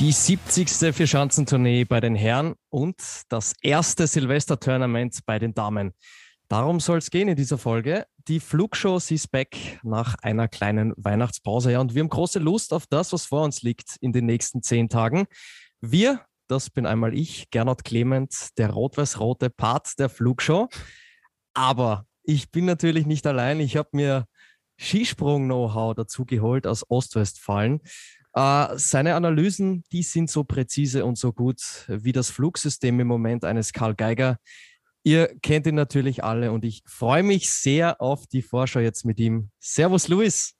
Die 70. Vierschanzentournee bei den Herren und das erste Silvester-Tournament bei den Damen. Darum soll es gehen in dieser Folge. Die Flugshow ist back nach einer kleinen Weihnachtspause. Ja, und wir haben große Lust auf das, was vor uns liegt in den nächsten zehn Tagen. Wir, das bin einmal ich, Gernot Clement, der rot-weiß-rote Part der Flugshow. Aber ich bin natürlich nicht allein. Ich habe mir Skisprung-Know-how dazu geholt aus Ostwestfalen. Uh, seine Analysen, die sind so präzise und so gut wie das Flugsystem im Moment eines Karl Geiger. Ihr kennt ihn natürlich alle und ich freue mich sehr auf die Vorschau jetzt mit ihm. Servus, Luis.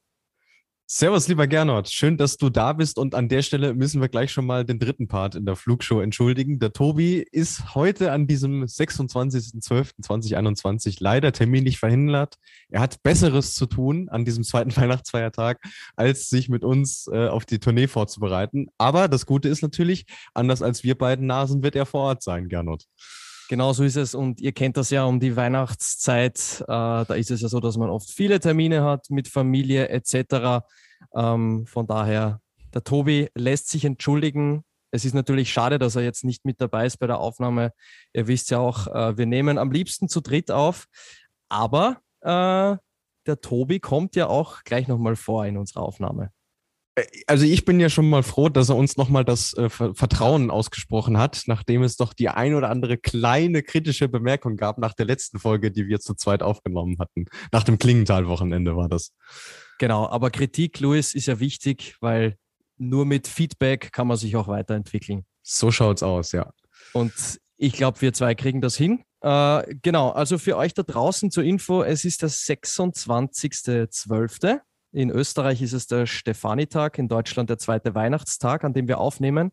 Servus, lieber Gernot. Schön, dass du da bist. Und an der Stelle müssen wir gleich schon mal den dritten Part in der Flugshow entschuldigen. Der Tobi ist heute an diesem 26.12.2021 leider terminlich verhindert. Er hat Besseres zu tun an diesem zweiten Weihnachtsfeiertag, als sich mit uns äh, auf die Tournee vorzubereiten. Aber das Gute ist natürlich, anders als wir beiden Nasen wird er vor Ort sein, Gernot. Genau so ist es. Und ihr kennt das ja um die Weihnachtszeit. Äh, da ist es ja so, dass man oft viele Termine hat mit Familie etc. Ähm, von daher, der Tobi lässt sich entschuldigen. Es ist natürlich schade, dass er jetzt nicht mit dabei ist bei der Aufnahme. Ihr wisst ja auch, äh, wir nehmen am liebsten zu dritt auf. Aber äh, der Tobi kommt ja auch gleich nochmal vor in unserer Aufnahme. Äh, also ich bin ja schon mal froh, dass er uns nochmal das äh, Vertrauen ausgesprochen hat, nachdem es doch die ein oder andere kleine kritische Bemerkung gab nach der letzten Folge, die wir zu zweit aufgenommen hatten. Nach dem Klingenthal-Wochenende war das. Genau, aber Kritik, Louis, ist ja wichtig, weil nur mit Feedback kann man sich auch weiterentwickeln. So schaut's aus, ja. Und ich glaube, wir zwei kriegen das hin. Äh, genau, also für euch da draußen zur Info, es ist der 26.12. In Österreich ist es der Stefanitag, in Deutschland der zweite Weihnachtstag, an dem wir aufnehmen.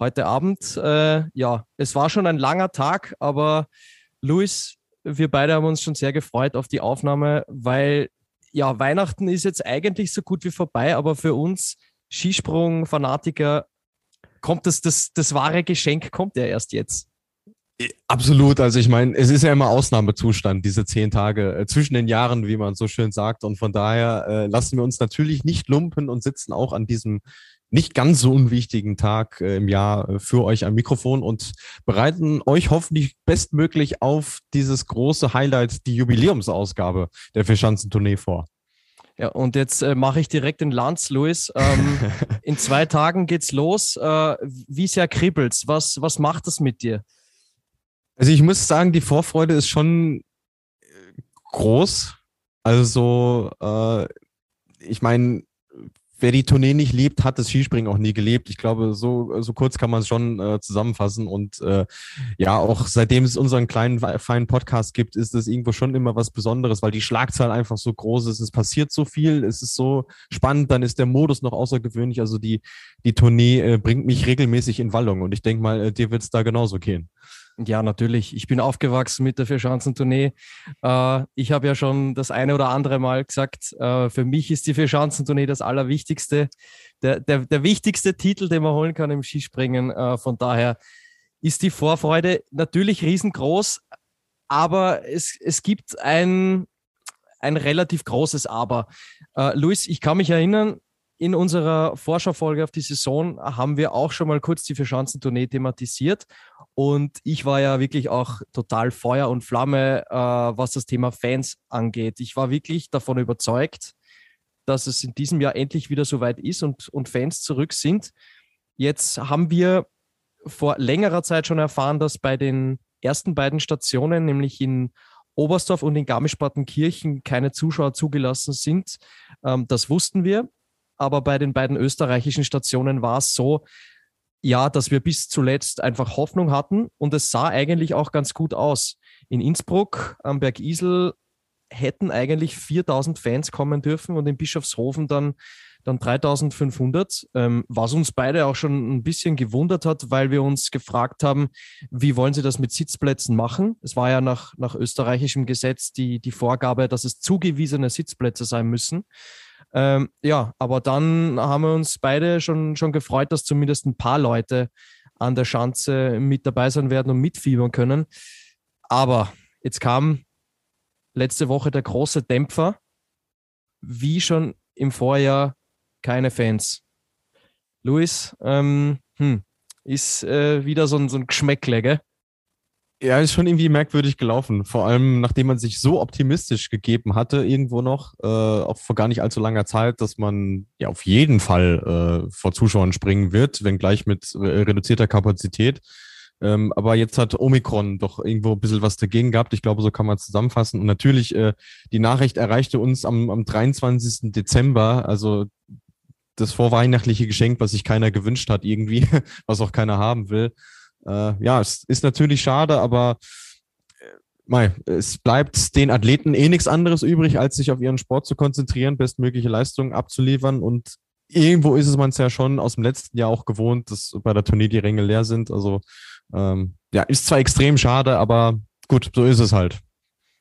Heute Abend, äh, ja, es war schon ein langer Tag, aber Luis, wir beide haben uns schon sehr gefreut auf die Aufnahme, weil ja, Weihnachten ist jetzt eigentlich so gut wie vorbei, aber für uns Skisprung-Fanatiker kommt das, das, das wahre Geschenk kommt ja erst jetzt. Absolut. Also ich meine, es ist ja immer Ausnahmezustand, diese zehn Tage äh, zwischen den Jahren, wie man so schön sagt. Und von daher äh, lassen wir uns natürlich nicht lumpen und sitzen auch an diesem nicht ganz so unwichtigen Tag äh, im Jahr äh, für euch am Mikrofon und bereiten euch hoffentlich bestmöglich auf dieses große Highlight, die Jubiläumsausgabe der Vierschanzentournee vor. Ja, und jetzt äh, mache ich direkt den Lanz, Luis. Ähm, in zwei Tagen geht's los. Äh, wie sehr kribbelt's? Was, was macht das mit dir? Also ich muss sagen, die Vorfreude ist schon äh, groß. Also äh, ich meine, wer die Tournee nicht liebt, hat das Skispringen auch nie gelebt. Ich glaube, so, so kurz kann man es schon äh, zusammenfassen. Und äh, ja, auch seitdem es unseren kleinen, feinen Podcast gibt, ist es irgendwo schon immer was Besonderes, weil die Schlagzahl einfach so groß ist. Es passiert so viel, es ist so spannend, dann ist der Modus noch außergewöhnlich. Also die, die Tournee äh, bringt mich regelmäßig in Wallung und ich denke mal, äh, dir wird es da genauso gehen. Ja, natürlich. Ich bin aufgewachsen mit der Vierschanzentournee. Äh, ich habe ja schon das eine oder andere Mal gesagt, äh, für mich ist die Vierschanzentournee das Allerwichtigste. Der, der, der wichtigste Titel, den man holen kann im Skispringen. Äh, von daher ist die Vorfreude natürlich riesengroß, aber es, es gibt ein, ein relativ großes Aber. Äh, Luis, ich kann mich erinnern, in unserer Vorschaufolge auf die Saison haben wir auch schon mal kurz die Vierschanzentournee thematisiert. Und ich war ja wirklich auch total Feuer und Flamme, äh, was das Thema Fans angeht. Ich war wirklich davon überzeugt, dass es in diesem Jahr endlich wieder so weit ist und, und Fans zurück sind. Jetzt haben wir vor längerer Zeit schon erfahren, dass bei den ersten beiden Stationen, nämlich in Oberstdorf und in Garmisch-Partenkirchen, keine Zuschauer zugelassen sind. Ähm, das wussten wir. Aber bei den beiden österreichischen Stationen war es so, ja, dass wir bis zuletzt einfach Hoffnung hatten und es sah eigentlich auch ganz gut aus. In Innsbruck am Berg Isel hätten eigentlich 4000 Fans kommen dürfen und in Bischofshofen dann dann 3500, ähm, was uns beide auch schon ein bisschen gewundert hat, weil wir uns gefragt haben, wie wollen sie das mit Sitzplätzen machen? Es war ja nach, nach österreichischem Gesetz die, die Vorgabe, dass es zugewiesene Sitzplätze sein müssen. Ähm, ja, aber dann haben wir uns beide schon, schon gefreut, dass zumindest ein paar Leute an der Schanze mit dabei sein werden und mitfiebern können. Aber jetzt kam letzte Woche der große Dämpfer. Wie schon im Vorjahr keine Fans. Luis, ähm, hm, ist äh, wieder so ein, so ein Geschmäckle, gell? Ja, ist schon irgendwie merkwürdig gelaufen. Vor allem, nachdem man sich so optimistisch gegeben hatte, irgendwo noch, äh, auch vor gar nicht allzu langer Zeit, dass man ja auf jeden Fall äh, vor Zuschauern springen wird, wenngleich mit äh, reduzierter Kapazität. Ähm, aber jetzt hat Omikron doch irgendwo ein bisschen was dagegen gehabt. Ich glaube, so kann man zusammenfassen. Und natürlich, äh, die Nachricht erreichte uns am, am 23. Dezember, also das vorweihnachtliche Geschenk, was sich keiner gewünscht hat, irgendwie, was auch keiner haben will. Äh, ja, es ist natürlich schade, aber äh, Mei, es bleibt den Athleten eh nichts anderes übrig, als sich auf ihren Sport zu konzentrieren, bestmögliche Leistungen abzuliefern. Und irgendwo ist es man es ja schon aus dem letzten Jahr auch gewohnt, dass bei der Tournee die Ränge leer sind. Also ähm, ja, ist zwar extrem schade, aber gut, so ist es halt.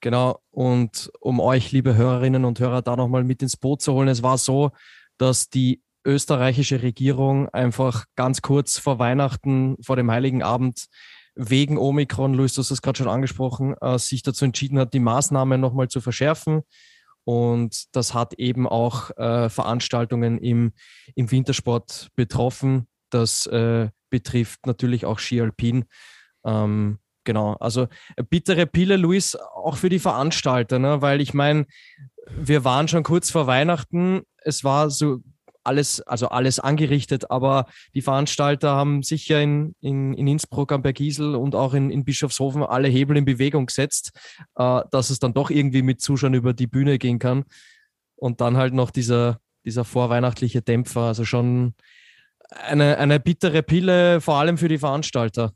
Genau. Und um euch, liebe Hörerinnen und Hörer, da nochmal mit ins Boot zu holen, es war so, dass die österreichische Regierung einfach ganz kurz vor Weihnachten, vor dem Heiligen Abend, wegen Omikron, Luis, du hast es gerade schon angesprochen, äh, sich dazu entschieden hat, die Maßnahmen nochmal zu verschärfen. Und das hat eben auch äh, Veranstaltungen im, im Wintersport betroffen. Das äh, betrifft natürlich auch Ski Alpin. Ähm, genau, also bittere Pille, Luis, auch für die Veranstalter, ne? weil ich meine, wir waren schon kurz vor Weihnachten. Es war so alles, also alles angerichtet, aber die Veranstalter haben sicher in, in, in Innsbruck am Bergisel und auch in, in Bischofshofen alle Hebel in Bewegung gesetzt, äh, dass es dann doch irgendwie mit Zuschauern über die Bühne gehen kann. Und dann halt noch dieser, dieser vorweihnachtliche Dämpfer, also schon eine, eine bittere Pille, vor allem für die Veranstalter.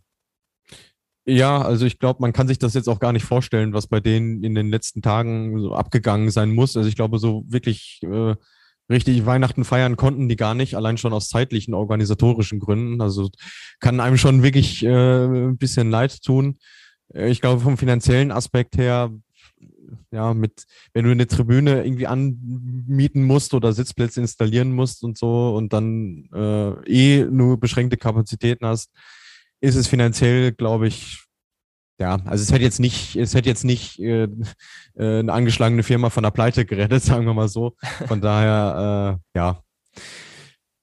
Ja, also ich glaube, man kann sich das jetzt auch gar nicht vorstellen, was bei denen in den letzten Tagen so abgegangen sein muss. Also ich glaube, so wirklich äh, richtig Weihnachten feiern konnten die gar nicht, allein schon aus zeitlichen, organisatorischen Gründen. Also kann einem schon wirklich äh, ein bisschen leid tun. Äh, ich glaube, vom finanziellen Aspekt her, ja, mit, wenn du eine Tribüne irgendwie anmieten musst oder Sitzplätze installieren musst und so und dann äh, eh nur beschränkte Kapazitäten hast, ist es finanziell, glaube ich, ja, also es hätte jetzt nicht, es hätte jetzt nicht äh, äh, eine angeschlagene Firma von der Pleite gerettet, sagen wir mal so. Von daher, äh, ja,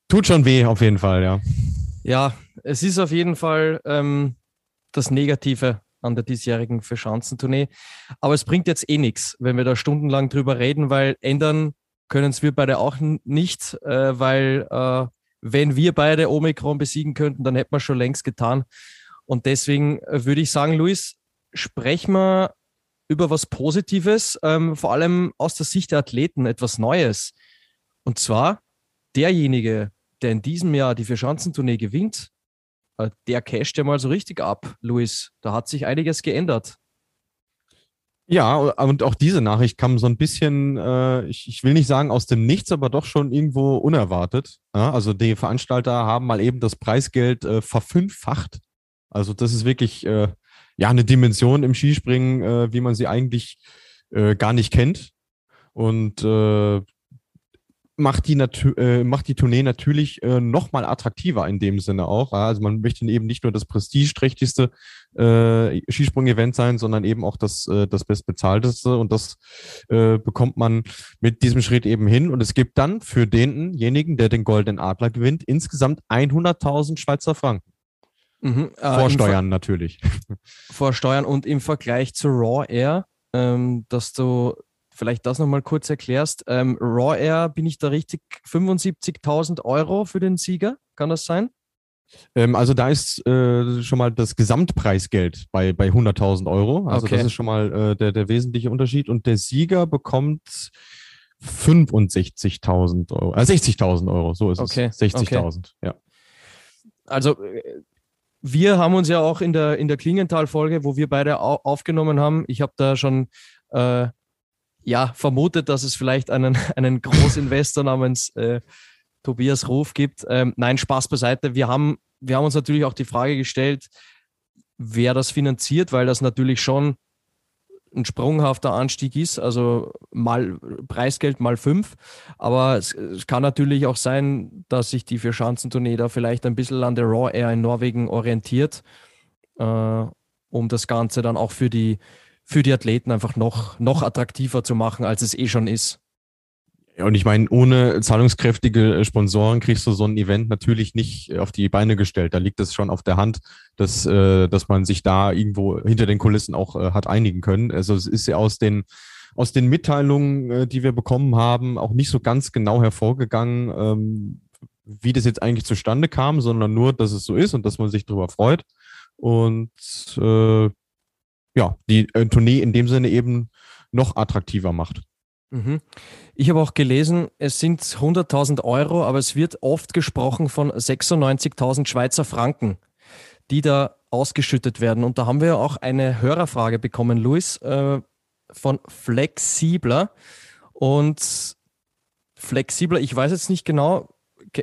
tut schon weh auf jeden Fall, ja. Ja, es ist auf jeden Fall ähm, das Negative an der diesjährigen Verschanzentournee. Aber es bringt jetzt eh nichts, wenn wir da stundenlang drüber reden, weil ändern können es wir beide auch nicht, äh, weil äh, wenn wir beide Omikron besiegen könnten, dann hätten wir schon längst getan. Und deswegen äh, würde ich sagen, Luis, sprechen wir über was Positives, ähm, vor allem aus der Sicht der Athleten, etwas Neues. Und zwar derjenige, der in diesem Jahr die Vierschanzentournee gewinnt, äh, der casht ja mal so richtig ab, Luis. Da hat sich einiges geändert. Ja, und auch diese Nachricht kam so ein bisschen, äh, ich, ich, will nicht sagen aus dem Nichts, aber doch schon irgendwo unerwartet. Ja, also die Veranstalter haben mal eben das Preisgeld äh, verfünffacht also das ist wirklich äh, ja eine Dimension im Skispringen, äh, wie man sie eigentlich äh, gar nicht kennt. Und äh, macht die, äh, macht die Tournee natürlich äh, nochmal attraktiver in dem Sinne auch. Also man möchte eben nicht nur das prestigeträchtigste äh, Skisprung-Event sein, sondern eben auch das, äh, das bestbezahlteste. Und das äh, bekommt man mit diesem Schritt eben hin. Und es gibt dann für denjenigen, der den Goldenen Adler gewinnt, insgesamt 100.000 Schweizer Franken. Mhm, äh, Vorsteuern natürlich. Vorsteuern und im Vergleich zu Raw Air, ähm, dass du vielleicht das nochmal kurz erklärst. Ähm, Raw Air, bin ich da richtig? 75.000 Euro für den Sieger, kann das sein? Ähm, also da ist äh, schon mal das Gesamtpreisgeld bei, bei 100.000 Euro. Also okay. das ist schon mal äh, der, der wesentliche Unterschied. Und der Sieger bekommt 65.000 Euro, äh, 60.000 Euro, so ist okay. es. 60.000, okay. ja. Also äh, wir haben uns ja auch in der, in der Klingenthal-Folge, wo wir beide aufgenommen haben, ich habe da schon äh, ja, vermutet, dass es vielleicht einen, einen Großinvestor namens äh, Tobias Ruf gibt. Ähm, nein, Spaß beiseite. Wir haben, wir haben uns natürlich auch die Frage gestellt, wer das finanziert, weil das natürlich schon ein sprunghafter Anstieg ist, also mal Preisgeld mal fünf. Aber es, es kann natürlich auch sein, dass sich die Vier-Schanzentournee da vielleicht ein bisschen an der Raw Air in Norwegen orientiert, äh, um das Ganze dann auch für die, für die Athleten einfach noch, noch attraktiver zu machen, als es eh schon ist. Und ich meine, ohne zahlungskräftige äh, Sponsoren kriegst du so ein Event natürlich nicht äh, auf die Beine gestellt. Da liegt es schon auf der Hand, dass, äh, dass man sich da irgendwo hinter den Kulissen auch hat einigen können. Also es ist ja aus den aus den Mitteilungen, die wir bekommen haben, auch nicht so ganz genau hervorgegangen, ähm, wie das jetzt eigentlich zustande kam, sondern nur, dass es so ist und dass man sich darüber freut. Und äh, ja, die Tournee in dem Sinne eben noch attraktiver macht. Mhm. Ich habe auch gelesen, es sind 100.000 Euro, aber es wird oft gesprochen von 96.000 Schweizer Franken, die da ausgeschüttet werden. Und da haben wir auch eine Hörerfrage bekommen, Luis, äh, von Flexibler. Und Flexibler, ich weiß jetzt nicht genau,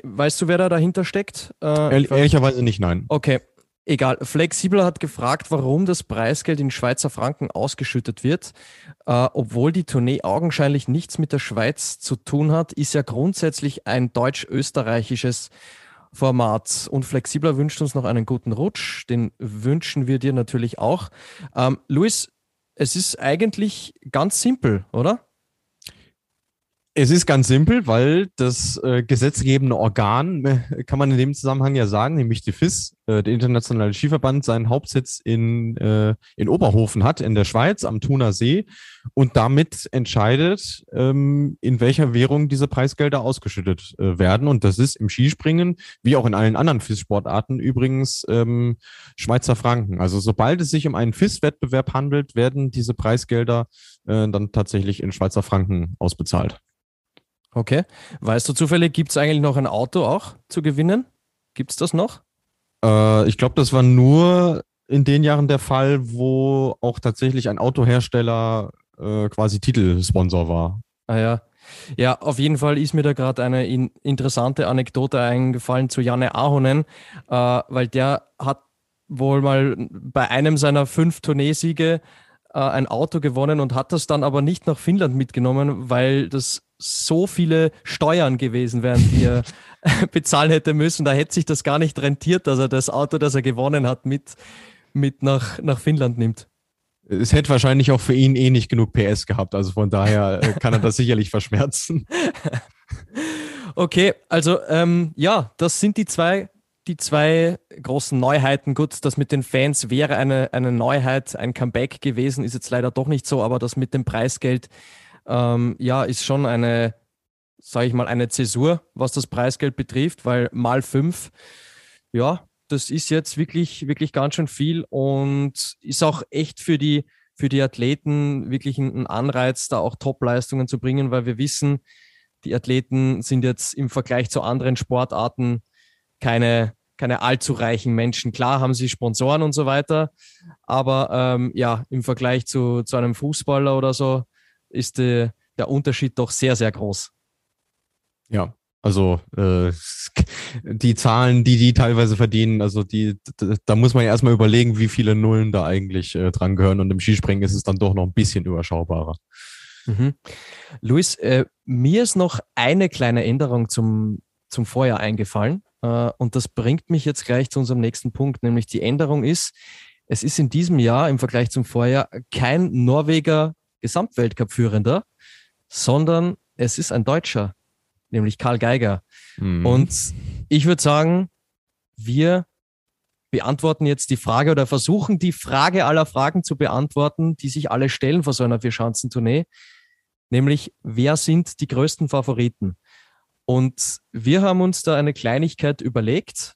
weißt du, wer da dahinter steckt? Äh, Ehrlicherweise nicht, nein. Okay, Egal, Flexibler hat gefragt, warum das Preisgeld in Schweizer Franken ausgeschüttet wird. Äh, obwohl die Tournee augenscheinlich nichts mit der Schweiz zu tun hat, ist ja grundsätzlich ein deutsch-österreichisches Format. Und Flexibler wünscht uns noch einen guten Rutsch. Den wünschen wir dir natürlich auch. Ähm, Luis, es ist eigentlich ganz simpel, oder? Es ist ganz simpel, weil das äh, gesetzgebende Organ, äh, kann man in dem Zusammenhang ja sagen, nämlich die FIS, äh, der Internationale Skiverband, seinen Hauptsitz in, äh, in Oberhofen hat, in der Schweiz, am Thuner See, und damit entscheidet, ähm, in welcher Währung diese Preisgelder ausgeschüttet äh, werden. Und das ist im Skispringen, wie auch in allen anderen FIS-Sportarten übrigens, ähm, Schweizer Franken. Also sobald es sich um einen FIS-Wettbewerb handelt, werden diese Preisgelder äh, dann tatsächlich in Schweizer Franken ausbezahlt. Okay. Weißt du zufällig, gibt es eigentlich noch ein Auto auch zu gewinnen? Gibt es das noch? Äh, ich glaube, das war nur in den Jahren der Fall, wo auch tatsächlich ein Autohersteller äh, quasi Titelsponsor war. Ah ja. Ja, auf jeden Fall ist mir da gerade eine in interessante Anekdote eingefallen zu Janne Ahonen, äh, weil der hat wohl mal bei einem seiner fünf Tourneesiege äh, ein Auto gewonnen und hat das dann aber nicht nach Finnland mitgenommen, weil das so viele Steuern gewesen wären, die er bezahlen hätte müssen. Da hätte sich das gar nicht rentiert, dass er das Auto, das er gewonnen hat, mit, mit nach, nach Finnland nimmt. Es hätte wahrscheinlich auch für ihn eh nicht genug PS gehabt, also von daher äh, kann er das sicherlich verschmerzen. Okay, also ähm, ja, das sind die zwei, die zwei großen Neuheiten. Gut, das mit den Fans wäre eine, eine Neuheit, ein Comeback gewesen, ist jetzt leider doch nicht so, aber das mit dem Preisgeld ähm, ja, ist schon eine, sage ich mal, eine Zäsur, was das Preisgeld betrifft, weil mal fünf, ja, das ist jetzt wirklich, wirklich ganz schön viel und ist auch echt für die, für die Athleten wirklich ein Anreiz, da auch Top-Leistungen zu bringen, weil wir wissen, die Athleten sind jetzt im Vergleich zu anderen Sportarten keine, keine allzu reichen Menschen. Klar haben sie Sponsoren und so weiter, aber ähm, ja, im Vergleich zu, zu einem Fußballer oder so ist die, der Unterschied doch sehr, sehr groß. Ja, also äh, die Zahlen, die die teilweise verdienen, also die, da muss man ja erstmal überlegen, wie viele Nullen da eigentlich äh, dran gehören. Und im Skispringen ist es dann doch noch ein bisschen überschaubarer. Mhm. Luis, äh, mir ist noch eine kleine Änderung zum, zum Vorjahr eingefallen. Äh, und das bringt mich jetzt gleich zu unserem nächsten Punkt, nämlich die Änderung ist, es ist in diesem Jahr im Vergleich zum Vorjahr kein Norweger Gesamtweltcup-Führender, sondern es ist ein Deutscher, nämlich Karl Geiger. Mhm. Und ich würde sagen, wir beantworten jetzt die Frage oder versuchen die Frage aller Fragen zu beantworten, die sich alle stellen vor so einer Vierschanzentournee, nämlich wer sind die größten Favoriten? Und wir haben uns da eine Kleinigkeit überlegt,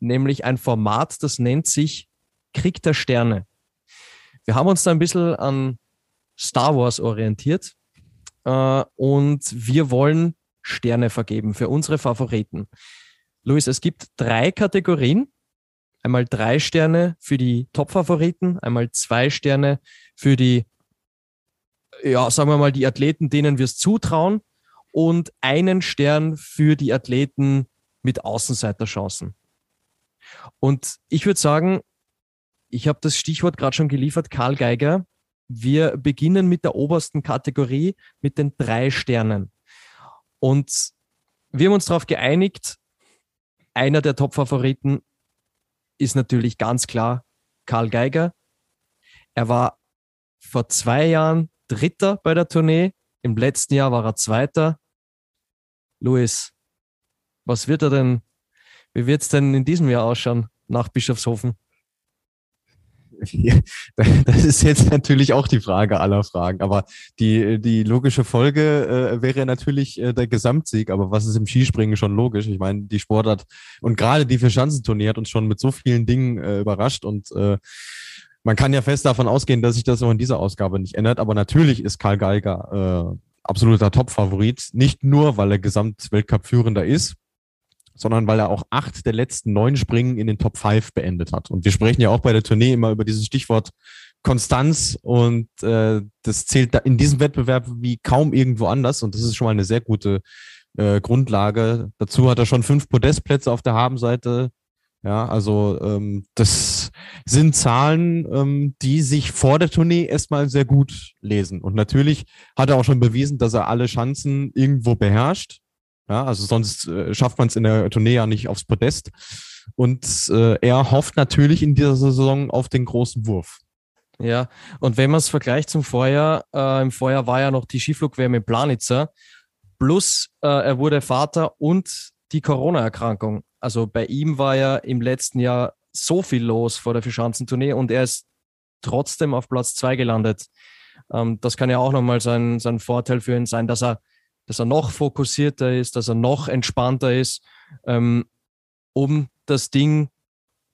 nämlich ein Format, das nennt sich Krieg der Sterne. Wir haben uns da ein bisschen an Star Wars orientiert. Äh, und wir wollen Sterne vergeben für unsere Favoriten. Luis, es gibt drei Kategorien. Einmal drei Sterne für die Top-Favoriten, einmal zwei Sterne für die, ja, sagen wir mal, die Athleten, denen wir es zutrauen. und einen Stern für die Athleten mit Außenseiterchancen. Und ich würde sagen, ich habe das Stichwort gerade schon geliefert, Karl Geiger. Wir beginnen mit der obersten Kategorie, mit den drei Sternen. Und wir haben uns darauf geeinigt, einer der Top-Favoriten ist natürlich ganz klar Karl Geiger. Er war vor zwei Jahren Dritter bei der Tournee. Im letzten Jahr war er Zweiter. Luis, was wird er denn, wie wird es denn in diesem Jahr ausschauen nach Bischofshofen? Das ist jetzt natürlich auch die Frage aller Fragen. Aber die, die logische Folge äh, wäre natürlich äh, der Gesamtsieg. Aber was ist im Skispringen schon logisch? Ich meine, die Sportart und gerade die Vierschanzentournee hat uns schon mit so vielen Dingen äh, überrascht und äh, man kann ja fest davon ausgehen, dass sich das auch in dieser Ausgabe nicht ändert. Aber natürlich ist Karl Geiger äh, absoluter Top-Favorit. Nicht nur, weil er Gesamtweltcup-Führender ist, sondern weil er auch acht der letzten neun Springen in den Top 5 beendet hat. Und wir sprechen ja auch bei der Tournee immer über dieses Stichwort Konstanz und äh, das zählt da in diesem Wettbewerb wie kaum irgendwo anders und das ist schon mal eine sehr gute äh, Grundlage. Dazu hat er schon fünf Podestplätze auf der Habenseite. Ja, also ähm, das sind Zahlen, ähm, die sich vor der Tournee erstmal sehr gut lesen. Und natürlich hat er auch schon bewiesen, dass er alle Chancen irgendwo beherrscht. Ja, also sonst äh, schafft man es in der Tournee ja nicht aufs Podest. Und äh, er hofft natürlich in dieser Saison auf den großen Wurf. Ja, und wenn man es vergleicht zum Vorjahr, äh, im Vorjahr war ja noch die Skiflugwärme WM in Planitzer, plus äh, er wurde Vater und die Corona-Erkrankung. Also bei ihm war ja im letzten Jahr so viel los vor der Verschanzentournee und er ist trotzdem auf Platz zwei gelandet. Ähm, das kann ja auch nochmal sein, sein Vorteil für ihn sein, dass er dass er noch fokussierter ist, dass er noch entspannter ist, ähm, um das Ding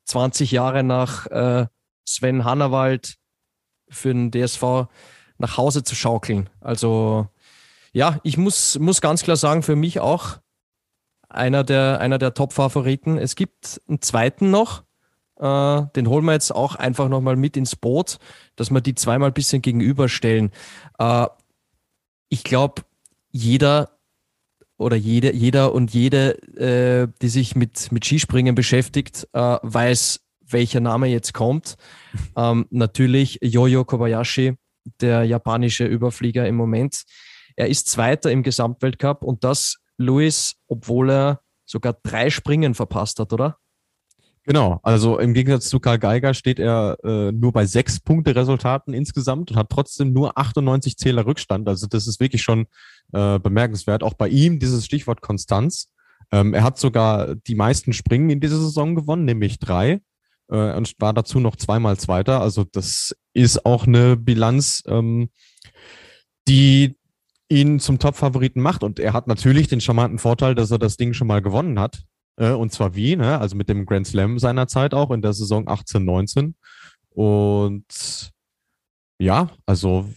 20 Jahre nach äh, Sven Hannawald für den DSV nach Hause zu schaukeln. Also ja, ich muss, muss ganz klar sagen, für mich auch einer der, einer der Top-Favoriten. Es gibt einen zweiten noch, äh, den holen wir jetzt auch einfach nochmal mit ins Boot, dass wir die zweimal ein bisschen gegenüberstellen. Äh, ich glaube, jeder oder jede, jeder und jede, äh, die sich mit, mit Skispringen beschäftigt, äh, weiß, welcher Name jetzt kommt. Ähm, natürlich Yoyo Kobayashi, der japanische Überflieger im Moment. Er ist Zweiter im Gesamtweltcup und das, Luis, obwohl er sogar drei Springen verpasst hat, oder? Genau, also im Gegensatz zu Karl Geiger steht er äh, nur bei sechs Punkte Resultaten insgesamt und hat trotzdem nur 98 Zähler Rückstand. Also das ist wirklich schon äh, bemerkenswert. Auch bei ihm dieses Stichwort Konstanz. Ähm, er hat sogar die meisten Springen in dieser Saison gewonnen, nämlich drei äh, und war dazu noch zweimal Zweiter. Also das ist auch eine Bilanz, ähm, die ihn zum Top-Favoriten macht. Und er hat natürlich den charmanten Vorteil, dass er das Ding schon mal gewonnen hat. Äh, und zwar wie, ne? also mit dem Grand Slam seiner Zeit auch in der Saison 18, 19. Und ja, also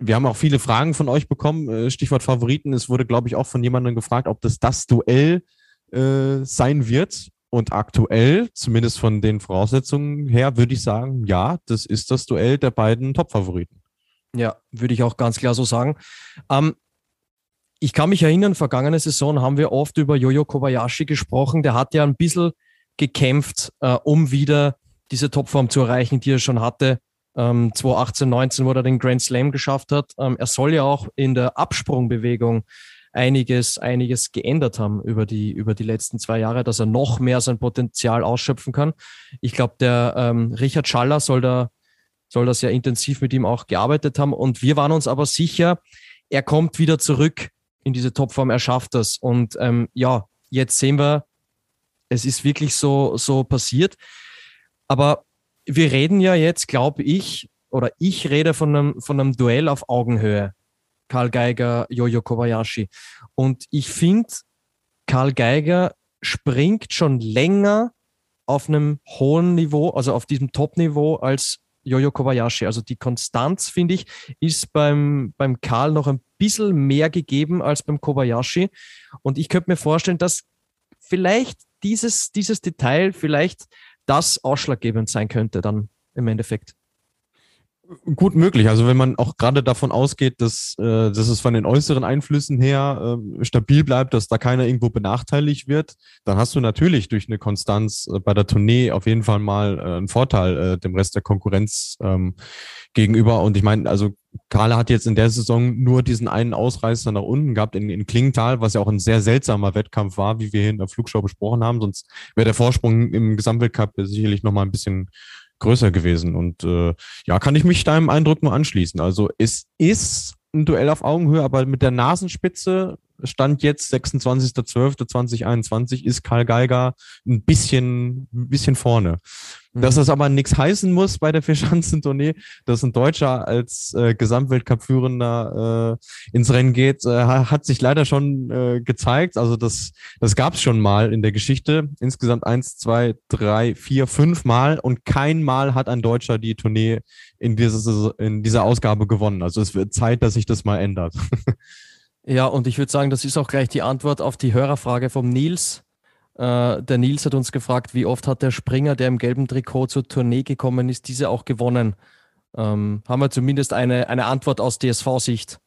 wir haben auch viele Fragen von euch bekommen. Äh, Stichwort Favoriten. Es wurde, glaube ich, auch von jemandem gefragt, ob das das Duell äh, sein wird. Und aktuell, zumindest von den Voraussetzungen her, würde ich sagen, ja, das ist das Duell der beiden Top-Favoriten. Ja, würde ich auch ganz klar so sagen. Ähm, ich kann mich erinnern, vergangene Saison haben wir oft über Jojo Kobayashi gesprochen. Der hat ja ein bisschen gekämpft, äh, um wieder diese Topform zu erreichen, die er schon hatte. Ähm, 2018, 19, wo er den Grand Slam geschafft hat. Ähm, er soll ja auch in der Absprungbewegung einiges, einiges geändert haben über die, über die letzten zwei Jahre, dass er noch mehr sein Potenzial ausschöpfen kann. Ich glaube, der ähm, Richard Schaller soll da, soll da sehr intensiv mit ihm auch gearbeitet haben. Und wir waren uns aber sicher, er kommt wieder zurück in diese Topform, er schafft das. Und ähm, ja, jetzt sehen wir, es ist wirklich so, so passiert. Aber wir reden ja jetzt, glaube ich, oder ich rede von einem, von einem Duell auf Augenhöhe. Karl Geiger, Jojo Kobayashi. Und ich finde, Karl Geiger springt schon länger auf einem hohen Niveau, also auf diesem Top-Niveau als Jojo Kobayashi. Also die Konstanz, finde ich, ist beim, beim Karl noch ein bisschen mehr gegeben als beim Kobayashi. Und ich könnte mir vorstellen, dass vielleicht dieses, dieses Detail vielleicht das ausschlaggebend sein könnte dann im Endeffekt. Gut möglich. Also wenn man auch gerade davon ausgeht, dass, äh, dass es von den äußeren Einflüssen her äh, stabil bleibt, dass da keiner irgendwo benachteiligt wird, dann hast du natürlich durch eine Konstanz äh, bei der Tournee auf jeden Fall mal äh, einen Vorteil äh, dem Rest der Konkurrenz ähm, gegenüber. Und ich meine, also Karl hat jetzt in der Saison nur diesen einen Ausreißer nach unten gehabt in, in Klingenthal, was ja auch ein sehr seltsamer Wettkampf war, wie wir hier in der Flugshow besprochen haben. Sonst wäre der Vorsprung im Gesamtweltcup sicherlich noch mal ein bisschen größer gewesen. Und äh, ja, kann ich mich deinem Eindruck nur anschließen. Also es ist ein Duell auf Augenhöhe, aber mit der Nasenspitze Stand jetzt 26.12.2021 ist Karl Geiger ein bisschen, ein bisschen vorne. Mhm. Dass das aber nichts heißen muss bei der Vierschanzentournee, dass ein Deutscher als äh, Gesamtweltcup-Führender äh, ins Rennen geht, äh, hat sich leider schon äh, gezeigt. Also das, das gab es schon mal in der Geschichte. Insgesamt eins, zwei, drei, vier, fünf Mal und kein Mal hat ein Deutscher die Tournee in, dieser in dieser Ausgabe gewonnen. Also es wird Zeit, dass sich das mal ändert. Ja, und ich würde sagen, das ist auch gleich die Antwort auf die Hörerfrage vom Nils. Äh, der Nils hat uns gefragt, wie oft hat der Springer, der im gelben Trikot zur Tournee gekommen ist, diese auch gewonnen? Ähm, haben wir zumindest eine, eine Antwort aus DSV-Sicht.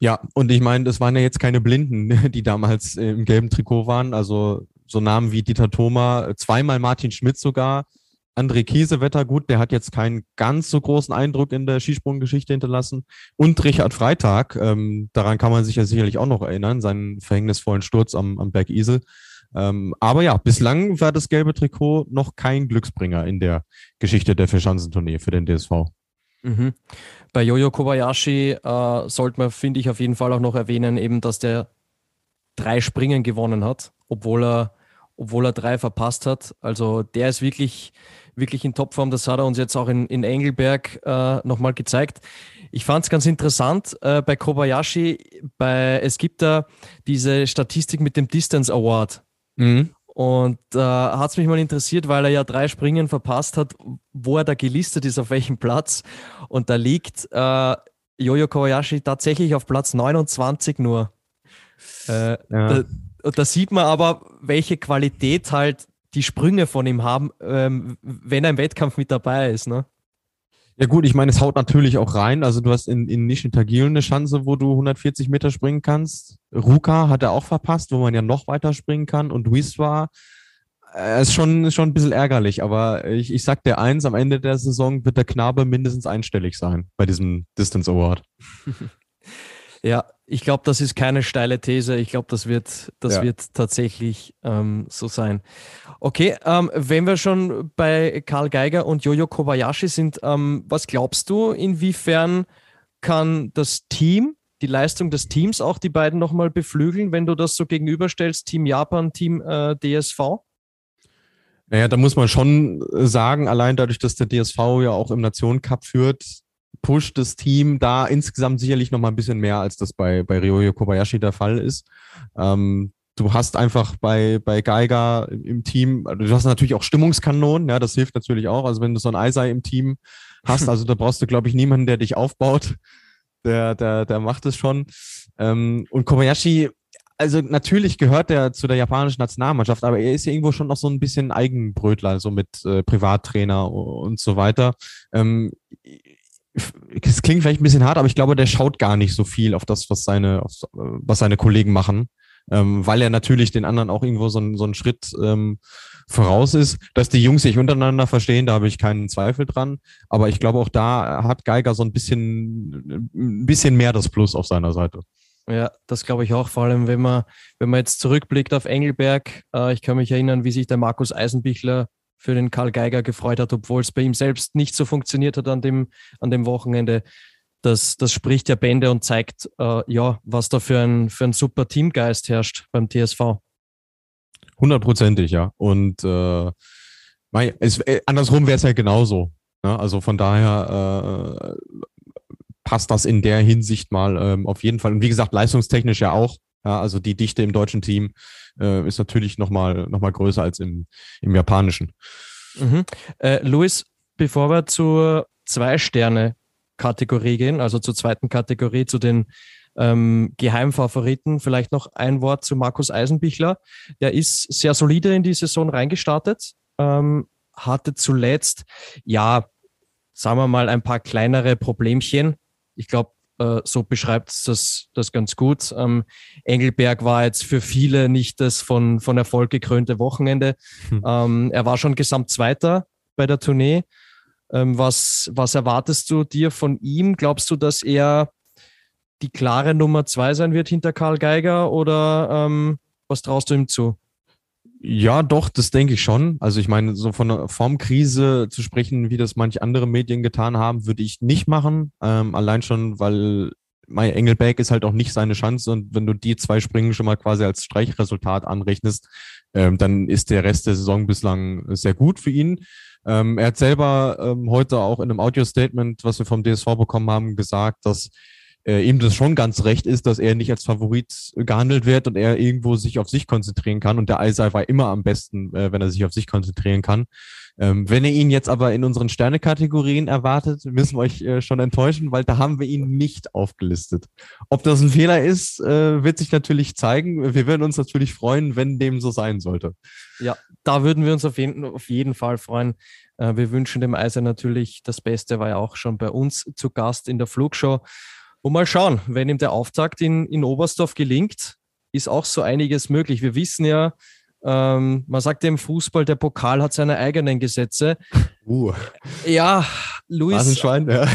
Ja, und ich meine, das waren ja jetzt keine Blinden, die damals im gelben Trikot waren. Also so Namen wie Dieter Thoma, zweimal Martin Schmidt sogar, André Kiesewetter, gut, der hat jetzt keinen ganz so großen Eindruck in der Skisprunggeschichte hinterlassen. Und Richard Freitag, ähm, daran kann man sich ja sicherlich auch noch erinnern, seinen verhängnisvollen Sturz am, am Berg Isel. Ähm, aber ja, bislang war das gelbe Trikot noch kein Glücksbringer in der Geschichte der Vierschanzentournee für den DSV. Mhm. Bei Jojo Kobayashi äh, sollte man, finde ich, auf jeden Fall auch noch erwähnen, eben, dass der drei Springen gewonnen hat, obwohl er, obwohl er drei verpasst hat. Also der ist wirklich wirklich in Topform. Das hat er uns jetzt auch in, in Engelberg äh, nochmal gezeigt. Ich fand es ganz interessant äh, bei Kobayashi, bei, es gibt da diese Statistik mit dem Distance Award. Mhm. Und äh, hat es mich mal interessiert, weil er ja drei Springen verpasst hat, wo er da gelistet ist, auf welchem Platz. Und da liegt äh, Jojo Kobayashi tatsächlich auf Platz 29 nur. Äh, ja. da, da sieht man aber, welche Qualität halt die Sprünge von ihm haben, ähm, wenn er im Wettkampf mit dabei ist. Ne? Ja gut, ich meine, es haut natürlich auch rein. Also du hast in, in Nischen Tagil eine Chance, wo du 140 Meter springen kannst. Ruka hat er auch verpasst, wo man ja noch weiter springen kann. Und Wiswa äh, ist schon, schon ein bisschen ärgerlich. Aber ich, ich sag dir eins, am Ende der Saison wird der Knabe mindestens einstellig sein bei diesem Distance Award. Ja, ich glaube, das ist keine steile These. Ich glaube, das wird, das ja. wird tatsächlich ähm, so sein. Okay, ähm, wenn wir schon bei Karl Geiger und Jojo Kobayashi sind, ähm, was glaubst du, inwiefern kann das Team, die Leistung des Teams auch die beiden nochmal beflügeln, wenn du das so gegenüberstellst, Team Japan, Team äh, DSV? Naja, da muss man schon sagen, allein dadurch, dass der DSV ja auch im Nationen Cup führt, pusht das Team da insgesamt sicherlich noch mal ein bisschen mehr, als das bei, bei Ryoyo Kobayashi der Fall ist. Ähm, du hast einfach bei, bei Geiger im Team, also du hast natürlich auch Stimmungskanonen, ja, das hilft natürlich auch. Also wenn du so ein Eisei im Team hast, also da brauchst du, glaube ich, niemanden, der dich aufbaut. Der, der, der macht es schon. Ähm, und Kobayashi, also natürlich gehört er zu der japanischen Nationalmannschaft, aber er ist ja irgendwo schon noch so ein bisschen Eigenbrötler, so mit äh, Privattrainer und so weiter. Ähm, es klingt vielleicht ein bisschen hart, aber ich glaube, der schaut gar nicht so viel auf das, was seine, auf, was seine Kollegen machen, ähm, weil er natürlich den anderen auch irgendwo so, so einen Schritt ähm, voraus ist. Dass die Jungs sich untereinander verstehen, da habe ich keinen Zweifel dran. Aber ich glaube, auch da hat Geiger so ein bisschen, ein bisschen mehr das Plus auf seiner Seite. Ja, das glaube ich auch. Vor allem, wenn man, wenn man jetzt zurückblickt auf Engelberg. Äh, ich kann mich erinnern, wie sich der Markus Eisenbichler für den Karl Geiger gefreut hat, obwohl es bei ihm selbst nicht so funktioniert hat an dem, an dem Wochenende. Das, das spricht ja Bände und zeigt, äh, ja, was da für ein, für ein super Teamgeist herrscht beim TSV. Hundertprozentig, ja. Und äh, es, äh, andersrum wäre es ja genauso. Ne? Also von daher äh, passt das in der Hinsicht mal ähm, auf jeden Fall. Und wie gesagt, leistungstechnisch ja auch. Ja, also die Dichte im deutschen Team äh, ist natürlich nochmal noch mal größer als im, im japanischen. Mhm. Äh, Luis, bevor wir zur Zwei-Sterne-Kategorie gehen, also zur zweiten Kategorie, zu den ähm, Geheimfavoriten, vielleicht noch ein Wort zu Markus Eisenbichler. Der ist sehr solide in die Saison reingestartet, ähm, hatte zuletzt, ja, sagen wir mal, ein paar kleinere Problemchen. Ich glaube, äh, so beschreibt es das, das ganz gut. Ähm, Engelberg war jetzt für viele nicht das von, von Erfolg gekrönte Wochenende. Hm. Ähm, er war schon Gesamtzweiter bei der Tournee. Ähm, was, was erwartest du dir von ihm? Glaubst du, dass er die klare Nummer zwei sein wird hinter Karl Geiger oder ähm, was traust du ihm zu? Ja, doch, das denke ich schon. Also ich meine, so von einer Formkrise zu sprechen, wie das manche andere Medien getan haben, würde ich nicht machen. Ähm, allein schon, weil Mai Engelberg ist halt auch nicht seine Chance und wenn du die zwei Springen schon mal quasi als Streichresultat anrechnest, ähm, dann ist der Rest der Saison bislang sehr gut für ihn. Ähm, er hat selber ähm, heute auch in einem Audio-Statement, was wir vom DSV bekommen haben, gesagt, dass äh, ihm das schon ganz recht ist, dass er nicht als Favorit gehandelt wird und er irgendwo sich auf sich konzentrieren kann. Und der Eisei war immer am besten, äh, wenn er sich auf sich konzentrieren kann. Ähm, wenn ihr ihn jetzt aber in unseren Sternekategorien erwartet, müssen wir euch äh, schon enttäuschen, weil da haben wir ihn nicht aufgelistet. Ob das ein Fehler ist, äh, wird sich natürlich zeigen. Wir würden uns natürlich freuen, wenn dem so sein sollte. Ja, da würden wir uns auf jeden, auf jeden Fall freuen. Äh, wir wünschen dem Eiser natürlich das Beste, war ja auch schon bei uns zu Gast in der Flugshow. Und mal schauen, wenn ihm der Auftakt in, in Oberstdorf gelingt, ist auch so einiges möglich. Wir wissen ja, ähm, man sagt ja im Fußball, der Pokal hat seine eigenen Gesetze. Uh. Ja, Luis. Ja.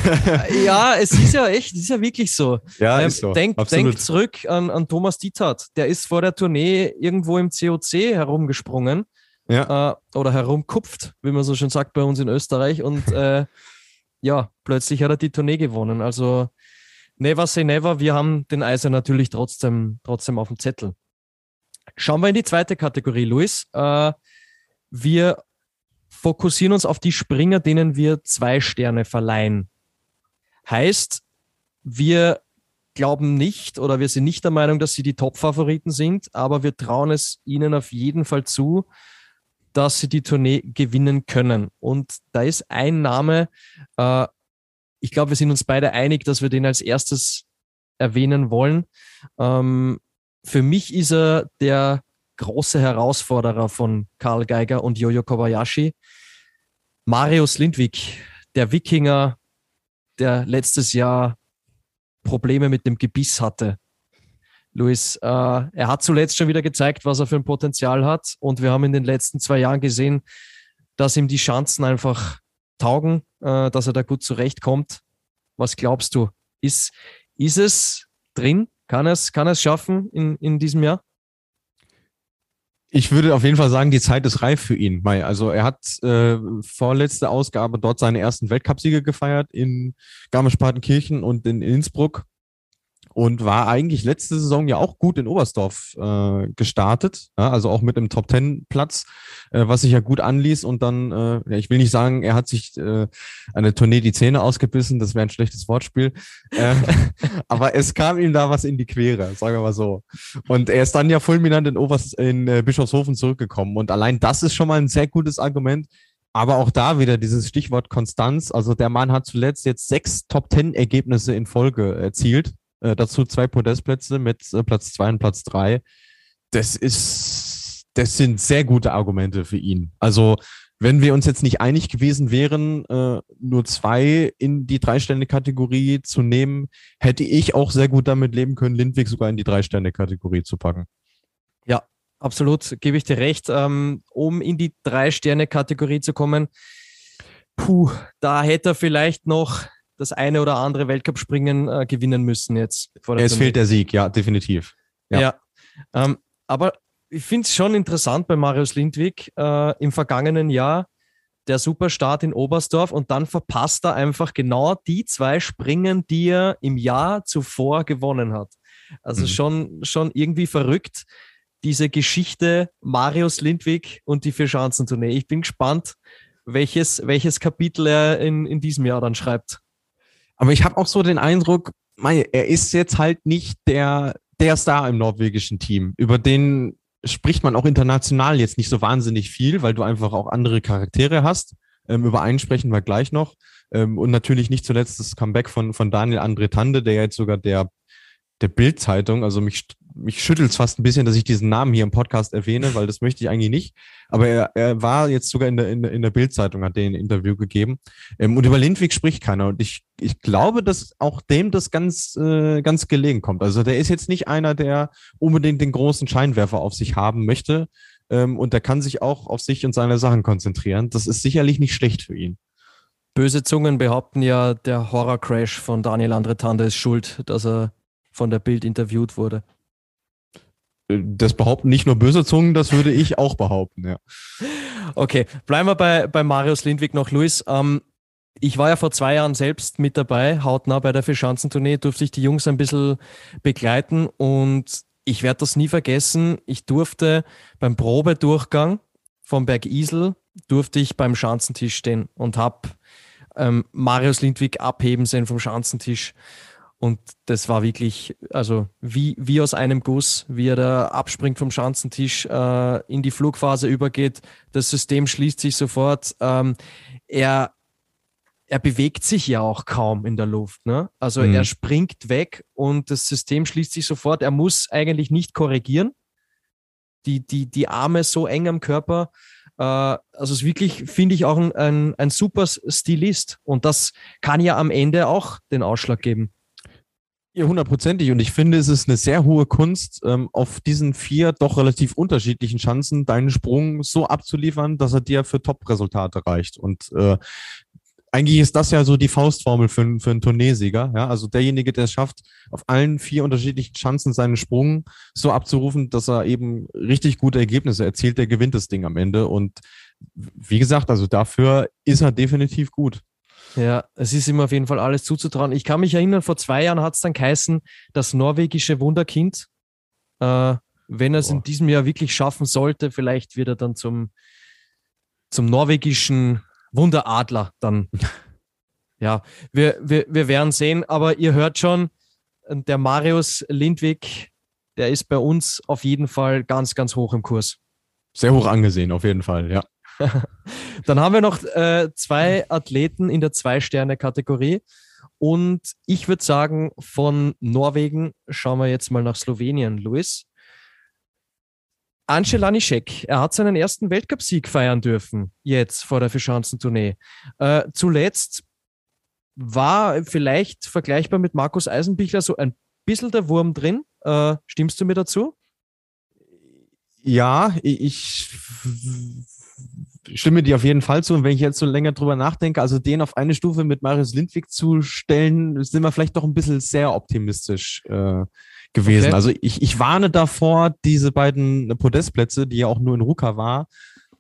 ja, es ist ja echt, es ist ja wirklich so. Ja, ähm, ist so. Denk, denk zurück an, an Thomas Dietert. Der ist vor der Tournee irgendwo im COC herumgesprungen. Ja. Äh, oder herumkupft, wie man so schön sagt bei uns in Österreich. Und äh, ja, plötzlich hat er die Tournee gewonnen. Also never say never. Wir haben den Eiser natürlich trotzdem, trotzdem auf dem Zettel. Schauen wir in die zweite Kategorie, Luis. Äh, wir fokussieren uns auf die Springer, denen wir zwei Sterne verleihen. Heißt, wir glauben nicht oder wir sind nicht der Meinung, dass sie die Top-Favoriten sind, aber wir trauen es ihnen auf jeden Fall zu, dass sie die Tournee gewinnen können. Und da ist ein Name, äh, ich glaube, wir sind uns beide einig, dass wir den als erstes erwähnen wollen. Ähm, für mich ist er der große Herausforderer von Karl Geiger und Jojo Kobayashi. Marius Lindwig, der Wikinger, der letztes Jahr Probleme mit dem Gebiss hatte. Luis, äh, er hat zuletzt schon wieder gezeigt, was er für ein Potenzial hat. Und wir haben in den letzten zwei Jahren gesehen, dass ihm die Chancen einfach taugen, äh, dass er da gut zurechtkommt. Was glaubst du? Ist, ist es drin? Kann er es, kann er es schaffen in, in diesem Jahr? Ich würde auf jeden Fall sagen, die Zeit ist reif für ihn. Also er hat äh, vorletzte Ausgabe dort seine ersten Weltcupsiege gefeiert in Garmisch-Partenkirchen und in Innsbruck und war eigentlich letzte Saison ja auch gut in Oberstdorf äh, gestartet, ja, also auch mit einem Top Ten Platz, äh, was sich ja gut anließ und dann, äh, ich will nicht sagen, er hat sich äh, eine Tournee die Zähne ausgebissen, das wäre ein schlechtes Wortspiel, äh, aber es kam ihm da was in die Quere, sagen wir mal so. Und er ist dann ja fulminant in, Oberst in äh, Bischofshofen zurückgekommen und allein das ist schon mal ein sehr gutes Argument, aber auch da wieder dieses Stichwort Konstanz. Also der Mann hat zuletzt jetzt sechs Top-Ten-Ergebnisse in Folge erzielt. Äh, dazu zwei Podestplätze mit äh, Platz zwei und Platz drei. Das ist, das sind sehr gute Argumente für ihn. Also, wenn wir uns jetzt nicht einig gewesen wären, äh, nur zwei in die Drei-Sterne-Kategorie zu nehmen, hätte ich auch sehr gut damit leben können, Lindwig sogar in die Drei-Sterne-Kategorie zu packen. Ja, absolut, gebe ich dir recht. Ähm, um in die Drei-Sterne-Kategorie zu kommen, puh, da hätte er vielleicht noch das eine oder andere Weltcup-Springen äh, gewinnen müssen jetzt. es fehlt der Sieg, ja, definitiv. Ja, ja ähm, aber ich finde es schon interessant bei Marius Lindwig äh, im vergangenen Jahr der Superstart in Oberstdorf und dann verpasst er einfach genau die zwei Springen, die er im Jahr zuvor gewonnen hat. Also mhm. schon, schon irgendwie verrückt, diese Geschichte Marius Lindwig und die Vier-Schanzentournee. Ich bin gespannt, welches, welches Kapitel er in, in diesem Jahr dann schreibt. Aber ich habe auch so den Eindruck, er ist jetzt halt nicht der, der Star im norwegischen Team. Über den spricht man auch international jetzt nicht so wahnsinnig viel, weil du einfach auch andere Charaktere hast. Ähm, über einen sprechen wir gleich noch. Ähm, und natürlich nicht zuletzt das Comeback von, von Daniel André Tande, der jetzt sogar der, der Bild-Zeitung, also mich mich schüttelt es fast ein bisschen, dass ich diesen Namen hier im Podcast erwähne, weil das möchte ich eigentlich nicht. Aber er, er war jetzt sogar in der, in in der Bildzeitung, hat den ein Interview gegeben. Ähm, und über Lindwig spricht keiner. Und ich, ich glaube, dass auch dem das ganz, äh, ganz gelegen kommt. Also der ist jetzt nicht einer, der unbedingt den großen Scheinwerfer auf sich haben möchte. Ähm, und der kann sich auch auf sich und seine Sachen konzentrieren. Das ist sicherlich nicht schlecht für ihn. Böse Zungen behaupten ja, der Horror-Crash von Daniel Andretande ist schuld, dass er von der Bild interviewt wurde. Das behaupten nicht nur böse Zungen, das würde ich auch behaupten, ja. Okay, bleiben wir bei, bei Marius Lindwig noch, Luis. Ähm, ich war ja vor zwei Jahren selbst mit dabei, hautnah bei der Vierschanzentournee, durfte ich die Jungs ein bisschen begleiten und ich werde das nie vergessen. Ich durfte beim Probedurchgang vom Berg Isel, durfte ich beim Schanzentisch stehen und habe ähm, Marius Lindwig abheben sehen vom Schanzentisch. Und das war wirklich, also wie, wie aus einem Guss, wie er da abspringt vom Schanzentisch, äh, in die Flugphase übergeht. Das System schließt sich sofort. Ähm, er, er bewegt sich ja auch kaum in der Luft. Ne? Also mhm. er springt weg und das System schließt sich sofort. Er muss eigentlich nicht korrigieren. Die, die, die Arme so eng am Körper. Äh, also es ist wirklich, finde ich, auch ein, ein, ein super Stilist. Und das kann ja am Ende auch den Ausschlag geben. Ja, hundertprozentig. Und ich finde, es ist eine sehr hohe Kunst, ähm, auf diesen vier doch relativ unterschiedlichen Chancen deinen Sprung so abzuliefern, dass er dir für Top-Resultate reicht. Und äh, eigentlich ist das ja so die Faustformel für, für einen Tourneesieger. Ja? Also derjenige, der es schafft, auf allen vier unterschiedlichen Chancen seinen Sprung so abzurufen, dass er eben richtig gute Ergebnisse erzielt, der gewinnt das Ding am Ende. Und wie gesagt, also dafür ist er definitiv gut. Ja, es ist ihm auf jeden Fall alles zuzutrauen. Ich kann mich erinnern, vor zwei Jahren hat es dann geheißen, das norwegische Wunderkind. Äh, wenn er es in diesem Jahr wirklich schaffen sollte, vielleicht wird er dann zum, zum norwegischen Wunderadler dann. ja, wir, wir, wir werden sehen, aber ihr hört schon, der Marius Lindwig, der ist bei uns auf jeden Fall ganz, ganz hoch im Kurs. Sehr hoch angesehen, auf jeden Fall, ja. Dann haben wir noch äh, zwei Athleten in der Zwei-Sterne-Kategorie. Und ich würde sagen, von Norwegen schauen wir jetzt mal nach Slowenien, Luis. Ance Lanišek, er hat seinen ersten Weltcupsieg feiern dürfen, jetzt vor der Verschanzentournee. Äh, zuletzt war vielleicht vergleichbar mit Markus Eisenbichler so ein bisschen der Wurm drin. Äh, stimmst du mir dazu? Ja, ich stimme dir auf jeden Fall zu. Und wenn ich jetzt so länger drüber nachdenke, also den auf eine Stufe mit Marius Lindwig zu stellen, sind wir vielleicht doch ein bisschen sehr optimistisch äh, gewesen. Okay. Also ich, ich warne davor, diese beiden Podestplätze, die ja auch nur in Ruka war,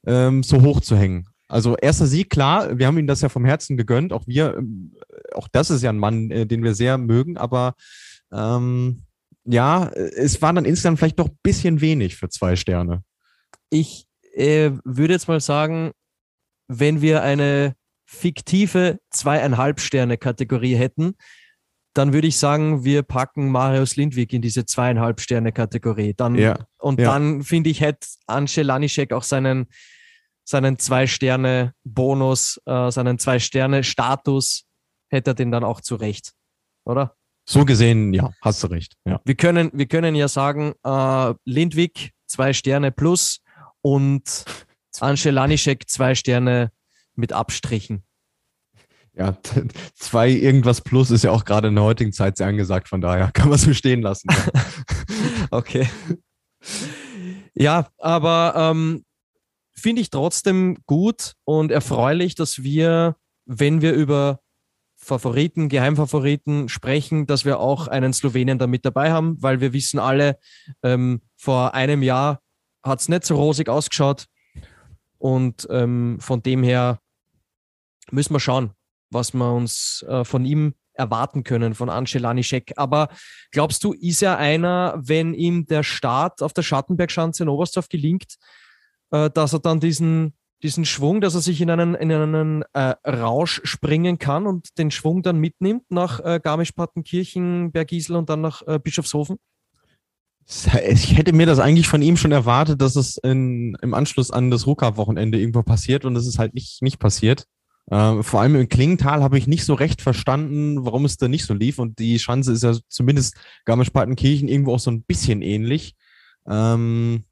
ähm, so hoch zu hängen. Also erster Sieg, klar, wir haben ihm das ja vom Herzen gegönnt. Auch wir, ähm, auch das ist ja ein Mann, äh, den wir sehr mögen, aber ähm, ja, es war dann insgesamt vielleicht doch ein bisschen wenig für zwei Sterne. Ich äh, würde jetzt mal sagen, wenn wir eine fiktive zweieinhalb Sterne Kategorie hätten, dann würde ich sagen, wir packen Marius Lindwig in diese zweieinhalb Sterne Kategorie. Dann, ja, und ja. dann finde ich, hätte Ance Lanischek auch seinen, seinen zwei Sterne Bonus, äh, seinen zwei Sterne Status, hätte er den dann auch zurecht, oder? So gesehen, ja, hast du recht. Ja. Wir, können, wir können ja sagen, äh, Lindwig zwei Sterne plus, und Ance Lanischek zwei Sterne mit Abstrichen. Ja, zwei irgendwas plus ist ja auch gerade in der heutigen Zeit sehr angesagt, von daher kann man es so stehen lassen. okay. Ja, aber ähm, finde ich trotzdem gut und erfreulich, dass wir, wenn wir über Favoriten, Geheimfavoriten sprechen, dass wir auch einen Slowenien da mit dabei haben, weil wir wissen alle, ähm, vor einem Jahr hat es nicht so rosig ausgeschaut. Und ähm, von dem her müssen wir schauen, was wir uns äh, von ihm erwarten können, von Ancelani Scheck. Aber glaubst du, ist er einer, wenn ihm der Start auf der Schattenbergschanze in Oberstdorf gelingt, äh, dass er dann diesen, diesen Schwung, dass er sich in einen, in einen äh, Rausch springen kann und den Schwung dann mitnimmt nach äh, Garmisch-Partenkirchen, Bergisel und dann nach äh, Bischofshofen? Ich hätte mir das eigentlich von ihm schon erwartet, dass es in, im Anschluss an das Ruka-Wochenende irgendwo passiert und es ist halt nicht, nicht passiert. Äh, vor allem im Klingental habe ich nicht so recht verstanden, warum es da nicht so lief. Und die Schanze ist ja zumindest Garmisch-Partenkirchen irgendwo auch so ein bisschen ähnlich. Ähm,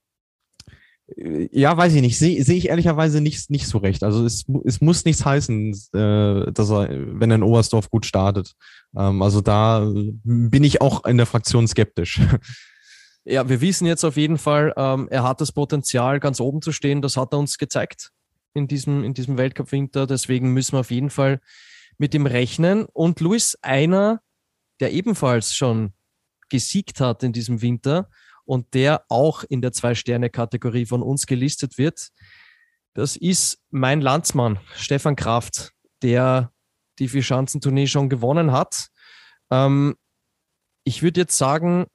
ja, weiß ich nicht. Sehe seh ich ehrlicherweise nicht, nicht so recht. Also es, es muss nichts heißen, äh, dass er, wenn er in Oberstdorf gut startet. Ähm, also da bin ich auch in der Fraktion skeptisch. Ja, wir wissen jetzt auf jeden Fall, ähm, er hat das Potenzial, ganz oben zu stehen. Das hat er uns gezeigt in diesem, in diesem Weltcup-Winter. Deswegen müssen wir auf jeden Fall mit ihm rechnen. Und Luis, einer, der ebenfalls schon gesiegt hat in diesem Winter und der auch in der Zwei-Sterne-Kategorie von uns gelistet wird, das ist mein Landsmann, Stefan Kraft, der die Vier-Schanzentournee schon gewonnen hat. Ähm, ich würde jetzt sagen,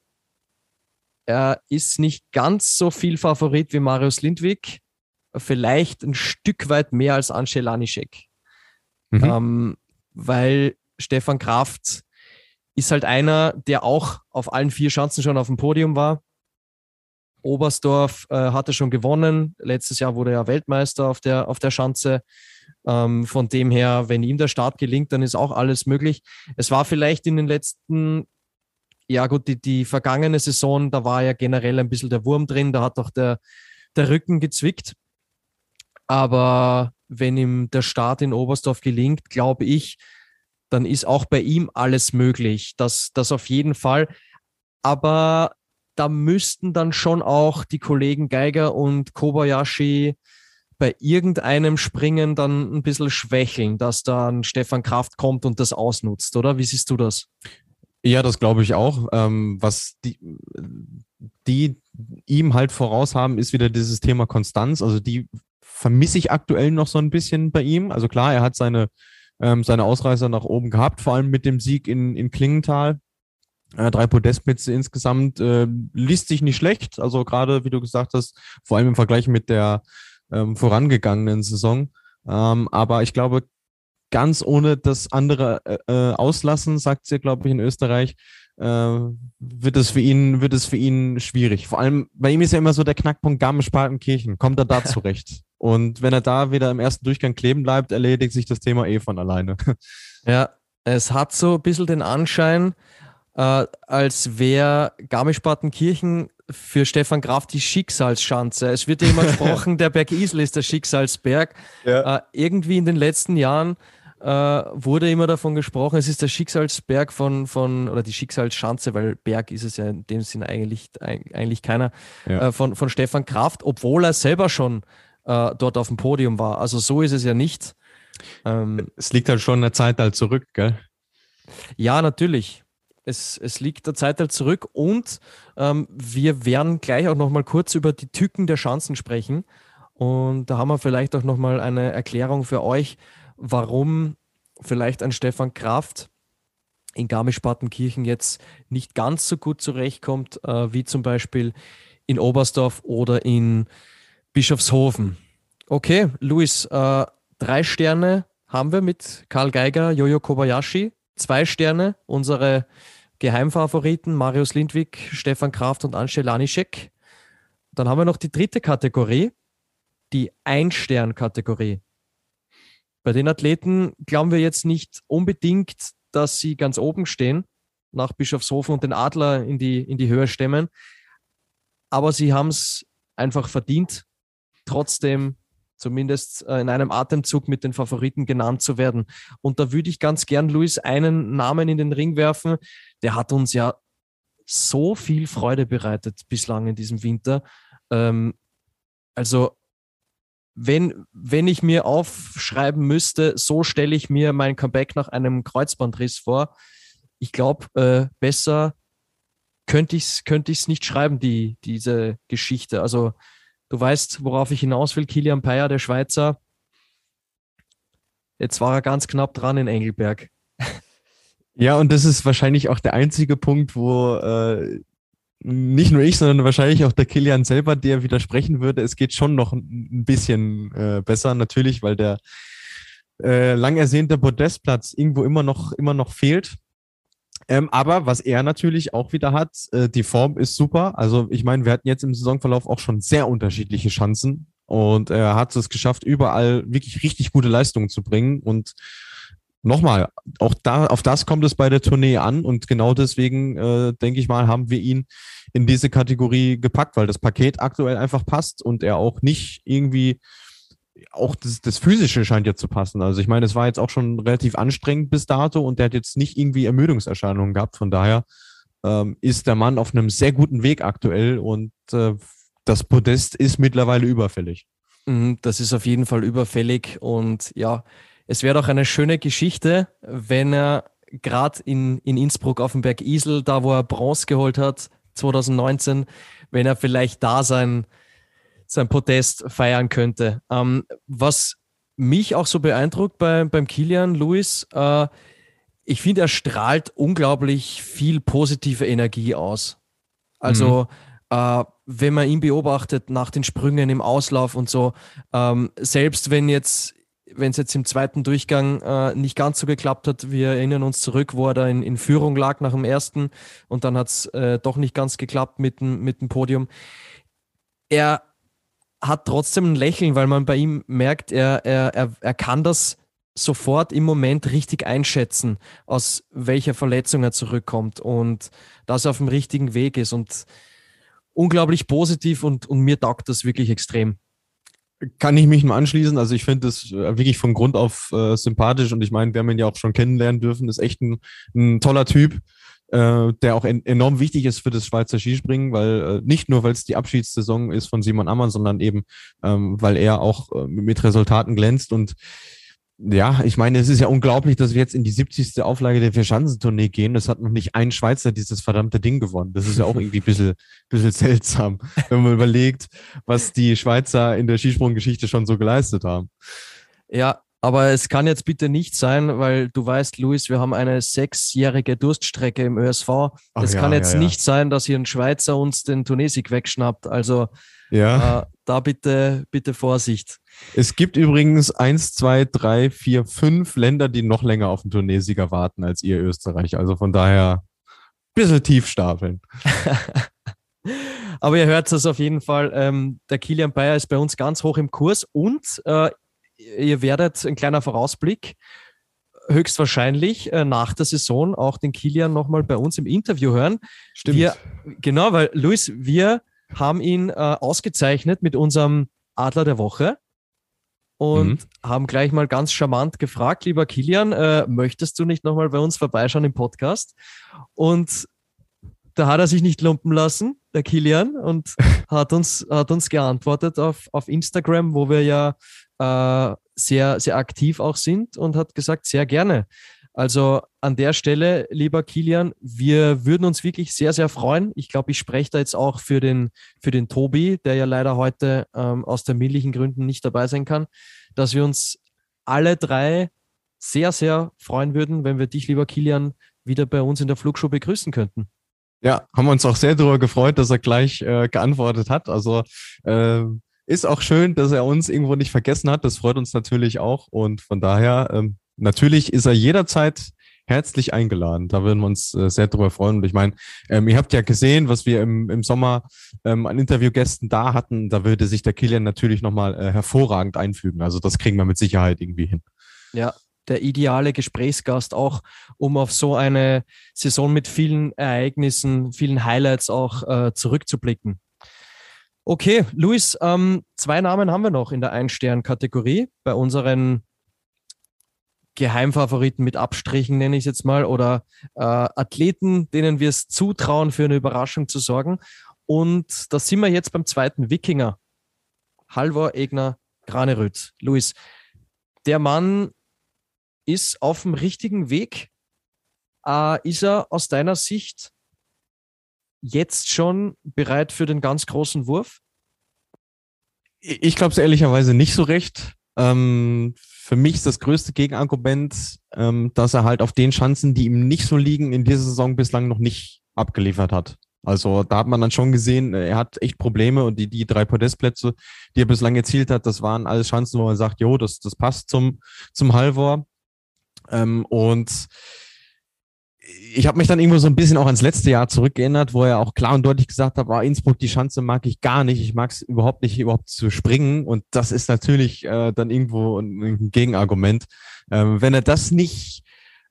er ist nicht ganz so viel Favorit wie Marius Lindwig, vielleicht ein Stück weit mehr als Ansche Lanischek. Mhm. Ähm, weil Stefan Kraft ist halt einer, der auch auf allen vier Schanzen schon auf dem Podium war. Oberstdorf äh, hatte schon gewonnen. Letztes Jahr wurde er Weltmeister auf der, auf der Schanze. Ähm, von dem her, wenn ihm der Start gelingt, dann ist auch alles möglich. Es war vielleicht in den letzten ja gut, die, die vergangene Saison, da war ja generell ein bisschen der Wurm drin, da hat auch der, der Rücken gezwickt. Aber wenn ihm der Start in Oberstdorf gelingt, glaube ich, dann ist auch bei ihm alles möglich. Das, das auf jeden Fall. Aber da müssten dann schon auch die Kollegen Geiger und Kobayashi bei irgendeinem Springen dann ein bisschen schwächeln, dass dann Stefan Kraft kommt und das ausnutzt, oder? Wie siehst du das? Ja, das glaube ich auch. Ähm, was die, die ihm halt voraus haben, ist wieder dieses Thema Konstanz. Also die vermisse ich aktuell noch so ein bisschen bei ihm. Also klar, er hat seine, ähm, seine Ausreißer nach oben gehabt, vor allem mit dem Sieg in, in Klingenthal. Äh, drei Podestplätze insgesamt äh, liest sich nicht schlecht. Also gerade, wie du gesagt hast, vor allem im Vergleich mit der ähm, vorangegangenen Saison. Ähm, aber ich glaube, ganz ohne das andere äh, äh auslassen, sagt sie, glaube ich, in Österreich, äh, wird es für ihn, wird es für ihn schwierig. Vor allem, bei ihm ist ja immer so der Knackpunkt Garmisch-Partenkirchen. Kommt er da zurecht? Und wenn er da wieder im ersten Durchgang kleben bleibt, erledigt sich das Thema eh von alleine. Ja, es hat so ein bisschen den Anschein, äh, als wäre Garmisch-Partenkirchen für Stefan Graf die Schicksalsschanze. Es wird ja immer gesprochen, der Berg Isel ist der Schicksalsberg. Ja. Äh, irgendwie in den letzten Jahren äh, wurde immer davon gesprochen, es ist der Schicksalsberg von, von oder die Schicksalsschanze, weil Berg ist es ja in dem Sinn eigentlich, eigentlich keiner, ja. äh, von, von Stefan Kraft, obwohl er selber schon äh, dort auf dem Podium war. Also so ist es ja nicht. Ähm, es liegt halt schon eine Zeit halt zurück, gell? Ja, natürlich. Es, es liegt der Zeit halt zurück und ähm, wir werden gleich auch nochmal kurz über die Tücken der Chancen sprechen. Und da haben wir vielleicht auch nochmal eine Erklärung für euch, warum vielleicht ein Stefan Kraft in Garmisch-Partenkirchen jetzt nicht ganz so gut zurechtkommt, äh, wie zum Beispiel in Oberstdorf oder in Bischofshofen. Okay, Luis, äh, drei Sterne haben wir mit Karl Geiger, Jojo Kobayashi. Zwei Sterne, unsere Geheimfavoriten, Marius Lindwig, Stefan Kraft und Anstey Lanischek. Dann haben wir noch die dritte Kategorie, die Ein-Stern-Kategorie. Bei den Athleten glauben wir jetzt nicht unbedingt, dass sie ganz oben stehen, nach Bischofshofen und den Adler in die, in die Höhe stemmen. Aber sie haben es einfach verdient, trotzdem zumindest äh, in einem Atemzug mit den Favoriten genannt zu werden. Und da würde ich ganz gern, Luis, einen Namen in den Ring werfen. Der hat uns ja so viel Freude bereitet bislang in diesem Winter. Ähm, also wenn, wenn ich mir aufschreiben müsste, so stelle ich mir mein Comeback nach einem Kreuzbandriss vor. Ich glaube, äh, besser könnte ich es könnte nicht schreiben, die, diese Geschichte. Also du weißt, worauf ich hinaus will. Kilian Peyer, der Schweizer, jetzt war er ganz knapp dran in Engelberg. Ja, und das ist wahrscheinlich auch der einzige Punkt, wo äh, nicht nur ich, sondern wahrscheinlich auch der Kilian selber, der widersprechen würde, es geht schon noch ein bisschen äh, besser, natürlich, weil der äh, lang ersehnte Podestplatz irgendwo immer noch, immer noch fehlt. Ähm, aber was er natürlich auch wieder hat, äh, die Form ist super. Also ich meine, wir hatten jetzt im Saisonverlauf auch schon sehr unterschiedliche Chancen. Und er hat es geschafft, überall wirklich richtig gute Leistungen zu bringen. Und nochmal, auch da, auf das kommt es bei der Tournee an. Und genau deswegen, äh, denke ich mal, haben wir ihn in diese Kategorie gepackt, weil das Paket aktuell einfach passt und er auch nicht irgendwie auch das, das Physische scheint jetzt zu passen. Also ich meine, es war jetzt auch schon relativ anstrengend bis dato und der hat jetzt nicht irgendwie Ermüdungserscheinungen gehabt. Von daher ähm, ist der Mann auf einem sehr guten Weg aktuell und äh, das Podest ist mittlerweile überfällig. Mhm, das ist auf jeden Fall überfällig und ja, es wäre doch eine schöne Geschichte, wenn er gerade in, in Innsbruck auf dem Berg Isel, da wo er Bronze geholt hat, 2019, wenn er vielleicht da sein, sein Podest feiern könnte. Ähm, was mich auch so beeindruckt bei, beim Kilian Lewis, äh, ich finde, er strahlt unglaublich viel positive Energie aus. Also, mhm. äh, wenn man ihn beobachtet nach den Sprüngen im Auslauf und so, ähm, selbst wenn jetzt wenn es jetzt im zweiten Durchgang äh, nicht ganz so geklappt hat, wir erinnern uns zurück, wo er da in, in Führung lag nach dem ersten und dann hat es äh, doch nicht ganz geklappt mit mit dem Podium. Er hat trotzdem ein Lächeln, weil man bei ihm merkt, er, er, er, er kann das sofort im Moment richtig einschätzen, aus welcher Verletzung er zurückkommt und dass er auf dem richtigen Weg ist und unglaublich positiv und, und mir taugt das wirklich extrem. Kann ich mich nur anschließen. Also ich finde es äh, wirklich von Grund auf äh, sympathisch und ich meine, wir haben ihn ja auch schon kennenlernen dürfen, ist echt ein, ein toller Typ äh, der auch en enorm wichtig ist für das Schweizer Skispringen, weil äh, nicht nur, weil es die Abschiedssaison ist von Simon Ammann, sondern eben, ähm, weil er auch äh, mit Resultaten glänzt und ja, ich meine, es ist ja unglaublich, dass wir jetzt in die 70. Auflage der Vierschanzentournee gehen. Es hat noch nicht ein Schweizer dieses verdammte Ding gewonnen. Das ist ja auch irgendwie ein bisschen, bisschen seltsam, wenn man überlegt, was die Schweizer in der Skisprunggeschichte schon so geleistet haben. Ja, aber es kann jetzt bitte nicht sein, weil du weißt, Luis, wir haben eine sechsjährige Durststrecke im ÖSV. Ach es ja, kann jetzt ja, ja. nicht sein, dass hier ein Schweizer uns den Tunesik wegschnappt. Also ja. Äh, da bitte, bitte Vorsicht. Es gibt übrigens eins, zwei, drei, vier, fünf Länder, die noch länger auf den Turniersieger warten als ihr Österreich. Also von daher ein bisschen tief stapeln. Aber ihr hört es auf jeden Fall. Ähm, der Kilian Bayer ist bei uns ganz hoch im Kurs und äh, ihr werdet ein kleiner Vorausblick höchstwahrscheinlich äh, nach der Saison auch den Kilian nochmal bei uns im Interview hören. Stimmt. Wir, genau, weil Luis, wir haben ihn äh, ausgezeichnet mit unserem Adler der Woche und mhm. haben gleich mal ganz charmant gefragt, lieber Kilian, äh, möchtest du nicht nochmal bei uns vorbeischauen im Podcast? Und da hat er sich nicht lumpen lassen, der Kilian, und hat uns, hat uns geantwortet auf, auf Instagram, wo wir ja äh, sehr, sehr aktiv auch sind und hat gesagt, sehr gerne. Also an der Stelle, lieber Kilian, wir würden uns wirklich sehr, sehr freuen. Ich glaube, ich spreche da jetzt auch für den, für den Tobi, der ja leider heute ähm, aus terminlichen Gründen nicht dabei sein kann, dass wir uns alle drei sehr, sehr freuen würden, wenn wir dich, lieber Kilian, wieder bei uns in der Flugshow begrüßen könnten. Ja, haben wir uns auch sehr darüber gefreut, dass er gleich äh, geantwortet hat. Also äh, ist auch schön, dass er uns irgendwo nicht vergessen hat. Das freut uns natürlich auch. Und von daher, ähm, natürlich ist er jederzeit herzlich eingeladen. Da würden wir uns äh, sehr drüber freuen. Und ich meine, ähm, ihr habt ja gesehen, was wir im, im Sommer ähm, an Interviewgästen da hatten. Da würde sich der Kilian natürlich nochmal äh, hervorragend einfügen. Also das kriegen wir mit Sicherheit irgendwie hin. Ja, der ideale Gesprächsgast auch, um auf so eine Saison mit vielen Ereignissen, vielen Highlights auch äh, zurückzublicken. Okay, Luis, ähm, zwei Namen haben wir noch in der Ein-Stern-Kategorie bei unseren Geheimfavoriten mit Abstrichen, nenne ich es jetzt mal, oder äh, Athleten, denen wir es zutrauen, für eine Überraschung zu sorgen. Und da sind wir jetzt beim zweiten Wikinger. Halvor Egner Granerüth. Luis, der Mann ist auf dem richtigen Weg. Äh, ist er aus deiner Sicht jetzt schon bereit für den ganz großen Wurf? Ich glaube es ehrlicherweise nicht so recht. Ähm, für mich ist das größte Gegenargument, ähm, dass er halt auf den Chancen, die ihm nicht so liegen, in dieser Saison bislang noch nicht abgeliefert hat. Also da hat man dann schon gesehen, er hat echt Probleme und die, die drei Podestplätze, die er bislang erzielt hat, das waren alles Chancen, wo man sagt, jo, das, das passt zum, zum Halvor. Ähm, und ich habe mich dann irgendwo so ein bisschen auch ans letzte Jahr zurückgeändert, wo er auch klar und deutlich gesagt hat, oh, Innsbruck, die Schanze mag ich gar nicht. Ich mag es überhaupt nicht, überhaupt zu springen. Und das ist natürlich äh, dann irgendwo ein, ein Gegenargument. Ähm, wenn er das nicht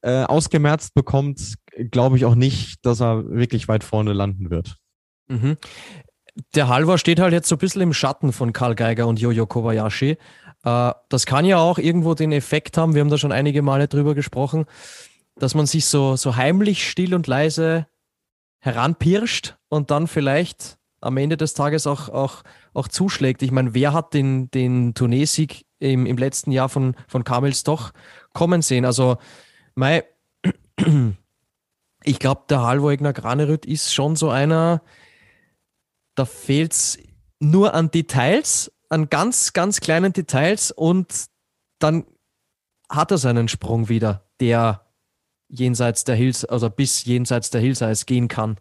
äh, ausgemerzt bekommt, glaube ich auch nicht, dass er wirklich weit vorne landen wird. Mhm. Der Halvor steht halt jetzt so ein bisschen im Schatten von Karl Geiger und Jojo Kobayashi. Äh, das kann ja auch irgendwo den Effekt haben, wir haben da schon einige Male drüber gesprochen, dass man sich so, so heimlich still und leise heranpirscht und dann vielleicht am Ende des Tages auch, auch, auch zuschlägt. Ich meine, wer hat den, den Turniersieg im, im letzten Jahr von, von Kamels doch kommen sehen? Also, mei, ich glaube, der Halvor Egner Granerüt ist schon so einer, da fehlt es nur an Details, an ganz, ganz kleinen Details und dann hat er seinen Sprung wieder, der jenseits der Hills, also bis jenseits der Hillsides gehen kann.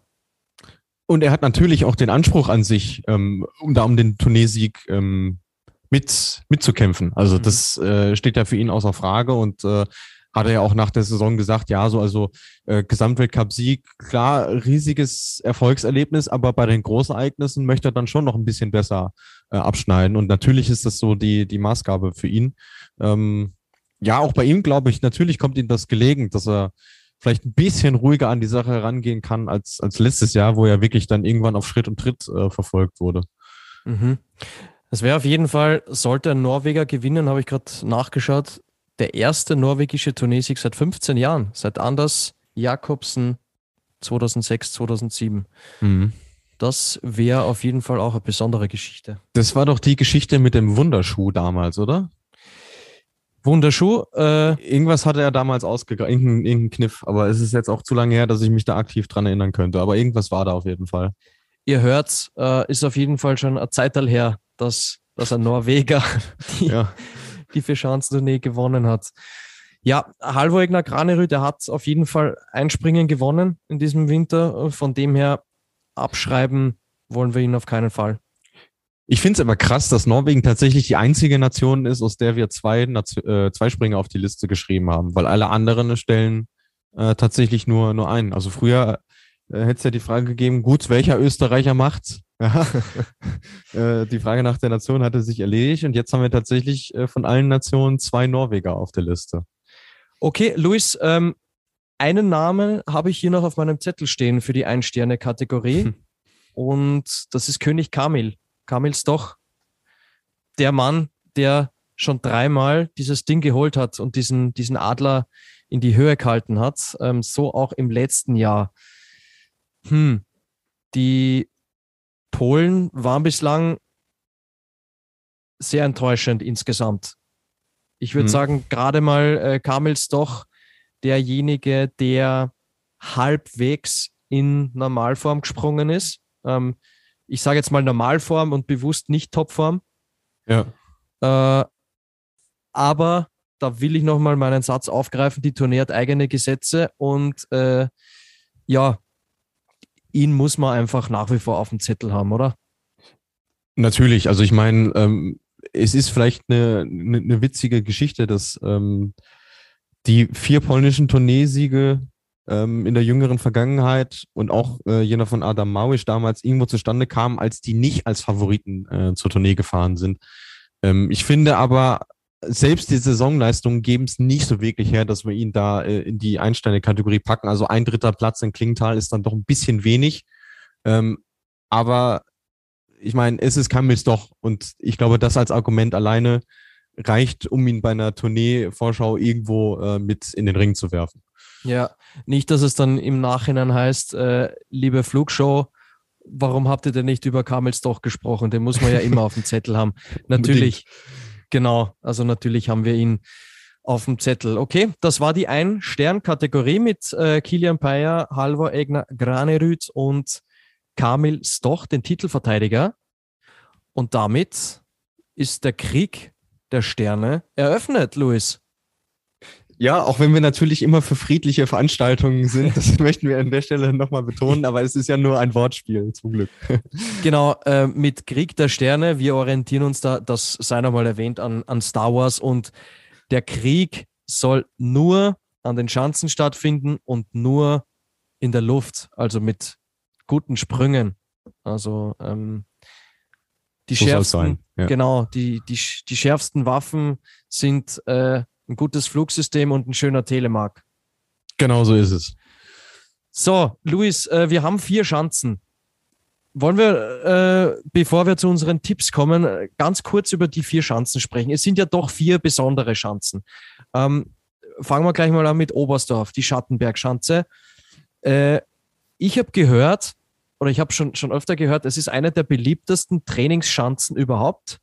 Und er hat natürlich auch den Anspruch an sich, ähm, um da um den Turniersieg ähm, mit, mitzukämpfen. Also mhm. das äh, steht ja für ihn außer Frage und äh, hat er ja auch nach der Saison gesagt, ja, so also äh, Gesamtweltcup-Sieg, klar, riesiges Erfolgserlebnis, aber bei den Großereignissen möchte er dann schon noch ein bisschen besser äh, abschneiden. Und natürlich ist das so die, die Maßgabe für ihn. Ähm, ja, auch bei ihm, glaube ich, natürlich kommt ihm das gelegen, dass er vielleicht ein bisschen ruhiger an die Sache herangehen kann als, als letztes Jahr, wo er wirklich dann irgendwann auf Schritt und Tritt äh, verfolgt wurde. Mhm. Es wäre auf jeden Fall, sollte ein Norweger gewinnen, habe ich gerade nachgeschaut, der erste norwegische Turniersieg seit 15 Jahren, seit Anders Jakobsen 2006, 2007. Mhm. Das wäre auf jeden Fall auch eine besondere Geschichte. Das war doch die Geschichte mit dem Wunderschuh damals, oder? Wunderschuh. Äh, Irgendwas hatte er damals ausgegraben, irgendein, irgendein Kniff, aber es ist jetzt auch zu lange her, dass ich mich da aktiv dran erinnern könnte. Aber irgendwas war da auf jeden Fall. Ihr hört, äh, ist auf jeden Fall schon eine Zeitalter her, dass, dass ein Norweger die, ja die Vierschanzentournee gewonnen hat. Ja, Halvor Egner Granerü, der hat auf jeden Fall ein Springen gewonnen in diesem Winter. Von dem her abschreiben wollen wir ihn auf keinen Fall. Ich finde es aber krass, dass Norwegen tatsächlich die einzige Nation ist, aus der wir zwei, äh, zwei Springer auf die Liste geschrieben haben, weil alle anderen stellen äh, tatsächlich nur, nur einen. Also früher äh, hätte es ja die Frage gegeben, gut, welcher Österreicher macht's? Ja. äh, die Frage nach der Nation hatte sich erledigt und jetzt haben wir tatsächlich äh, von allen Nationen zwei Norweger auf der Liste. Okay, Luis, ähm, einen Namen habe ich hier noch auf meinem Zettel stehen für die Ein-Sterne-Kategorie hm. und das ist König Kamil. Kamils doch der Mann, der schon dreimal dieses Ding geholt hat und diesen, diesen Adler in die Höhe gehalten hat. Ähm, so auch im letzten Jahr. Hm. Die Polen waren bislang sehr enttäuschend insgesamt. Ich würde hm. sagen, gerade mal äh, Kamels doch derjenige, der halbwegs in Normalform gesprungen ist. Ähm, ich sage jetzt mal Normalform und bewusst nicht Topform. Ja. Äh, aber da will ich nochmal meinen Satz aufgreifen, die Tournee hat eigene Gesetze und äh, ja, ihn muss man einfach nach wie vor auf dem Zettel haben, oder? Natürlich, also ich meine, ähm, es ist vielleicht eine, eine, eine witzige Geschichte, dass ähm, die vier polnischen Tourneesiege ähm, in der jüngeren Vergangenheit und auch äh, jener von Adam Małysz damals irgendwo zustande kamen, als die nicht als Favoriten äh, zur Tournee gefahren sind. Ähm, ich finde aber, selbst die Saisonleistungen geben es nicht so wirklich her, dass wir ihn da äh, in die Einsteine-Kategorie packen. Also ein dritter Platz in Klingenthal ist dann doch ein bisschen wenig. Ähm, aber ich meine, es ist Kamils doch. Und ich glaube, das als Argument alleine reicht, um ihn bei einer Tournee-Vorschau irgendwo äh, mit in den Ring zu werfen. Ja, nicht, dass es dann im Nachhinein heißt, äh, liebe Flugshow, warum habt ihr denn nicht über Kamels doch gesprochen? Den muss man ja immer auf dem Zettel haben. Natürlich. Genau, also natürlich haben wir ihn auf dem Zettel. Okay, das war die Ein-Stern-Kategorie mit äh, Kilian Payer, Halvor Egner Granerüt und Kamil Stoch, den Titelverteidiger. Und damit ist der Krieg der Sterne eröffnet, Luis. Ja, auch wenn wir natürlich immer für friedliche Veranstaltungen sind, das möchten wir an der Stelle nochmal betonen, aber es ist ja nur ein Wortspiel, zum Glück. Genau, äh, mit Krieg der Sterne, wir orientieren uns da, das sei nochmal erwähnt, an, an Star Wars und der Krieg soll nur an den Schanzen stattfinden und nur in der Luft, also mit guten Sprüngen. Also ähm, die So schärfsten, sein, ja. genau, die, die, die schärfsten Waffen sind äh, ein gutes Flugsystem und ein schöner Telemark. Genau so ist es. So, Luis, äh, wir haben vier Schanzen. Wollen wir, äh, bevor wir zu unseren Tipps kommen, ganz kurz über die vier Schanzen sprechen? Es sind ja doch vier besondere Schanzen. Ähm, fangen wir gleich mal an mit Oberstdorf, die Schattenbergschanze. Äh, ich habe gehört, oder ich habe schon, schon öfter gehört, es ist eine der beliebtesten Trainingsschanzen überhaupt.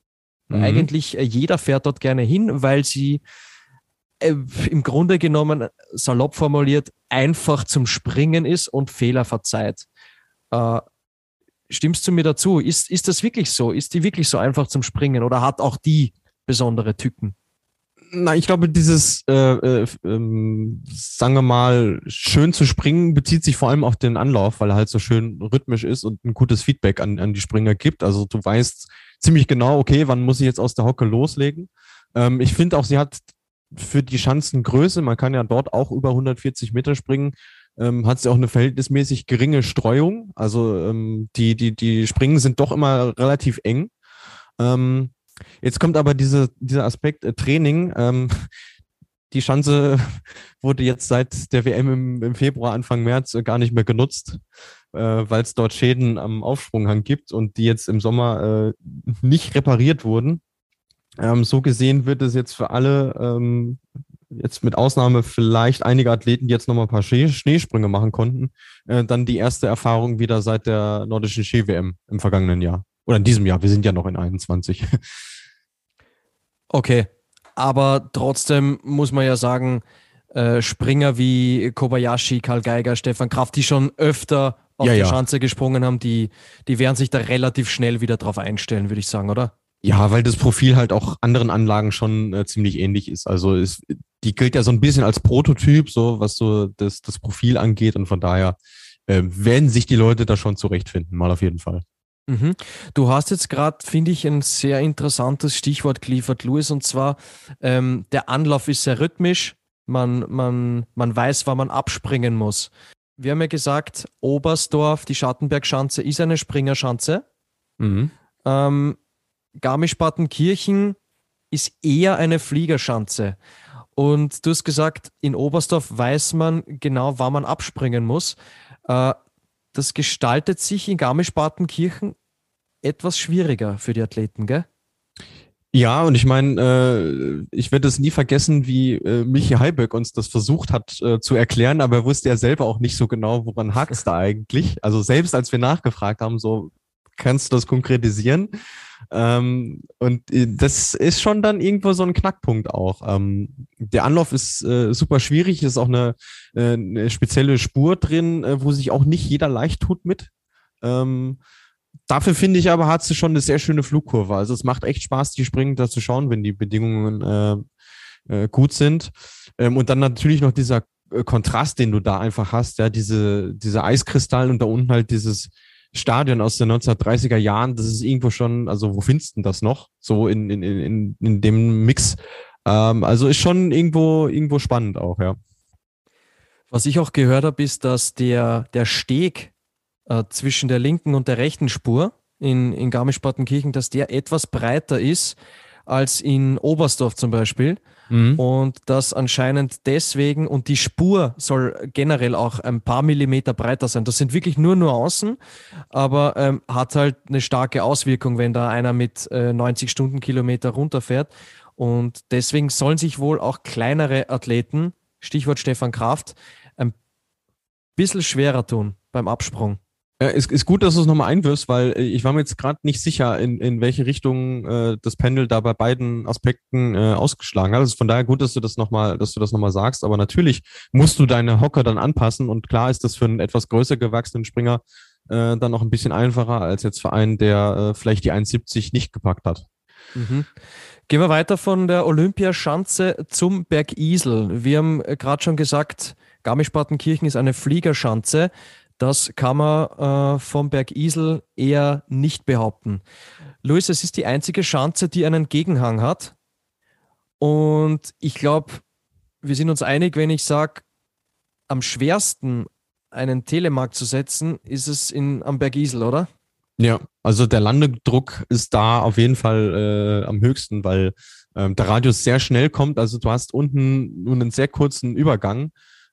Mhm. Eigentlich äh, jeder fährt dort gerne hin, weil sie äh, im Grunde genommen, salopp formuliert, einfach zum Springen ist und Fehler verzeiht. Äh, stimmst du mir dazu? Ist, ist das wirklich so? Ist die wirklich so einfach zum Springen oder hat auch die besondere Tücken? Na, ich glaube, dieses, äh, äh, ähm, sagen wir mal, schön zu springen, bezieht sich vor allem auf den Anlauf, weil er halt so schön rhythmisch ist und ein gutes Feedback an, an die Springer gibt. Also du weißt ziemlich genau, okay, wann muss ich jetzt aus der Hocke loslegen. Ähm, ich finde auch, sie hat für die Schanzengröße, man kann ja dort auch über 140 Meter springen, ähm, hat sie auch eine verhältnismäßig geringe Streuung. Also ähm, die, die, die Springen sind doch immer relativ eng. Ähm, Jetzt kommt aber diese, dieser Aspekt äh, Training. Ähm, die Schanze wurde jetzt seit der WM im, im Februar, Anfang März äh, gar nicht mehr genutzt, äh, weil es dort Schäden am Aufsprunghang gibt und die jetzt im Sommer äh, nicht repariert wurden. Ähm, so gesehen wird es jetzt für alle, ähm, jetzt mit Ausnahme vielleicht einiger Athleten, die jetzt nochmal ein paar Schnee Schneesprünge machen konnten, äh, dann die erste Erfahrung wieder seit der nordischen Ski-WM im vergangenen Jahr. Oder in diesem Jahr, wir sind ja noch in 21. Okay, aber trotzdem muss man ja sagen, äh, Springer wie Kobayashi, Karl Geiger, Stefan Kraft, die schon öfter auf Ja, die ja. Schanze gesprungen haben, die, die werden sich da relativ schnell wieder drauf einstellen, würde ich sagen, oder? Ja, weil das Profil halt auch anderen Anlagen schon äh, ziemlich ähnlich ist. Also ist, die gilt ja so ein bisschen als Prototyp, so was so das, das Profil angeht. Und von daher äh, werden sich die Leute da schon zurechtfinden, mal auf jeden Fall. Mhm. Du hast jetzt gerade, finde ich, ein sehr interessantes Stichwort geliefert, Louis, und zwar ähm, der Anlauf ist sehr rhythmisch. Man, man, man weiß, wann man abspringen muss. Wir haben ja gesagt, Oberstdorf, die Schattenbergschanze, ist eine Springerschanze. Mhm. Ähm, Garmisch-Partenkirchen ist eher eine Fliegerschanze. Und du hast gesagt, in Oberstdorf weiß man genau, wann man abspringen muss. Äh, das gestaltet sich in Garmisch-Partenkirchen etwas schwieriger für die Athleten, gell? Ja, und ich meine, äh, ich werde es nie vergessen, wie äh, Michi Heiböck uns das versucht hat äh, zu erklären, aber er wusste ja selber auch nicht so genau, woran hakt es da eigentlich. Also selbst als wir nachgefragt haben, so kannst du das konkretisieren? Ähm, und äh, das ist schon dann irgendwo so ein Knackpunkt auch. Ähm, der Anlauf ist äh, super schwierig, ist auch eine, äh, eine spezielle Spur drin, äh, wo sich auch nicht jeder leicht tut mit. Ähm, dafür finde ich aber, hat sie schon eine sehr schöne Flugkurve. Also es macht echt Spaß, die Springen da zu schauen, wenn die Bedingungen äh, äh, gut sind. Ähm, und dann natürlich noch dieser Kontrast, den du da einfach hast, ja, diese, diese Eiskristall und da unten halt dieses Stadion aus den 1930er Jahren, das ist irgendwo schon, also wo findest du das noch? So in, in, in, in dem Mix. Ähm, also ist schon irgendwo, irgendwo spannend auch, ja. Was ich auch gehört habe, ist, dass der, der Steg äh, zwischen der linken und der rechten Spur in, in Garmisch-Partenkirchen, dass der etwas breiter ist als in Oberstdorf zum Beispiel. Mhm. Und das anscheinend deswegen, und die Spur soll generell auch ein paar Millimeter breiter sein. Das sind wirklich nur Nuancen, aber ähm, hat halt eine starke Auswirkung, wenn da einer mit äh, 90 Stundenkilometer runterfährt. Und deswegen sollen sich wohl auch kleinere Athleten, Stichwort Stefan Kraft, ein bisschen schwerer tun beim Absprung. Ja, ist, ist gut, dass du es nochmal einwirfst, weil äh, ich war mir jetzt gerade nicht sicher, in, in welche Richtung äh, das Pendel da bei beiden Aspekten äh, ausgeschlagen hat. Also von daher gut, dass du das nochmal, dass du das nochmal sagst. Aber natürlich musst du deine Hocker dann anpassen und klar ist das für einen etwas größer gewachsenen Springer äh, dann noch ein bisschen einfacher als jetzt für einen, der äh, vielleicht die 1,70 nicht gepackt hat. Mhm. Gehen wir weiter von der Olympiaschanze zum Berg Isel. Wir haben gerade schon gesagt, Garmisch-Partenkirchen ist eine Fliegerschanze. Das kann man äh, vom Berg Isel eher nicht behaupten. Luis, es ist die einzige Schanze, die einen Gegenhang hat. Und ich glaube, wir sind uns einig, wenn ich sage, am schwersten einen Telemark zu setzen, ist es in, am Berg Isel, oder? Ja, also der Landedruck ist da auf jeden Fall äh, am höchsten, weil ähm, der Radius sehr schnell kommt. Also du hast unten nur einen sehr kurzen Übergang.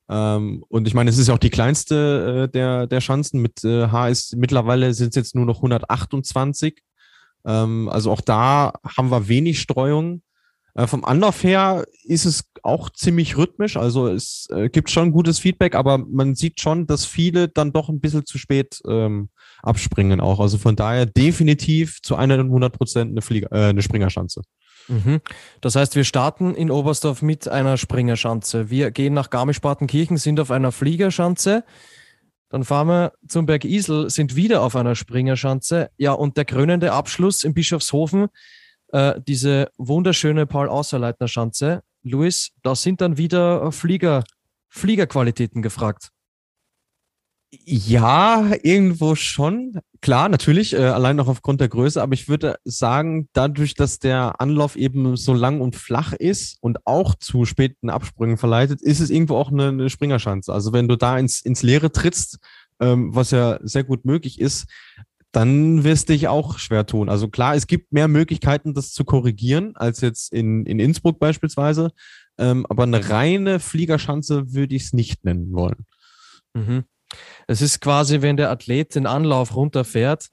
Ähm, und ich meine, es ist ja auch die kleinste äh, der, der Schanzen. Mit äh, H ist mittlerweile sind es jetzt nur noch 128. Ähm, also auch da haben wir wenig Streuung. Äh, vom Anlauf her ist es auch ziemlich rhythmisch. Also es äh, gibt schon gutes Feedback, aber man sieht schon, dass viele dann doch ein bisschen zu spät ähm, abspringen auch. Also von daher definitiv zu 100 Prozent eine, Flieger, äh, eine Springerschanze. Mhm. Das heißt, wir starten in Oberstdorf mit einer Springerschanze. Wir gehen nach Garmisch-Partenkirchen, sind auf einer Fliegerschanze. Dann fahren wir zum Berg Isel, sind wieder auf einer Springerschanze. Ja, und der krönende Abschluss in Bischofshofen, äh, diese wunderschöne Paul-Außerleitner-Schanze. Luis, da sind dann wieder Flieger, Fliegerqualitäten gefragt. Ja, irgendwo schon. Klar, natürlich, äh, allein noch aufgrund der Größe, aber ich würde sagen, dadurch, dass der Anlauf eben so lang und flach ist und auch zu späten Absprüngen verleitet, ist es irgendwo auch eine, eine Springerschanze. Also wenn du da ins, ins Leere trittst, ähm, was ja sehr gut möglich ist, dann wirst du dich auch schwer tun. Also klar, es gibt mehr Möglichkeiten, das zu korrigieren, als jetzt in, in Innsbruck beispielsweise. Ähm, aber eine reine Fliegerschanze würde ich es nicht nennen wollen. Mhm. Es ist quasi, wenn der Athlet den Anlauf runterfährt,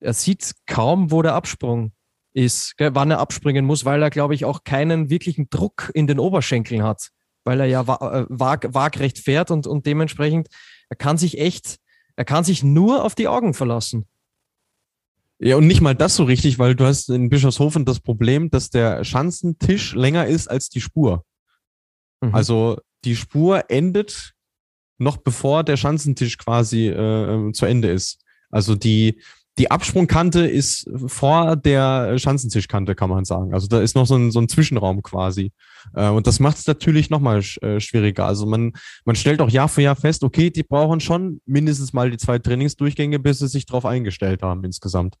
er sieht kaum, wo der Absprung ist, wann er abspringen muss, weil er, glaube ich, auch keinen wirklichen Druck in den Oberschenkeln hat, weil er ja äh, wag, waagrecht fährt und, und dementsprechend, er kann sich echt, er kann sich nur auf die Augen verlassen. Ja, und nicht mal das so richtig, weil du hast in Bischofshofen das Problem, dass der Schanzentisch länger ist als die Spur. Mhm. Also die Spur endet noch bevor der Schanzentisch quasi äh, ähm, zu Ende ist. Also die, die Absprungkante ist vor der Schanzentischkante, kann man sagen. Also da ist noch so ein, so ein Zwischenraum quasi. Äh, und das macht es natürlich nochmal äh, schwieriger. Also man, man stellt auch Jahr für Jahr fest, okay, die brauchen schon mindestens mal die zwei Trainingsdurchgänge, bis sie sich darauf eingestellt haben insgesamt.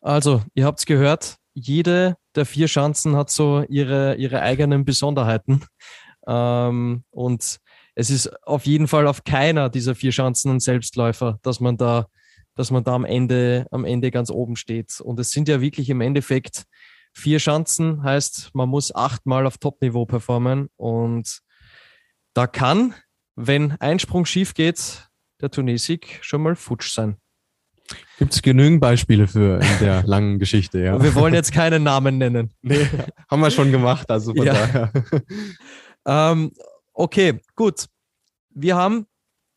Also, ihr habt es gehört, jede der vier Schanzen hat so ihre, ihre eigenen Besonderheiten. Ähm, und es ist auf jeden Fall auf keiner dieser vier Chancen ein Selbstläufer, dass man da, dass man da am Ende, am Ende ganz oben steht. Und es sind ja wirklich im Endeffekt vier Chancen, heißt, man muss achtmal auf Topniveau performen. Und da kann, wenn ein Sprung schief geht, der Turnesieg schon mal futsch sein. Gibt es genügend Beispiele für in der langen Geschichte, ja. Wir wollen jetzt keinen Namen nennen. Nee, haben wir schon gemacht, also von ja. daher. Ähm, Okay, gut. Wir haben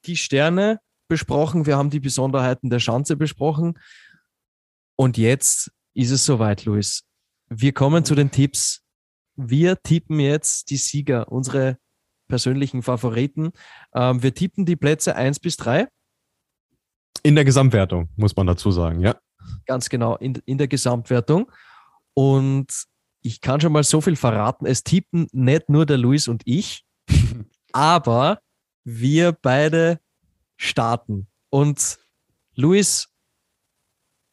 die Sterne besprochen, wir haben die Besonderheiten der Schanze besprochen. Und jetzt ist es soweit, Luis. Wir kommen zu den Tipps. Wir tippen jetzt die Sieger, unsere persönlichen Favoriten. Ähm, wir tippen die Plätze 1 bis 3. In der Gesamtwertung, muss man dazu sagen, ja. Ganz genau, in, in der Gesamtwertung. Und ich kann schon mal so viel verraten. Es tippen nicht nur der Luis und ich, aber wir beide starten. Und Luis,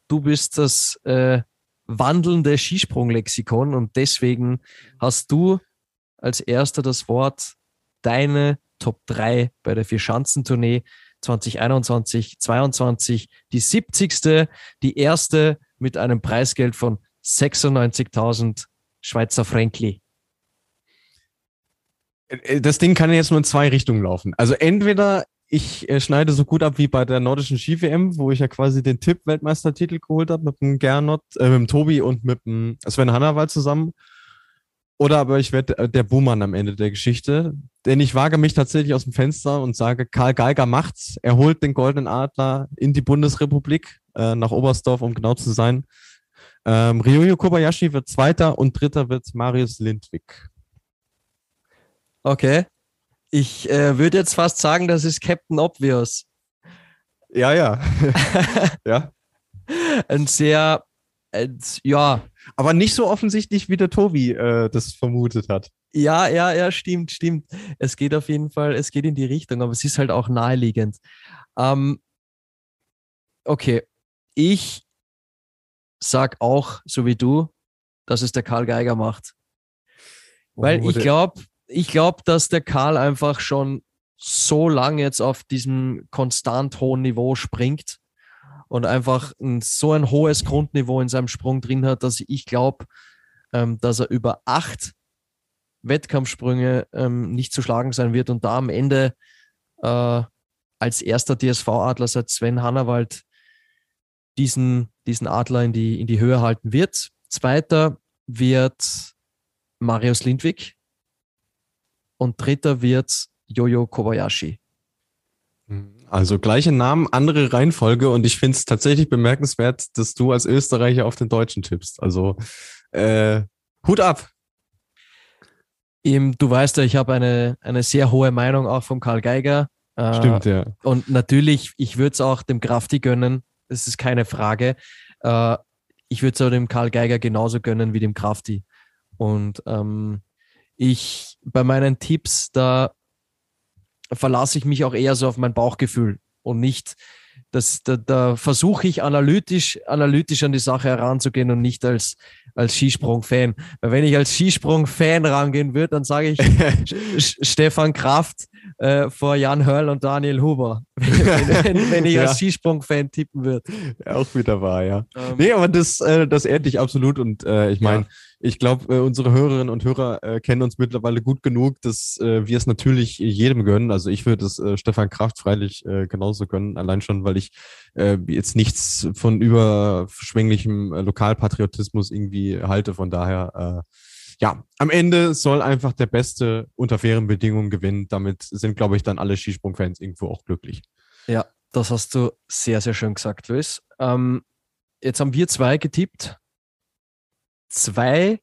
du bist das äh, wandelnde Skisprunglexikon und deswegen hast du als erster das Wort deine Top 3 bei der Vierschanzentournee 2021, 22, die 70. Die erste mit einem Preisgeld von 96.000 Schweizer Frankli. Äh, das Ding kann jetzt nur in zwei Richtungen laufen. Also entweder ich äh, schneide so gut ab wie bei der nordischen Ski-WM, wo ich ja quasi den Tipp-Weltmeistertitel geholt habe mit dem Gernot, äh, mit dem Tobi und mit dem Sven Hannawald zusammen. Oder aber ich werde äh, der Buhmann am Ende der Geschichte. Denn ich wage mich tatsächlich aus dem Fenster und sage, Karl Geiger macht's. Er holt den Goldenen Adler in die Bundesrepublik, äh, nach Oberstdorf, um genau zu sein. Ähm, Ryoyo Kobayashi wird Zweiter und Dritter wird Marius Lindwig. Okay. Ich äh, würde jetzt fast sagen, das ist Captain Obvious. Ja, ja. ja. Ein sehr, äh, ja. Aber nicht so offensichtlich, wie der Tobi äh, das vermutet hat. Ja, ja, ja, stimmt, stimmt. Es geht auf jeden Fall, es geht in die Richtung, aber es ist halt auch naheliegend. Ähm, okay, ich sag auch, so wie du, dass es der Karl Geiger macht. Weil ich glaube, ich glaube, dass der Karl einfach schon so lange jetzt auf diesem konstant hohen Niveau springt und einfach ein, so ein hohes Grundniveau in seinem Sprung drin hat, dass ich glaube, ähm, dass er über acht Wettkampfsprünge ähm, nicht zu schlagen sein wird und da am Ende äh, als erster DSV-Adler seit Sven Hannawald diesen, diesen Adler in die, in die Höhe halten wird. Zweiter wird Marius Lindwig und dritter wird Jojo Kobayashi. Also gleiche Namen, andere Reihenfolge und ich finde es tatsächlich bemerkenswert, dass du als Österreicher auf den Deutschen tippst. Also äh, Hut ab. du weißt ja, ich habe eine, eine sehr hohe Meinung auch von Karl Geiger. Äh, Stimmt, ja. Und natürlich, ich würde es auch dem Krafti gönnen, das ist keine Frage. Äh, ich würde es auch dem Karl Geiger genauso gönnen wie dem Krafti. Und ähm, ich bei meinen Tipps, da verlasse ich mich auch eher so auf mein Bauchgefühl und nicht, dass da, da versuche ich analytisch, analytisch an die Sache heranzugehen und nicht als, als Skisprung-Fan. Weil wenn ich als Skisprung-Fan rangehen würde, dann sage ich Stefan Kraft äh, vor Jan Hörl und Daniel Huber, wenn, wenn, wenn ich ja. als Skisprung-Fan tippen würde. Auch wieder wahr, ja. Ähm, nee, aber das, äh, das ehrt dich absolut und äh, ich meine, ja ich glaube, äh, unsere Hörerinnen und Hörer äh, kennen uns mittlerweile gut genug, dass äh, wir es natürlich jedem gönnen. Also ich würde es Stefan Kraft freilich genauso gönnen, allein schon, weil ich jetzt nichts von überschwänglichem Lokalpatriotismus irgendwie halte. Von daher, ja, am Ende soll einfach der Beste unter fairen Bedingungen gewinnen. Damit sind, glaube ich, dann alle Skisprungfans irgendwo auch glücklich. Ja, das hast du sehr, sehr schön gesagt, Luis. Ähm, jetzt haben wir zwei getippt zwei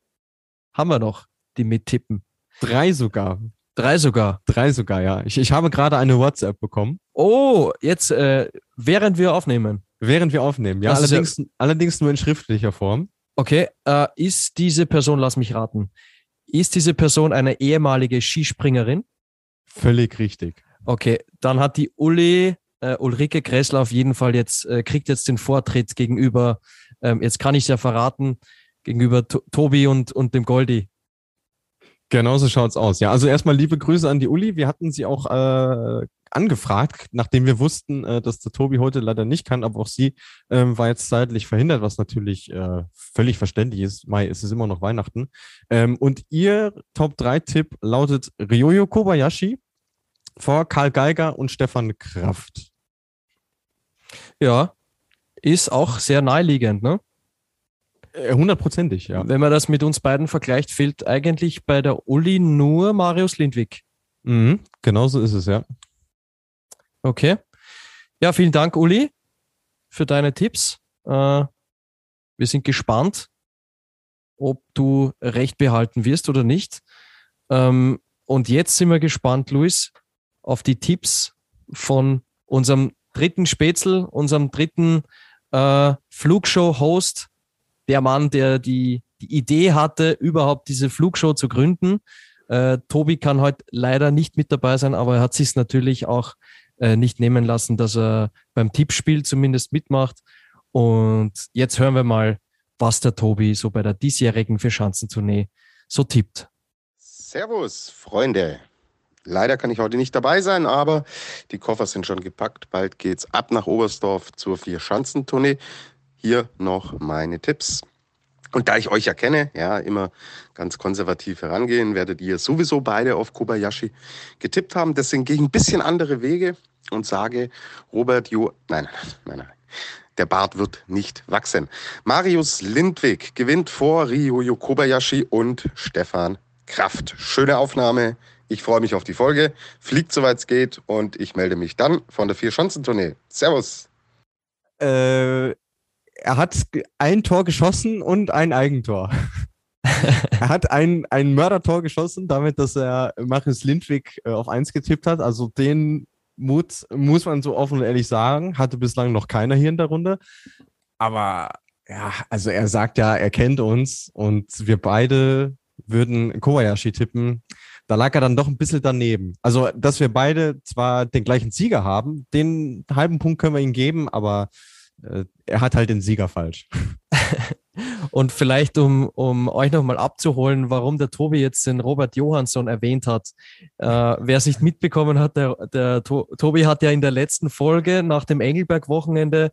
haben wir noch, die mittippen. Drei sogar. Drei sogar. Drei sogar, ja. Ich, ich habe gerade eine WhatsApp bekommen. Oh, jetzt, äh, während wir aufnehmen. Während wir aufnehmen, ja. allerdings, ja allerdings nur in schriftlicher Form. Okay, äh, ist diese Person, lass mich raten, ist diese Person eine ehemalige Skispringerin? Völlig richtig. Okay, dann hat die Uli, äh, Ulrike Kressler auf jeden Fall jetzt, äh, kriegt jetzt den Vortritt gegenüber, ähm, jetzt kann ich es ja verraten, gegenüber to Tobi und, und dem Goldi. Genauso schaut's aus. Ja, also erstmal liebe Grüße an die Uli. Wir hatten sie auch äh, angefragt, nachdem wir wussten, äh, dass der Tobi heute leider nicht kann, aber auch sie äh, war jetzt zeitlich verhindert, was natürlich äh, völlig verständlich ist. Mai, es ist immer noch Weihnachten. Ähm, und ihr Top 3 Tipp lautet Ryoyo Kobayashi vor Karl Geiger und Stefan Kraft. Ja, ist auch sehr naheliegend, ne? Äh, hundertprozentig, ja. Wenn man das mit uns beiden vergleicht, fehlt eigentlich bei der Uli nur Marius Lindwig. Mhm, genauso ist es, ja. Okay. Ja, vielen Dank, Uli, für deine Tipps. Äh, wir sind gespannt, ob du recht behalten wirst oder nicht. Ähm, und jetzt sind wir gespannt, Luis, auf die Tipps von unserem dritten Spätzl, unserem dritten äh, Flugshow-Host der Mann, der die, die Idee hatte, überhaupt diese Flugshow zu gründen. Äh, Tobi kann heute leider nicht mit dabei sein, aber er hat sich natürlich auch äh, nicht nehmen lassen, dass er beim Tippspiel zumindest mitmacht. Und jetzt hören wir mal, was der Tobi so bei der diesjährigen Vierschanzentournee so tippt. Servus, Freunde. Leider kann ich heute nicht dabei sein, aber die Koffer sind schon gepackt. Bald geht's ab nach Oberstdorf zur Vier-Schanzentournee. Hier noch meine Tipps. Und da ich euch ja kenne, ja, immer ganz konservativ herangehen, werdet ihr sowieso beide auf Kobayashi getippt haben. Deswegen gehe ich ein bisschen andere Wege und sage, Robert Jo, nein, nein, nein, der Bart wird nicht wachsen. Marius Lindwig gewinnt vor Ryoyo Kobayashi und Stefan Kraft. Schöne Aufnahme. Ich freue mich auf die Folge. Fliegt soweit es geht und ich melde mich dann von der Vier-Schanzentournee. Servus. Äh, er hat ein Tor geschossen und ein Eigentor. er hat ein, ein Mördertor geschossen, damit, dass er Marius Lindwig äh, auf eins getippt hat. Also den Mut, muss man so offen und ehrlich sagen, hatte bislang noch keiner hier in der Runde. Aber ja, also er sagt ja, er kennt uns und wir beide würden Kobayashi tippen. Da lag er dann doch ein bisschen daneben. Also, dass wir beide zwar den gleichen Sieger haben, den halben Punkt können wir ihm geben, aber er hat halt den Sieger falsch. Und vielleicht, um, um euch nochmal abzuholen, warum der Tobi jetzt den Robert Johansson erwähnt hat. Äh, wer es nicht mitbekommen hat, der, der to Tobi hat ja in der letzten Folge nach dem Engelberg-Wochenende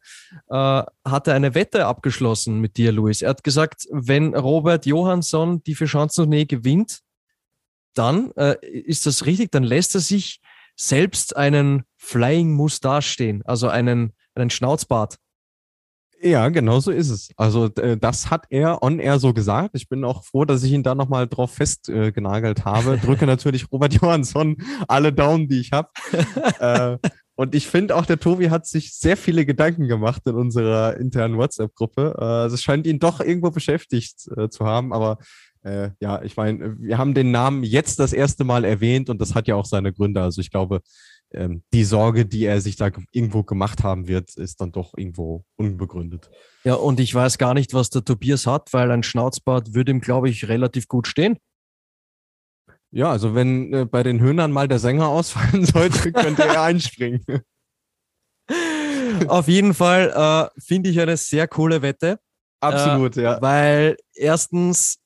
äh, eine Wette abgeschlossen mit dir, Luis. Er hat gesagt, wenn Robert Johansson die für Chancen gewinnt, dann äh, ist das richtig, dann lässt er sich selbst einen Flying Moustache stehen, also einen, einen Schnauzbart. Ja, genau so ist es. Also äh, das hat er on air so gesagt. Ich bin auch froh, dass ich ihn da nochmal drauf festgenagelt äh, habe. Drücke natürlich Robert Johansson alle Daumen, die ich habe. äh, und ich finde auch, der Tobi hat sich sehr viele Gedanken gemacht in unserer internen WhatsApp-Gruppe. Äh, also es scheint ihn doch irgendwo beschäftigt äh, zu haben. Aber äh, ja, ich meine, wir haben den Namen jetzt das erste Mal erwähnt und das hat ja auch seine Gründe. Also ich glaube, ähm, die Sorge, die er sich da irgendwo gemacht haben wird, ist dann doch irgendwo unbegründet. Ja, und ich weiß gar nicht, was der Tobias hat, weil ein Schnauzbart würde ihm, glaube ich, relativ gut stehen. Ja, also wenn äh, bei den Höhnern mal der Sänger ausfallen sollte, könnte er einspringen. Auf jeden Fall äh, finde ich eine sehr coole Wette. Absolut, äh, ja. Weil erstens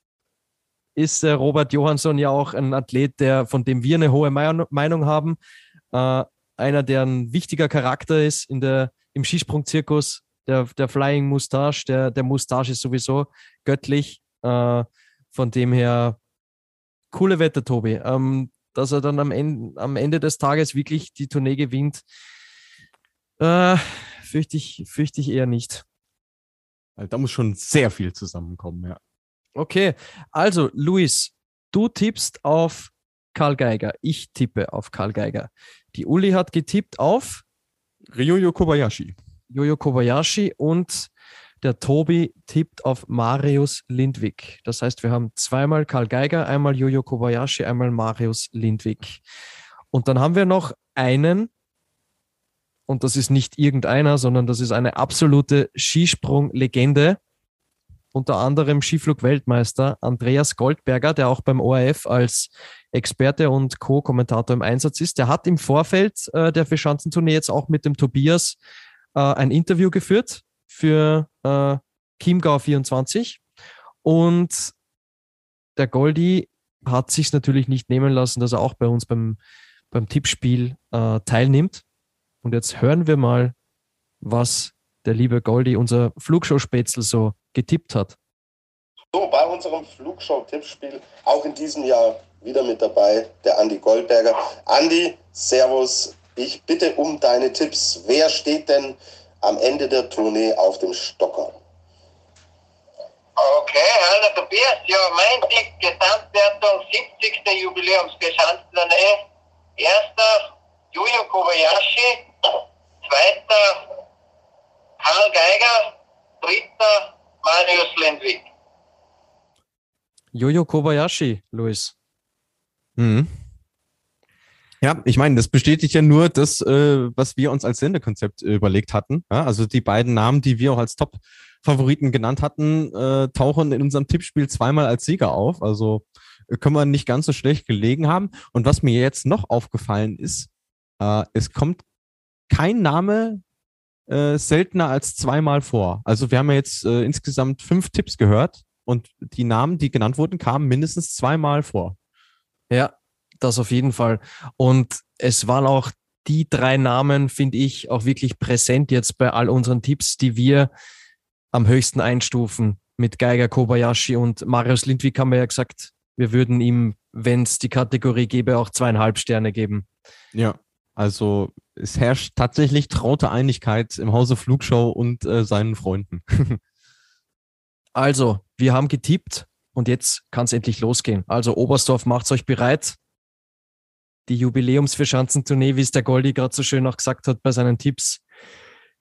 ist äh, Robert Johansson ja auch ein Athlet, der, von dem wir eine hohe Meinung haben äh, einer, der ein wichtiger Charakter ist in der, im Skisprungzirkus, der, der Flying Moustache, der, der Moustache ist sowieso göttlich. Äh, von dem her, coole Wette, Tobi. Ähm, dass er dann am Ende, am Ende des Tages wirklich die Tournee gewinnt, äh, fürchte, ich, fürchte ich eher nicht. Da muss schon sehr viel zusammenkommen, ja. Okay, also Luis, du tippst auf Karl Geiger. Ich tippe auf Karl Geiger. Die Uli hat getippt auf Ryoyo Kobayashi. Jojo Kobayashi und der Tobi tippt auf Marius Lindwig. Das heißt, wir haben zweimal Karl Geiger, einmal Jojo Kobayashi, einmal Marius Lindwig. Und dann haben wir noch einen, und das ist nicht irgendeiner, sondern das ist eine absolute Skisprung-Legende unter anderem Skiflug-Weltmeister Andreas Goldberger, der auch beim ORF als Experte und Co-Kommentator im Einsatz ist. Der hat im Vorfeld äh, der Verschanzentournee jetzt auch mit dem Tobias äh, ein Interview geführt für äh, Chiemgau 24 und der Goldi hat sich natürlich nicht nehmen lassen, dass er auch bei uns beim, beim Tippspiel äh, teilnimmt. Und jetzt hören wir mal, was der liebe Goldi, unser Flugshow-Spätzl, so getippt hat. So, bei unserem Flugshow-Tippspiel auch in diesem Jahr wieder mit dabei, der Andi Goldberger. Andi, Servus, ich bitte um deine Tipps. Wer steht denn am Ende der Tournee auf dem Stocker? Okay, hallo Tobias. Ja, mein Tipp, Gesamtwertung 70. Jubiläumsgesamttournee. Erster Yuyo Kobayashi, zweiter Karl Geiger, dritter Marius Lendwig. Jojo Kobayashi, Luis. Mhm. Ja, ich meine, das bestätigt ja nur das, äh, was wir uns als Sendekonzept äh, überlegt hatten. Ja, also die beiden Namen, die wir auch als Top-Favoriten genannt hatten, äh, tauchen in unserem Tippspiel zweimal als Sieger auf. Also äh, können wir nicht ganz so schlecht gelegen haben. Und was mir jetzt noch aufgefallen ist, äh, es kommt kein Name äh, seltener als zweimal vor. Also wir haben ja jetzt äh, insgesamt fünf Tipps gehört und die Namen, die genannt wurden, kamen mindestens zweimal vor. Ja, das auf jeden Fall. Und es waren auch die drei Namen, finde ich, auch wirklich präsent jetzt bei all unseren Tipps, die wir am höchsten einstufen. Mit Geiger Kobayashi und Marius Lindwig haben wir ja gesagt, wir würden ihm, wenn es die Kategorie gäbe, auch zweieinhalb Sterne geben. Ja, also es herrscht tatsächlich traute Einigkeit im Hause Flugshow und äh, seinen Freunden. also, wir haben getippt und jetzt kann es endlich losgehen. Also Oberstdorf, macht's euch bereit. Die Jubiläumsverschanzentournee, wie es der Goldi gerade so schön auch gesagt hat bei seinen Tipps,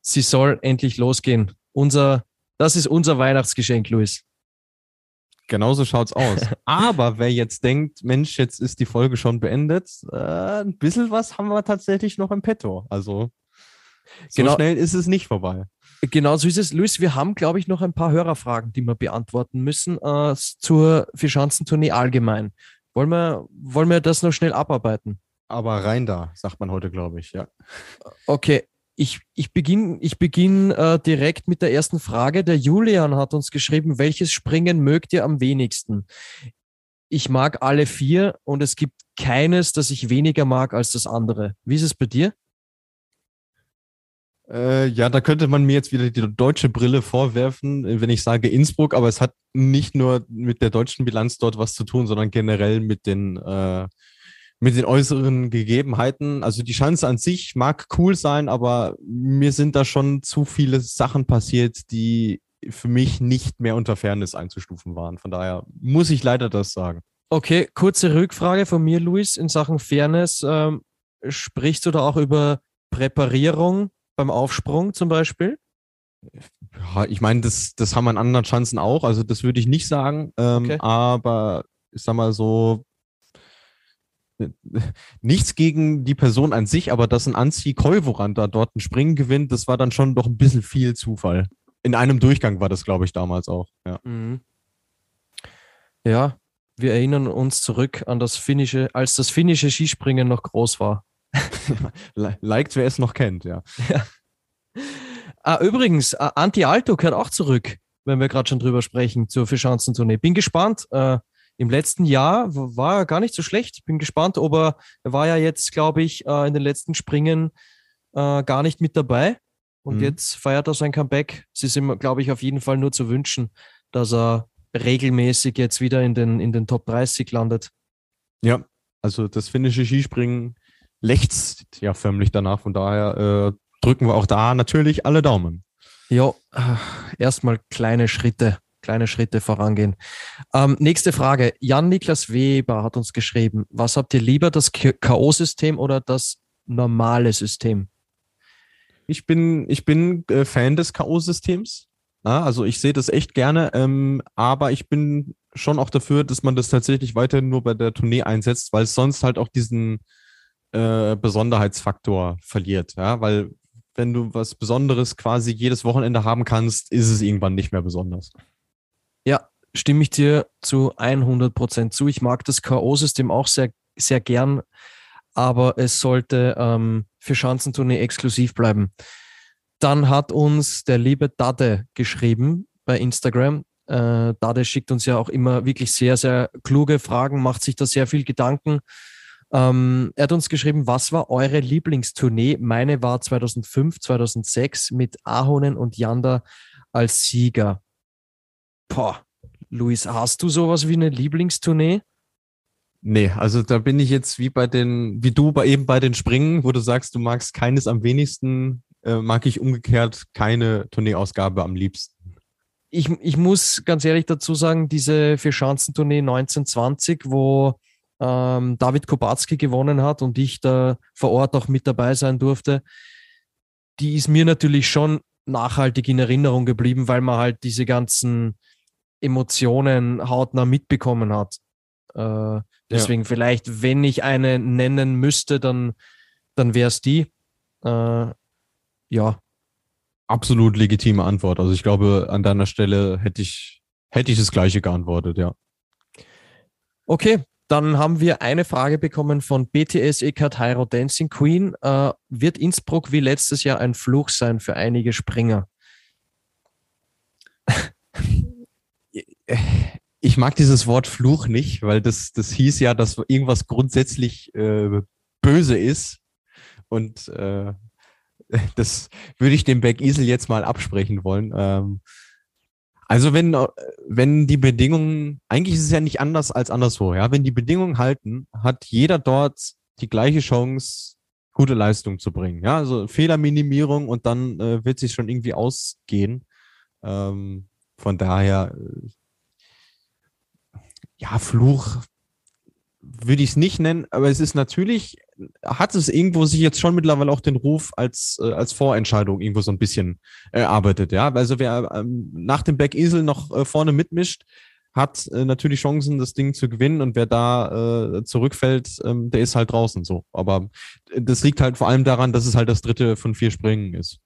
sie soll endlich losgehen. Unser, das ist unser Weihnachtsgeschenk, Luis. Genauso schaut's aus. Aber wer jetzt denkt, Mensch, jetzt ist die Folge schon beendet, äh, ein bisschen was haben wir tatsächlich noch im Petto. Also so genau, schnell ist es nicht vorbei. Genau so ist es. Luis, wir haben, glaube ich, noch ein paar Hörerfragen, die wir beantworten müssen äh, zur Vierschanzentournee allgemein. Wollen wir, wollen wir das noch schnell abarbeiten? Aber rein da, sagt man heute, glaube ich, ja. Okay, Ich, ich beginne ich beginn, äh, direkt mit der ersten Frage. Der Julian hat uns geschrieben, welches Springen mögt ihr am wenigsten? Ich mag alle vier und es gibt keines, das ich weniger mag als das andere. Wie ist es bei dir? Äh, ja, da könnte man mir jetzt wieder die deutsche Brille vorwerfen, äh, wenn ich sage Innsbruck, aber es hat nicht nur mit der deutschen Bilanz dort was zu tun, sondern generell mit den, äh, mit den äußeren Gegebenheiten. Also die Chance an sich mag cool sein, aber mir sind da schon zu viele Sachen passiert, die für mich nicht mehr unter Fairness einzustufen waren. Von daher muss ich leider das sagen. Okay, kurze Rückfrage von mir, Luis, in Sachen Fairness. Ähm, sprichst du da auch über Präparierung beim Aufsprung zum Beispiel? Ja, ich meine, das, das haben wir an anderen Chancen auch. Also das würde ich nicht sagen. Ähm, okay. Aber ich sag mal so, nichts gegen die Person an sich, aber dass ein Anzi Koivorand da dort ein Springen gewinnt, das war dann schon doch ein bisschen viel Zufall. In einem Durchgang war das, glaube ich, damals auch. Ja. Mhm. ja, wir erinnern uns zurück an das finnische, als das finnische Skispringen noch groß war. Liked, wer es noch kennt, ja. ja. Ah, übrigens, Anti Alto kehrt auch zurück, wenn wir gerade schon drüber sprechen, zur Vierschanzentournee. Bin gespannt. Äh, Im letzten Jahr war er gar nicht so schlecht. Bin gespannt, ob er, er war ja jetzt, glaube ich, äh, in den letzten Springen äh, gar nicht mit dabei. Und mhm. jetzt feiert er sein Comeback. Es ist ihm, glaube ich, auf jeden Fall nur zu wünschen, dass er regelmäßig jetzt wieder in den, in den Top 30 landet. Ja, also das finnische Skispringen lechzt ja förmlich danach. Von daher äh, drücken wir auch da natürlich alle Daumen. Ja, äh, erstmal kleine Schritte, kleine Schritte vorangehen. Ähm, nächste Frage. Jan-Niklas Weber hat uns geschrieben, was habt ihr lieber, das K.O.-System oder das normale System? Ich bin, ich bin äh, Fan des K.O.-Systems. Also ich sehe das echt gerne, ähm, aber ich bin schon auch dafür, dass man das tatsächlich weiterhin nur bei der Tournee einsetzt, weil es sonst halt auch diesen äh, Besonderheitsfaktor verliert. Ja, weil wenn du was Besonderes quasi jedes Wochenende haben kannst, ist es irgendwann nicht mehr besonders. Stimme ich dir zu 100 Prozent zu. Ich mag das K.O.-System auch sehr, sehr gern, aber es sollte ähm, für Schanzentournee exklusiv bleiben. Dann hat uns der liebe Dade geschrieben bei Instagram. Äh, Dade schickt uns ja auch immer wirklich sehr, sehr kluge Fragen, macht sich da sehr viel Gedanken. Ähm, er hat uns geschrieben, was war eure Lieblingstournee? Meine war 2005, 2006 mit Ahonen und Yanda als Sieger. Boah, Luis, hast du sowas wie eine Lieblingstournee? Nee, also da bin ich jetzt wie bei den, wie du bei, eben bei den Springen, wo du sagst, du magst keines am wenigsten, äh, mag ich umgekehrt keine Tourneeausgabe am liebsten. Ich, ich muss ganz ehrlich dazu sagen, diese Vier-Schanzentournee 1920, wo ähm, David Kopatzki gewonnen hat und ich da vor Ort auch mit dabei sein durfte, die ist mir natürlich schon nachhaltig in Erinnerung geblieben, weil man halt diese ganzen Emotionen hautnah mitbekommen hat. Äh, deswegen ja. vielleicht, wenn ich eine nennen müsste, dann, dann wäre es die. Äh, ja. Absolut legitime Antwort. Also ich glaube, an deiner Stelle hätte ich, hätte ich das gleiche geantwortet, ja. Okay, dann haben wir eine Frage bekommen von BTS Eckart Hyro Dancing Queen. Äh, wird Innsbruck wie letztes Jahr ein Fluch sein für einige Springer? Ich mag dieses Wort Fluch nicht, weil das, das hieß ja, dass irgendwas grundsätzlich äh, böse ist. Und äh, das würde ich dem Beck Isel jetzt mal absprechen wollen. Ähm, also wenn, wenn die Bedingungen, eigentlich ist es ja nicht anders als anderswo, ja. Wenn die Bedingungen halten, hat jeder dort die gleiche Chance, gute Leistung zu bringen. Ja, also Fehlerminimierung und dann äh, wird sich schon irgendwie ausgehen. Ähm, von daher, äh, ja, Fluch würde ich es nicht nennen, aber es ist natürlich, hat es irgendwo sich jetzt schon mittlerweile auch den Ruf als, äh, als Vorentscheidung irgendwo so ein bisschen erarbeitet, ja. Also wer ähm, nach dem Backesel noch äh, vorne mitmischt, hat äh, natürlich Chancen, das Ding zu gewinnen und wer da äh, zurückfällt, ähm, der ist halt draußen so. Aber das liegt halt vor allem daran, dass es halt das dritte von vier Springen ist.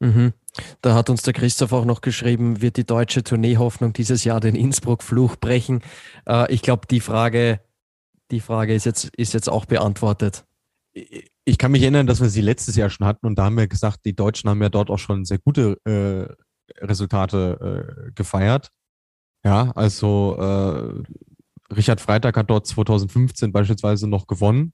Mhm. Da hat uns der Christoph auch noch geschrieben, wird die deutsche Tourneehoffnung dieses Jahr den Innsbruck-Fluch brechen? Äh, ich glaube, die Frage die Frage ist jetzt, ist jetzt auch beantwortet. ich kann mich erinnern, dass wir sie letztes Jahr schon hatten und da haben wir gesagt, die Deutschen haben ja dort auch schon sehr gute äh, Resultate äh, gefeiert. Ja, also äh, Richard Freitag hat dort 2015 beispielsweise noch gewonnen.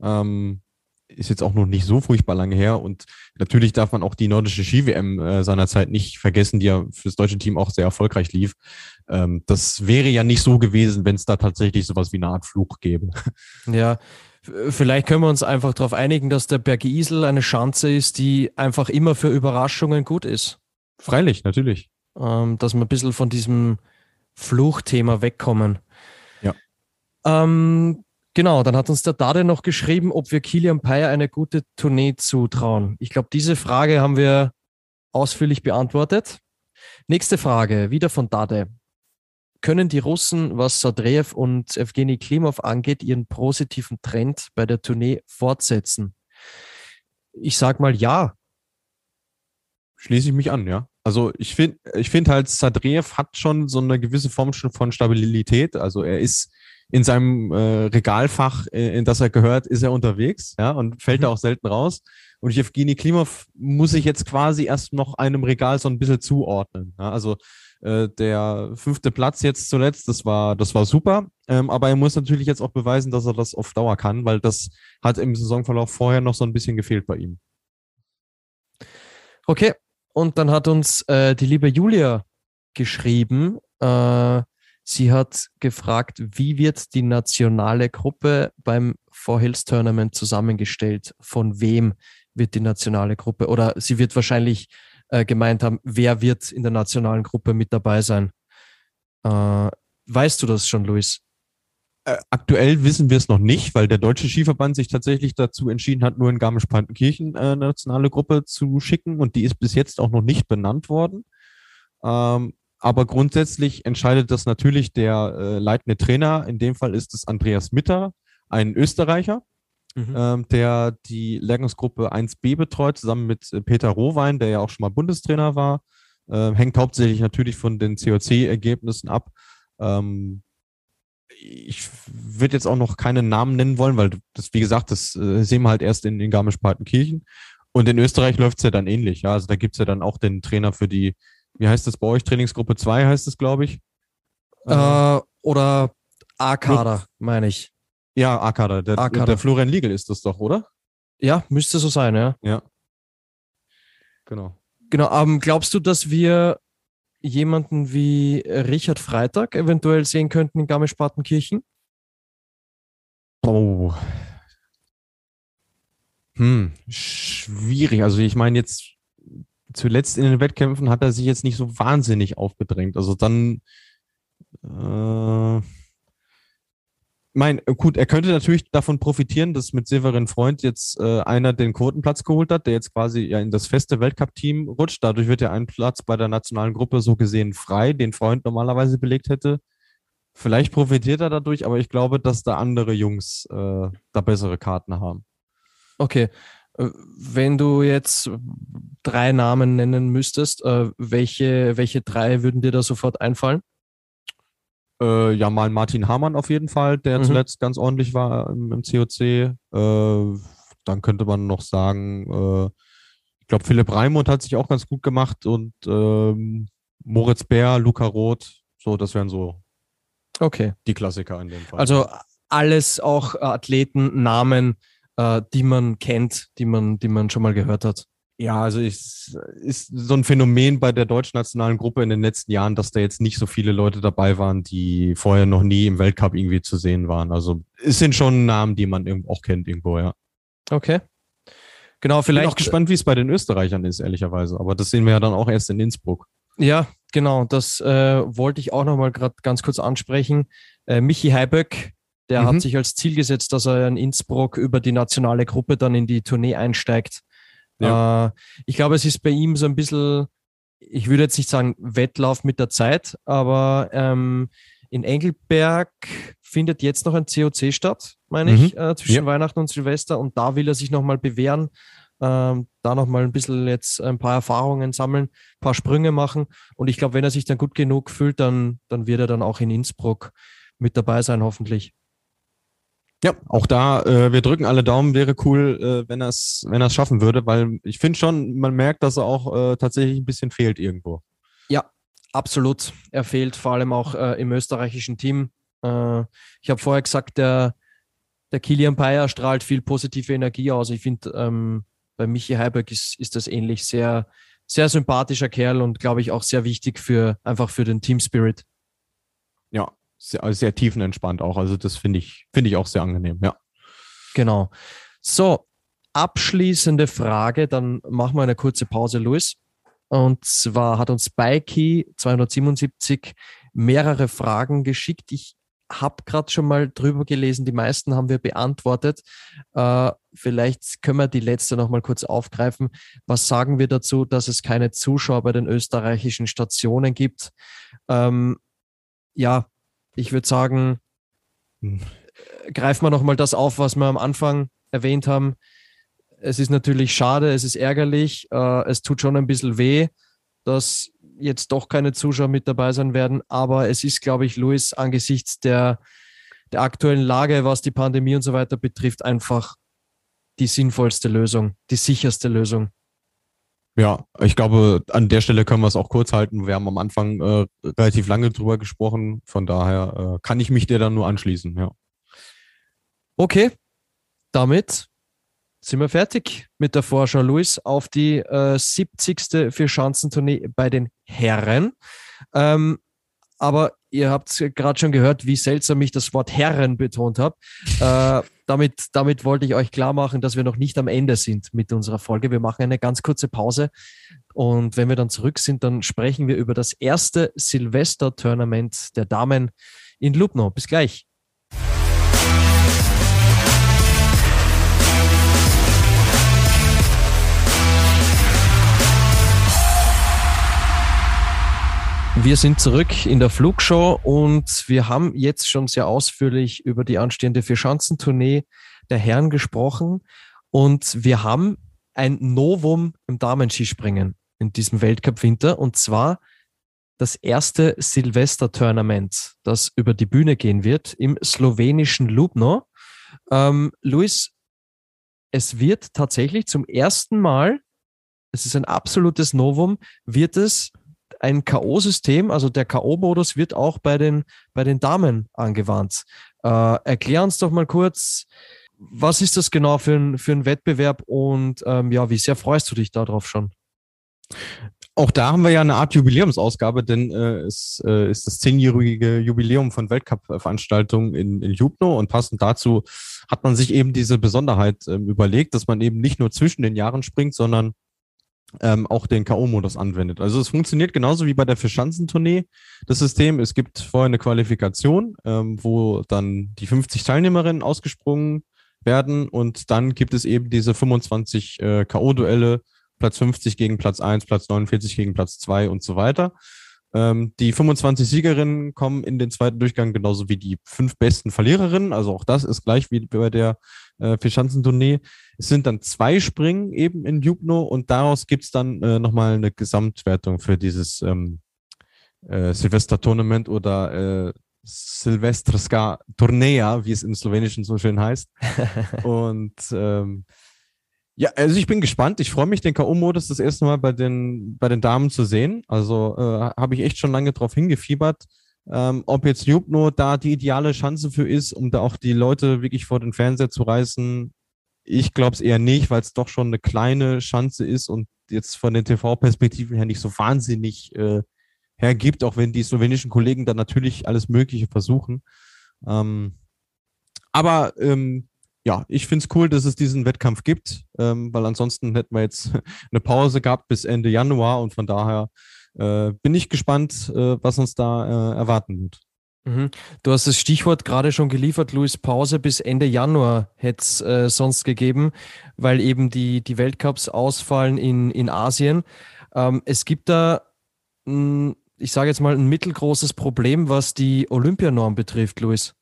Ähm, ist jetzt auch noch nicht so furchtbar lange her. Und natürlich darf man auch die nordische Ski-WM äh, seinerzeit nicht vergessen, die ja für das deutsche Team auch sehr erfolgreich lief. Ähm, das wäre ja nicht so gewesen, wenn es da tatsächlich sowas wie eine Art Fluch gäbe. Ja, vielleicht können wir uns einfach darauf einigen, dass der Berg Isel eine Chance ist, die einfach immer für Überraschungen gut ist. Freilich, natürlich. Ähm, dass wir ein bisschen von diesem Fluchthema wegkommen. Ja. Ähm, Genau, dann hat uns der Dade noch geschrieben, ob wir Kilian Payer eine gute Tournee zutrauen. Ich glaube, diese Frage haben wir ausführlich beantwortet. Nächste Frage, wieder von Dade. Können die Russen, was Sadreev und Evgeny Klimov angeht, ihren positiven Trend bei der Tournee fortsetzen? Ich sage mal ja. Schließe ich mich an, ja. Also ich finde ich finde halt, Sadreev hat schon so eine gewisse Form von Stabilität. Also er ist in seinem äh, Regalfach, äh, in das er gehört, ist er unterwegs, ja, und fällt da mhm. auch selten raus. Und Jewgeni Klimov muss sich jetzt quasi erst noch einem Regal so ein bisschen zuordnen. Ja? Also äh, der fünfte Platz jetzt zuletzt, das war, das war super. Ähm, aber er muss natürlich jetzt auch beweisen, dass er das auf Dauer kann, weil das hat im Saisonverlauf vorher noch so ein bisschen gefehlt bei ihm. Okay, und dann hat uns äh, die liebe Julia geschrieben, äh, Sie hat gefragt, wie wird die nationale Gruppe beim Four Hills Tournament zusammengestellt? Von wem wird die nationale Gruppe? Oder sie wird wahrscheinlich äh, gemeint haben, wer wird in der nationalen Gruppe mit dabei sein? Äh, weißt du das schon, Luis? Äh, aktuell wissen wir es noch nicht, weil der Deutsche Skiverband sich tatsächlich dazu entschieden hat, nur in Garmisch-Partenkirchen äh, eine nationale Gruppe zu schicken und die ist bis jetzt auch noch nicht benannt worden. Ähm, aber grundsätzlich entscheidet das natürlich der äh, leitende Trainer. In dem Fall ist es Andreas Mitter, ein Österreicher, mhm. ähm, der die Lehrgangsgruppe 1b betreut, zusammen mit äh, Peter Rohwein, der ja auch schon mal Bundestrainer war. Äh, hängt hauptsächlich natürlich von den COC-Ergebnissen ab. Ähm, ich würde jetzt auch noch keinen Namen nennen wollen, weil das, wie gesagt, das äh, sehen wir halt erst in, in Garmisch-Partenkirchen. Und in Österreich läuft es ja dann ähnlich. Ja? Also da gibt es ja dann auch den Trainer für die wie heißt das bei euch? Trainingsgruppe 2 heißt es, glaube ich. Äh, oder A-Kader, meine ich. Ja, A-Kader. Der, der Florian Liegel ist das doch, oder? Ja, müsste so sein, ja. Ja. Genau. Genau, ähm, glaubst du, dass wir jemanden wie Richard Freitag eventuell sehen könnten in Garmisch-Partenkirchen? Oh. Hm, schwierig. Also ich meine jetzt zuletzt in den Wettkämpfen hat er sich jetzt nicht so wahnsinnig aufgedrängt. Also dann, äh, mein, gut, er könnte natürlich davon profitieren, dass mit Severin Freund jetzt äh, einer den Quotenplatz geholt hat, der jetzt quasi ja in das feste Weltcup-Team rutscht. Dadurch wird ja ein Platz bei der nationalen Gruppe so gesehen frei, den Freund normalerweise belegt hätte. Vielleicht profitiert er dadurch, aber ich glaube, dass da andere Jungs äh, da bessere Karten haben. Okay, wenn du jetzt drei Namen nennen müsstest, äh, welche, welche drei würden dir da sofort einfallen? Äh, ja, mal Martin Hamann auf jeden Fall, der mhm. zuletzt ganz ordentlich war im, im COC. Äh, dann könnte man noch sagen, äh, ich glaube, Philipp Raimund hat sich auch ganz gut gemacht und ähm, Moritz Bär, Luca Roth, so, das wären so okay. die Klassiker in dem Fall. Also alles auch Athleten, Namen, äh, die man kennt, die man, die man schon mal gehört hat. Ja, also es ist so ein Phänomen bei der deutschen nationalen Gruppe in den letzten Jahren, dass da jetzt nicht so viele Leute dabei waren, die vorher noch nie im Weltcup irgendwie zu sehen waren. Also es sind schon Namen, die man auch kennt irgendwo, ja. Okay. Genau, vielleicht. Ich bin auch gespannt, wie es bei den Österreichern ist, ehrlicherweise. Aber das sehen wir ja dann auch erst in Innsbruck. Ja, genau. Das äh, wollte ich auch nochmal gerade ganz kurz ansprechen. Äh, Michi Heiböck der mhm. hat sich als Ziel gesetzt, dass er in Innsbruck über die nationale Gruppe dann in die Tournee einsteigt. Ja. Äh, ich glaube, es ist bei ihm so ein bisschen, ich würde jetzt nicht sagen Wettlauf mit der Zeit, aber ähm, in Engelberg findet jetzt noch ein COC statt, meine mhm. ich, äh, zwischen ja. Weihnachten und Silvester und da will er sich nochmal bewähren, ähm, da nochmal ein bisschen jetzt ein paar Erfahrungen sammeln, ein paar Sprünge machen und ich glaube, wenn er sich dann gut genug fühlt, dann, dann wird er dann auch in Innsbruck mit dabei sein, hoffentlich. Ja, auch da, äh, wir drücken alle Daumen, wäre cool, äh, wenn er es wenn schaffen würde, weil ich finde schon, man merkt, dass er auch äh, tatsächlich ein bisschen fehlt irgendwo. Ja, absolut. Er fehlt vor allem auch äh, im österreichischen Team. Äh, ich habe vorher gesagt, der, der Kilian Bayer strahlt viel positive Energie aus. Ich finde, ähm, bei Michi Heiberg ist, ist das ähnlich. Sehr, sehr sympathischer Kerl und glaube ich auch sehr wichtig für einfach für den Team Spirit. Sehr, sehr tiefenentspannt auch. Also das finde ich, finde ich auch sehr angenehm, ja. Genau. So, abschließende Frage, dann machen wir eine kurze Pause, Luis. Und zwar hat uns Spikey 277 mehrere Fragen geschickt. Ich habe gerade schon mal drüber gelesen, die meisten haben wir beantwortet. Äh, vielleicht können wir die letzte noch mal kurz aufgreifen. Was sagen wir dazu, dass es keine Zuschauer bei den österreichischen Stationen gibt? Ähm, ja, ich würde sagen, hm. greifen wir noch mal das auf, was wir am Anfang erwähnt haben. Es ist natürlich schade, es ist ärgerlich, äh, es tut schon ein bisschen weh, dass jetzt doch keine Zuschauer mit dabei sein werden. Aber es ist, glaube ich, Luis, angesichts der, der aktuellen Lage, was die Pandemie und so weiter betrifft, einfach die sinnvollste Lösung, die sicherste Lösung. Ja, ich glaube, an der Stelle können wir es auch kurz halten. Wir haben am Anfang äh, relativ lange drüber gesprochen. Von daher äh, kann ich mich dir dann nur anschließen, ja. Okay, damit sind wir fertig mit der Vorschau, Luis, auf die äh, 70. Vier-Schanzentournee bei den Herren. Ähm, aber ihr habt gerade schon gehört, wie seltsam ich das Wort Herren betont habe. Äh, damit, damit wollte ich euch klar machen, dass wir noch nicht am Ende sind mit unserer Folge. Wir machen eine ganz kurze Pause und wenn wir dann zurück sind, dann sprechen wir über das erste Silvester-Tournament der Damen in Lubno. Bis gleich. Wir sind zurück in der Flugshow und wir haben jetzt schon sehr ausführlich über die anstehende Vierschanzentournee der Herren gesprochen und wir haben ein Novum im Damenskispringen in diesem Weltcup-Winter und zwar das erste Silvester-Tournament, das über die Bühne gehen wird im slowenischen Lubno. Ähm, Luis, es wird tatsächlich zum ersten Mal, es ist ein absolutes Novum, wird es ein K.O.-System, also der K.O.-Modus wird auch bei den, bei den Damen angewandt. Äh, erklär uns doch mal kurz, was ist das genau für ein, für ein Wettbewerb und ähm, ja, wie sehr freust du dich darauf schon? Auch da haben wir ja eine Art Jubiläumsausgabe, denn äh, es äh, ist das zehnjährige Jubiläum von Weltcup-Veranstaltungen in, in Jubno und passend dazu hat man sich eben diese Besonderheit äh, überlegt, dass man eben nicht nur zwischen den Jahren springt, sondern ähm, auch den K.O.-Modus anwendet. Also es funktioniert genauso wie bei der Verschanzentournee, das System. Es gibt vorher eine Qualifikation, ähm, wo dann die 50 Teilnehmerinnen ausgesprungen werden und dann gibt es eben diese 25 äh, K.O.-Duelle, Platz 50 gegen Platz 1, Platz 49 gegen Platz 2 und so weiter. Ähm, die 25 Siegerinnen kommen in den zweiten Durchgang genauso wie die fünf besten Verliererinnen. Also auch das ist gleich wie bei der äh, Vierschanzentournee. Es sind dann zwei Springen eben in Jubno und daraus gibt's dann äh, nochmal eine Gesamtwertung für dieses ähm, äh, Silvester-Tournament oder äh, Silvestrska Turnea, wie es im Slowenischen so schön heißt. und ähm, ja, also ich bin gespannt. Ich freue mich, den K.O.-Modus das erste Mal bei den, bei den Damen zu sehen. Also äh, habe ich echt schon lange drauf hingefiebert. Ähm, ob jetzt Jubno da die ideale Chance für ist, um da auch die Leute wirklich vor den Fernseher zu reißen, ich glaube es eher nicht, weil es doch schon eine kleine Chance ist und jetzt von den TV-Perspektiven her nicht so wahnsinnig äh, hergibt, auch wenn die slowenischen Kollegen da natürlich alles Mögliche versuchen. Ähm, aber ähm, ja, ich finde es cool, dass es diesen Wettkampf gibt, ähm, weil ansonsten hätten wir jetzt eine Pause gehabt bis Ende Januar und von daher äh, bin ich gespannt, äh, was uns da äh, erwarten wird. Mhm. Du hast das Stichwort gerade schon geliefert, Luis. Pause bis Ende Januar hätte es äh, sonst gegeben, weil eben die, die Weltcups ausfallen in, in Asien. Ähm, es gibt da, mh, ich sage jetzt mal, ein mittelgroßes Problem, was die Olympianorm betrifft, Luis.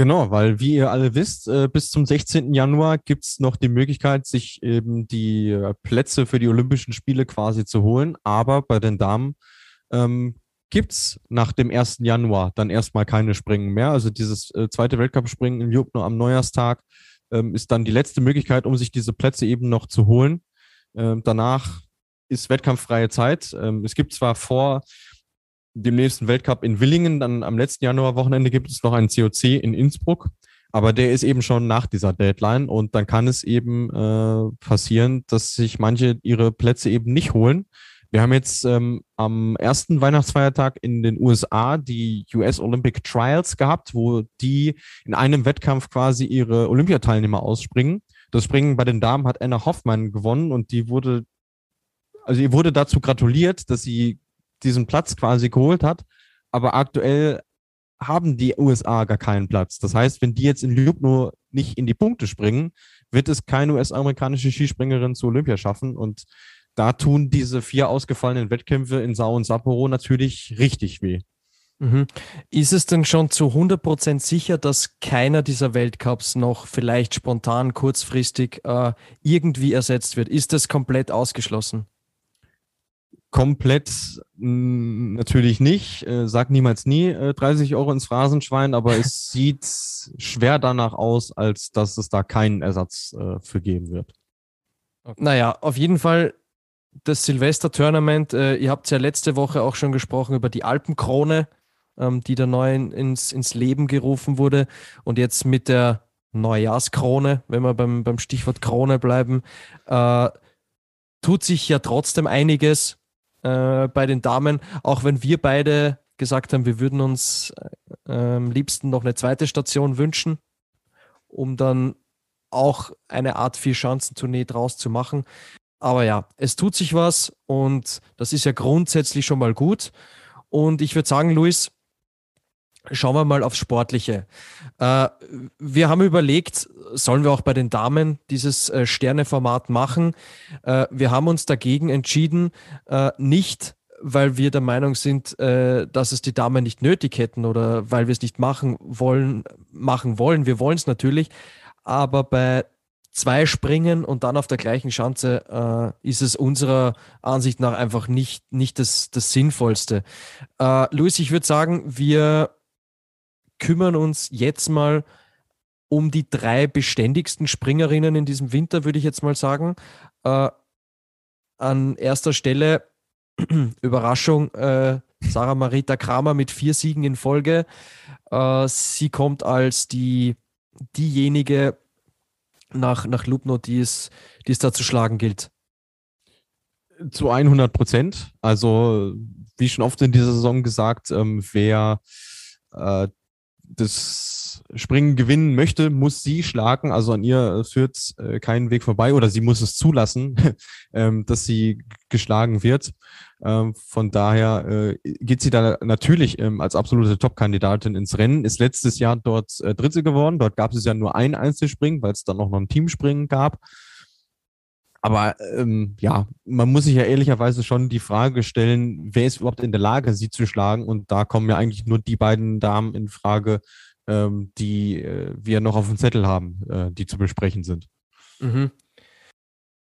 Genau, weil wie ihr alle wisst, äh, bis zum 16. Januar gibt es noch die Möglichkeit, sich eben die äh, Plätze für die Olympischen Spiele quasi zu holen. Aber bei den Damen ähm, gibt es nach dem 1. Januar dann erstmal keine Springen mehr. Also dieses äh, zweite Weltcup-Springen in Jubno am Neujahrstag ähm, ist dann die letzte Möglichkeit, um sich diese Plätze eben noch zu holen. Ähm, danach ist wettkampffreie Zeit. Ähm, es gibt zwar vor dem nächsten Weltcup in Willingen, dann am letzten Januarwochenende gibt es noch einen COC in Innsbruck, aber der ist eben schon nach dieser Deadline und dann kann es eben äh, passieren, dass sich manche ihre Plätze eben nicht holen. Wir haben jetzt ähm, am ersten Weihnachtsfeiertag in den USA die US Olympic Trials gehabt, wo die in einem Wettkampf quasi ihre Olympiateilnehmer ausspringen. Das Springen bei den Damen hat Anna Hoffmann gewonnen und die wurde, also ihr wurde dazu gratuliert, dass sie diesen Platz quasi geholt hat. Aber aktuell haben die USA gar keinen Platz. Das heißt, wenn die jetzt in Ljubno nicht in die Punkte springen, wird es keine US-amerikanische Skispringerin zu Olympia schaffen. Und da tun diese vier ausgefallenen Wettkämpfe in Sau und Sapporo natürlich richtig weh. Mhm. Ist es denn schon zu 100% sicher, dass keiner dieser Weltcups noch vielleicht spontan, kurzfristig äh, irgendwie ersetzt wird? Ist das komplett ausgeschlossen? Komplett natürlich nicht. Äh, sag niemals nie äh, 30 Euro ins Phrasenschwein, aber es sieht schwer danach aus, als dass es da keinen Ersatz äh, für geben wird. Naja, auf jeden Fall das Silvester-Tournament. Äh, ihr habt ja letzte Woche auch schon gesprochen über die Alpenkrone, ähm, die da neu ins, ins Leben gerufen wurde. Und jetzt mit der Neujahrskrone, wenn wir beim, beim Stichwort Krone bleiben, äh, tut sich ja trotzdem einiges äh, bei den Damen, auch wenn wir beide gesagt haben, wir würden uns äh, am liebsten noch eine zweite Station wünschen, um dann auch eine Art Vier-Schanzentournee draus zu machen. Aber ja, es tut sich was und das ist ja grundsätzlich schon mal gut. Und ich würde sagen, Luis, schauen wir mal aufs Sportliche. Äh, wir haben überlegt, sollen wir auch bei den Damen dieses äh, Sterneformat machen? Äh, wir haben uns dagegen entschieden, nicht weil wir der Meinung sind, dass es die Damen nicht nötig hätten oder weil wir es nicht machen wollen, machen wollen. Wir wollen es natürlich, aber bei zwei Springen und dann auf der gleichen Schanze ist es unserer Ansicht nach einfach nicht, nicht das, das Sinnvollste. Luis, ich würde sagen, wir kümmern uns jetzt mal um die drei beständigsten Springerinnen in diesem Winter, würde ich jetzt mal sagen. Äh, an erster Stelle, Überraschung, äh, Sarah Marita Kramer mit vier Siegen in Folge. Äh, sie kommt als die, diejenige nach, nach Lubno, die es, die es da zu schlagen gilt. Zu 100 Prozent. Also, wie schon oft in dieser Saison gesagt, ähm, wer äh, das Springen gewinnen möchte, muss sie schlagen. Also an ihr führt äh, keinen Weg vorbei oder sie muss es zulassen, ähm, dass sie geschlagen wird. Ähm, von daher äh, geht sie da natürlich ähm, als absolute Top-Kandidatin ins Rennen. Ist letztes Jahr dort äh, Dritte geworden. Dort gab es ja nur ein Einzelspringen, weil es dann noch ein Teamspringen gab. Aber ähm, ja, man muss sich ja ehrlicherweise schon die Frage stellen, wer ist überhaupt in der Lage, sie zu schlagen? Und da kommen ja eigentlich nur die beiden Damen in Frage, ähm, die äh, wir noch auf dem Zettel haben, äh, die zu besprechen sind. Mhm.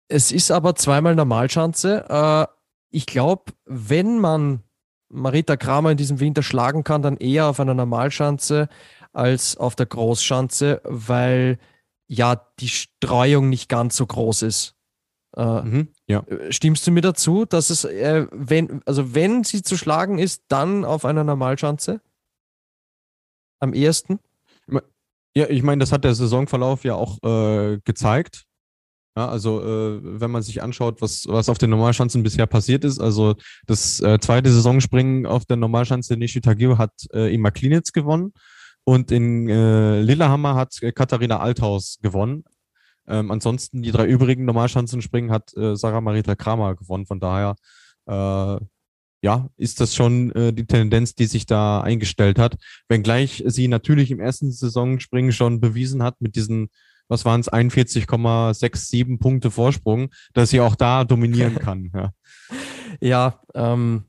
Es ist aber zweimal Normalschanze. Äh, ich glaube, wenn man Marita Kramer in diesem Winter schlagen kann, dann eher auf einer Normalschanze als auf der Großschanze, weil ja die Streuung nicht ganz so groß ist. Äh, mhm, ja. Äh, stimmst du mir dazu, dass es, äh, wenn, also wenn sie zu schlagen ist, dann auf einer Normalschanze? Am ehesten? Ja, ich meine, das hat der Saisonverlauf ja auch äh, gezeigt. Ja, also äh, wenn man sich anschaut, was, was auf den Normalschanzen bisher passiert ist, also das äh, zweite Saisonspringen auf der Normalschanze Nishitagio hat äh, Ima Klinitz gewonnen und in Lillehammer hat Katharina Althaus gewonnen. Ähm, ansonsten die drei übrigen Normalschanzenspringen hat äh, Sarah Marita Kramer gewonnen. Von daher äh, ja, ist das schon äh, die Tendenz, die sich da eingestellt hat. Wenngleich sie natürlich im ersten Saisonspringen schon bewiesen hat mit diesen, was waren es, 41,67 Punkte Vorsprung, dass sie auch da dominieren kann. Ja, ja ähm,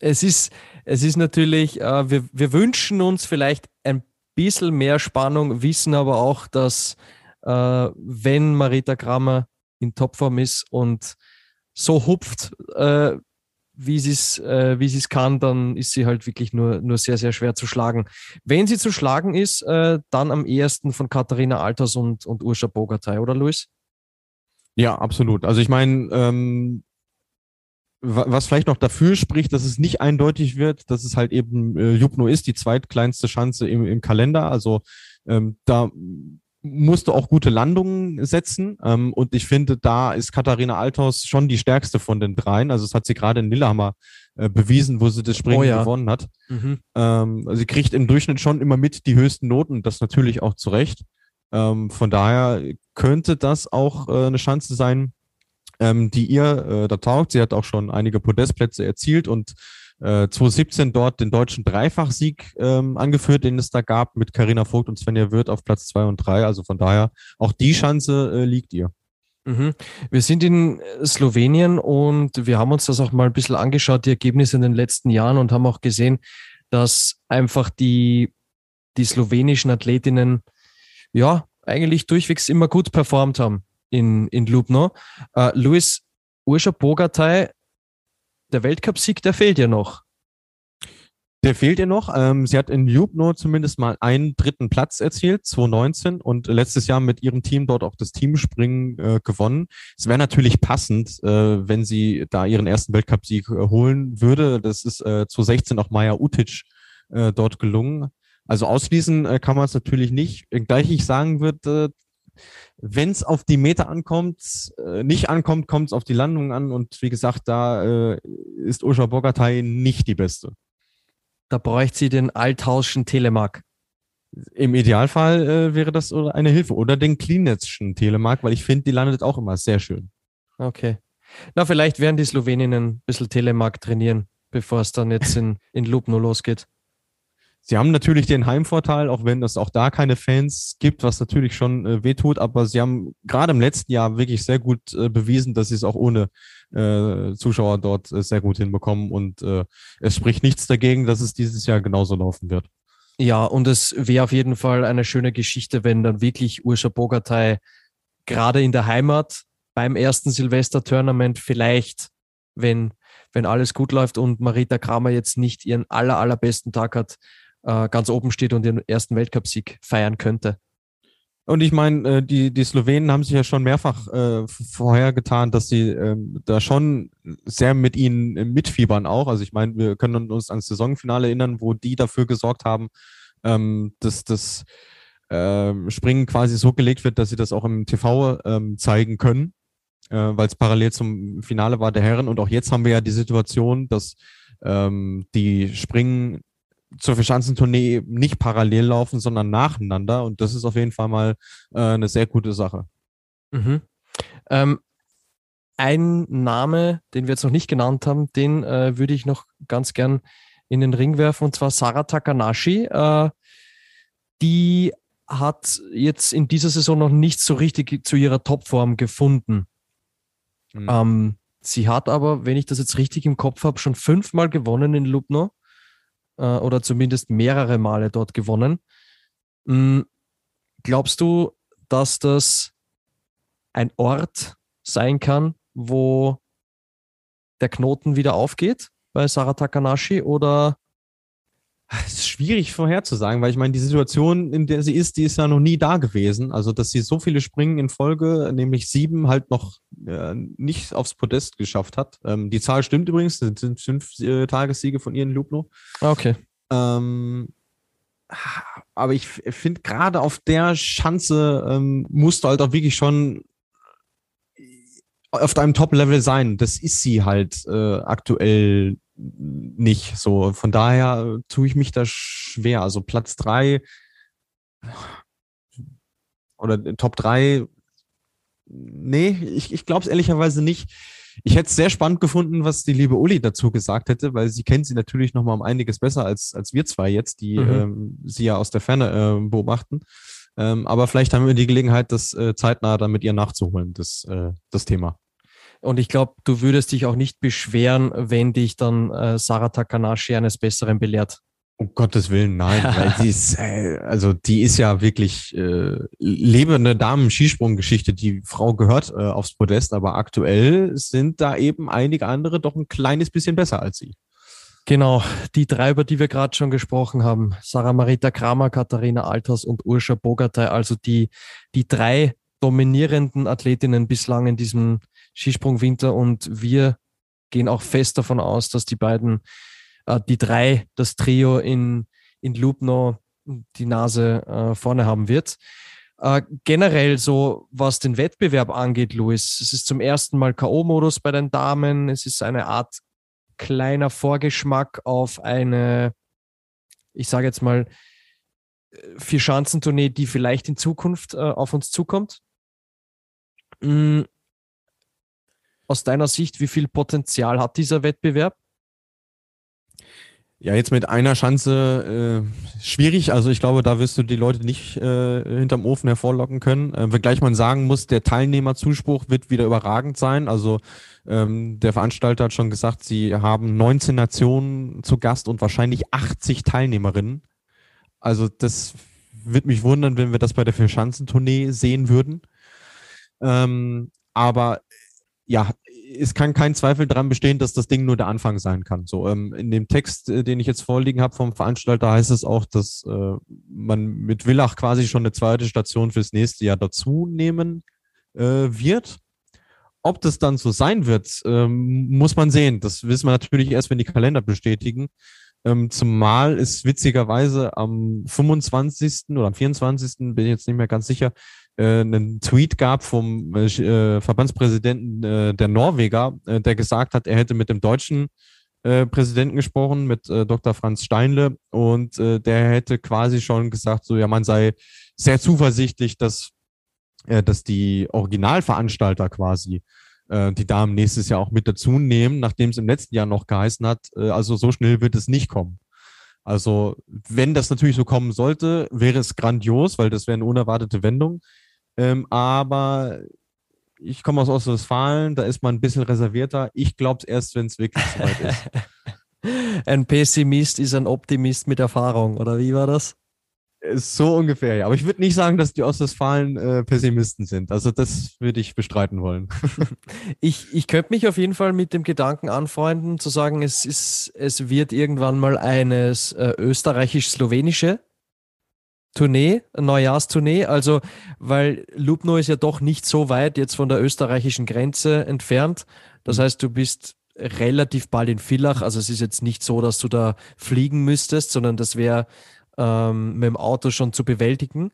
es, ist, es ist natürlich, äh, wir, wir wünschen uns vielleicht ein bisschen mehr Spannung, wissen aber auch, dass wenn Marita Kramer in Topform ist und so hupft, äh, wie sie es äh, es kann, dann ist sie halt wirklich nur, nur sehr, sehr schwer zu schlagen. Wenn sie zu schlagen ist, äh, dann am ehesten von Katharina Alters und, und Urscha Bogatay, oder Luis? Ja, absolut. Also ich meine, ähm, was vielleicht noch dafür spricht, dass es nicht eindeutig wird, dass es halt eben äh, Jubno ist, die zweitkleinste Chance im, im Kalender. Also ähm, da musst du auch gute Landungen setzen. Ähm, und ich finde, da ist Katharina Althaus schon die stärkste von den dreien. Also das hat sie gerade in Lillehammer äh, bewiesen, wo sie das Springen oh ja. gewonnen hat. Mhm. Ähm, also sie kriegt im Durchschnitt schon immer mit die höchsten Noten, das natürlich auch zurecht. Ähm, von daher könnte das auch äh, eine Chance sein, ähm, die ihr äh, da taugt. Sie hat auch schon einige Podestplätze erzielt und äh, 2017 dort den deutschen Dreifachsieg ähm, angeführt, den es da gab mit Karina Vogt und Svenja Wirth auf Platz zwei und drei. Also von daher, auch die Chance äh, liegt ihr. Mhm. Wir sind in Slowenien und wir haben uns das auch mal ein bisschen angeschaut, die Ergebnisse in den letzten Jahren und haben auch gesehen, dass einfach die, die slowenischen Athletinnen ja eigentlich durchwegs immer gut performt haben in, in Lubno. Uh, Luis Urscha Bogatay der Weltcupsieg, der fehlt ja noch. Der fehlt ihr noch. Ähm, sie hat in Jubno zumindest mal einen dritten Platz erzielt, 2019, und letztes Jahr mit ihrem Team dort auch das Teamspringen äh, gewonnen. Es wäre natürlich passend, äh, wenn sie da ihren ersten Weltcupsieg äh, holen würde. Das ist äh, 2016 auch Maya Utic äh, dort gelungen. Also ausschließen äh, kann man es natürlich nicht. Gleich ich sagen würde, wenn es auf die Meter ankommt, äh, nicht ankommt, kommt es auf die Landung an. Und wie gesagt, da äh, ist Usha Bogatay nicht die beste. Da bräuchte sie den Althauschen Telemark. Im Idealfall äh, wäre das eine Hilfe. Oder den Klinetzschen Telemark, weil ich finde, die landet auch immer sehr schön. Okay. Na, vielleicht werden die Sloweninnen ein bisschen Telemark trainieren, bevor es dann jetzt in, in Lubno losgeht. Sie haben natürlich den Heimvorteil, auch wenn es auch da keine Fans gibt, was natürlich schon äh, wehtut, aber sie haben gerade im letzten Jahr wirklich sehr gut äh, bewiesen, dass sie es auch ohne äh, Zuschauer dort äh, sehr gut hinbekommen und äh, es spricht nichts dagegen, dass es dieses Jahr genauso laufen wird. Ja, und es wäre auf jeden Fall eine schöne Geschichte, wenn dann wirklich Urscha Bogatay gerade in der Heimat beim ersten Silvester-Tournament vielleicht, wenn, wenn alles gut läuft und Marita Kramer jetzt nicht ihren aller, allerbesten Tag hat, äh, ganz oben steht und ihren ersten Weltcupsieg feiern könnte. Und ich meine, äh, die, die Slowenen haben sich ja schon mehrfach äh, vorher getan, dass sie äh, da schon sehr mit ihnen äh, mitfiebern auch. Also ich meine, wir können uns ans Saisonfinale erinnern, wo die dafür gesorgt haben, ähm, dass das äh, Springen quasi so gelegt wird, dass sie das auch im TV ähm, zeigen können, weil es parallel zum Finale war der Herren. Und auch jetzt haben wir ja die Situation, dass ähm, die Springen zur Verschanzentournee nicht parallel laufen, sondern nacheinander. Und das ist auf jeden Fall mal äh, eine sehr gute Sache. Mhm. Ähm, ein Name, den wir jetzt noch nicht genannt haben, den äh, würde ich noch ganz gern in den Ring werfen, und zwar Sarah Takanashi. Äh, die hat jetzt in dieser Saison noch nicht so richtig zu ihrer Topform gefunden. Mhm. Ähm, sie hat aber, wenn ich das jetzt richtig im Kopf habe, schon fünfmal gewonnen in Lubno oder zumindest mehrere Male dort gewonnen. Mhm. Glaubst du, dass das ein Ort sein kann, wo der Knoten wieder aufgeht bei Sarah Takanashi oder es ist schwierig vorherzusagen, weil ich meine, die Situation, in der sie ist, die ist ja noch nie da gewesen. Also, dass sie so viele Springen in Folge, nämlich sieben, halt noch äh, nicht aufs Podest geschafft hat. Ähm, die Zahl stimmt übrigens, das sind fünf äh, Tagessiege von ihr in Lubno. Okay. Ähm, aber ich finde, gerade auf der Schanze ähm, musst du halt auch wirklich schon auf deinem Top-Level sein. Das ist sie halt äh, aktuell nicht. So, von daher tue ich mich da schwer. Also Platz drei oder Top drei, nee, ich, ich glaube es ehrlicherweise nicht. Ich hätte es sehr spannend gefunden, was die liebe Uli dazu gesagt hätte, weil sie kennt sie natürlich noch mal um einiges besser als, als wir zwei jetzt, die mhm. ähm, sie ja aus der Ferne äh, beobachten. Ähm, aber vielleicht haben wir die Gelegenheit, das äh, zeitnah dann mit ihr nachzuholen, das, äh, das Thema. Und ich glaube, du würdest dich auch nicht beschweren, wenn dich dann äh, Sarah Takanashi eines Besseren belehrt. Um Gottes Willen, nein, weil die ist, äh, also die ist ja wirklich äh, lebende Damen-Skisprung-Geschichte. Die Frau gehört äh, aufs Podest, aber aktuell sind da eben einige andere doch ein kleines bisschen besser als sie. Genau, die drei, über die wir gerade schon gesprochen haben. Sarah Marita Kramer, Katharina Althaus und Urscha Bogatay, also die, die drei dominierenden Athletinnen bislang in diesem Skisprung-Winter und wir gehen auch fest davon aus, dass die beiden äh, die drei, das Trio in, in Lubno die Nase äh, vorne haben wird. Äh, generell so, was den Wettbewerb angeht, Luis, es ist zum ersten Mal K.O.-Modus bei den Damen. Es ist eine Art kleiner Vorgeschmack auf eine, ich sage jetzt mal, Vier-Schanzentournee, die vielleicht in Zukunft äh, auf uns zukommt. Mm. Aus deiner Sicht, wie viel Potenzial hat dieser Wettbewerb? Ja, jetzt mit einer Schanze äh, schwierig. Also ich glaube, da wirst du die Leute nicht äh, hinterm Ofen hervorlocken können. Äh, wenngleich man sagen muss, der Teilnehmerzuspruch wird wieder überragend sein. Also ähm, der Veranstalter hat schon gesagt, sie haben 19 Nationen zu Gast und wahrscheinlich 80 Teilnehmerinnen. Also das wird mich wundern, wenn wir das bei der Vierschanzentournee sehen würden. Ähm, aber ja, es kann kein Zweifel daran bestehen, dass das Ding nur der Anfang sein kann. So ähm, in dem Text, äh, den ich jetzt vorliegen habe vom Veranstalter, heißt es auch, dass äh, man mit Villach quasi schon eine zweite Station fürs nächste Jahr dazu nehmen äh, wird. Ob das dann so sein wird, ähm, muss man sehen. Das wissen wir natürlich erst, wenn die Kalender bestätigen. Ähm, zumal ist witzigerweise am 25. oder am 24. bin ich jetzt nicht mehr ganz sicher, äh, einen Tweet gab vom äh, äh, Verbandspräsidenten äh, der Norweger, äh, der gesagt hat, er hätte mit dem deutschen äh, Präsidenten gesprochen, mit Dr. Franz Steinle, und der hätte quasi schon gesagt, so ja, man sei sehr zuversichtlich, dass, dass die Originalveranstalter quasi die Damen nächstes Jahr auch mit dazu nehmen, nachdem es im letzten Jahr noch geheißen hat, also so schnell wird es nicht kommen. Also, wenn das natürlich so kommen sollte, wäre es grandios, weil das wäre eine unerwartete Wendung. Ähm, aber ich komme aus Ostwestfalen, da ist man ein bisschen reservierter. Ich glaube es erst, wenn es wirklich soweit ist. ein Pessimist ist ein Optimist mit Erfahrung, oder wie war das? So ungefähr, ja. Aber ich würde nicht sagen, dass die Ostwestfalen äh, Pessimisten sind. Also das würde ich bestreiten wollen. ich ich könnte mich auf jeden Fall mit dem Gedanken anfreunden, zu sagen, es, ist, es wird irgendwann mal eines äh, österreichisch-slowenische Tournee, Neujahrstournee. Also, weil Lubno ist ja doch nicht so weit jetzt von der österreichischen Grenze entfernt. Das mhm. heißt, du bist relativ bald in Villach. Also es ist jetzt nicht so, dass du da fliegen müsstest, sondern das wäre ähm, mit dem Auto schon zu bewältigen.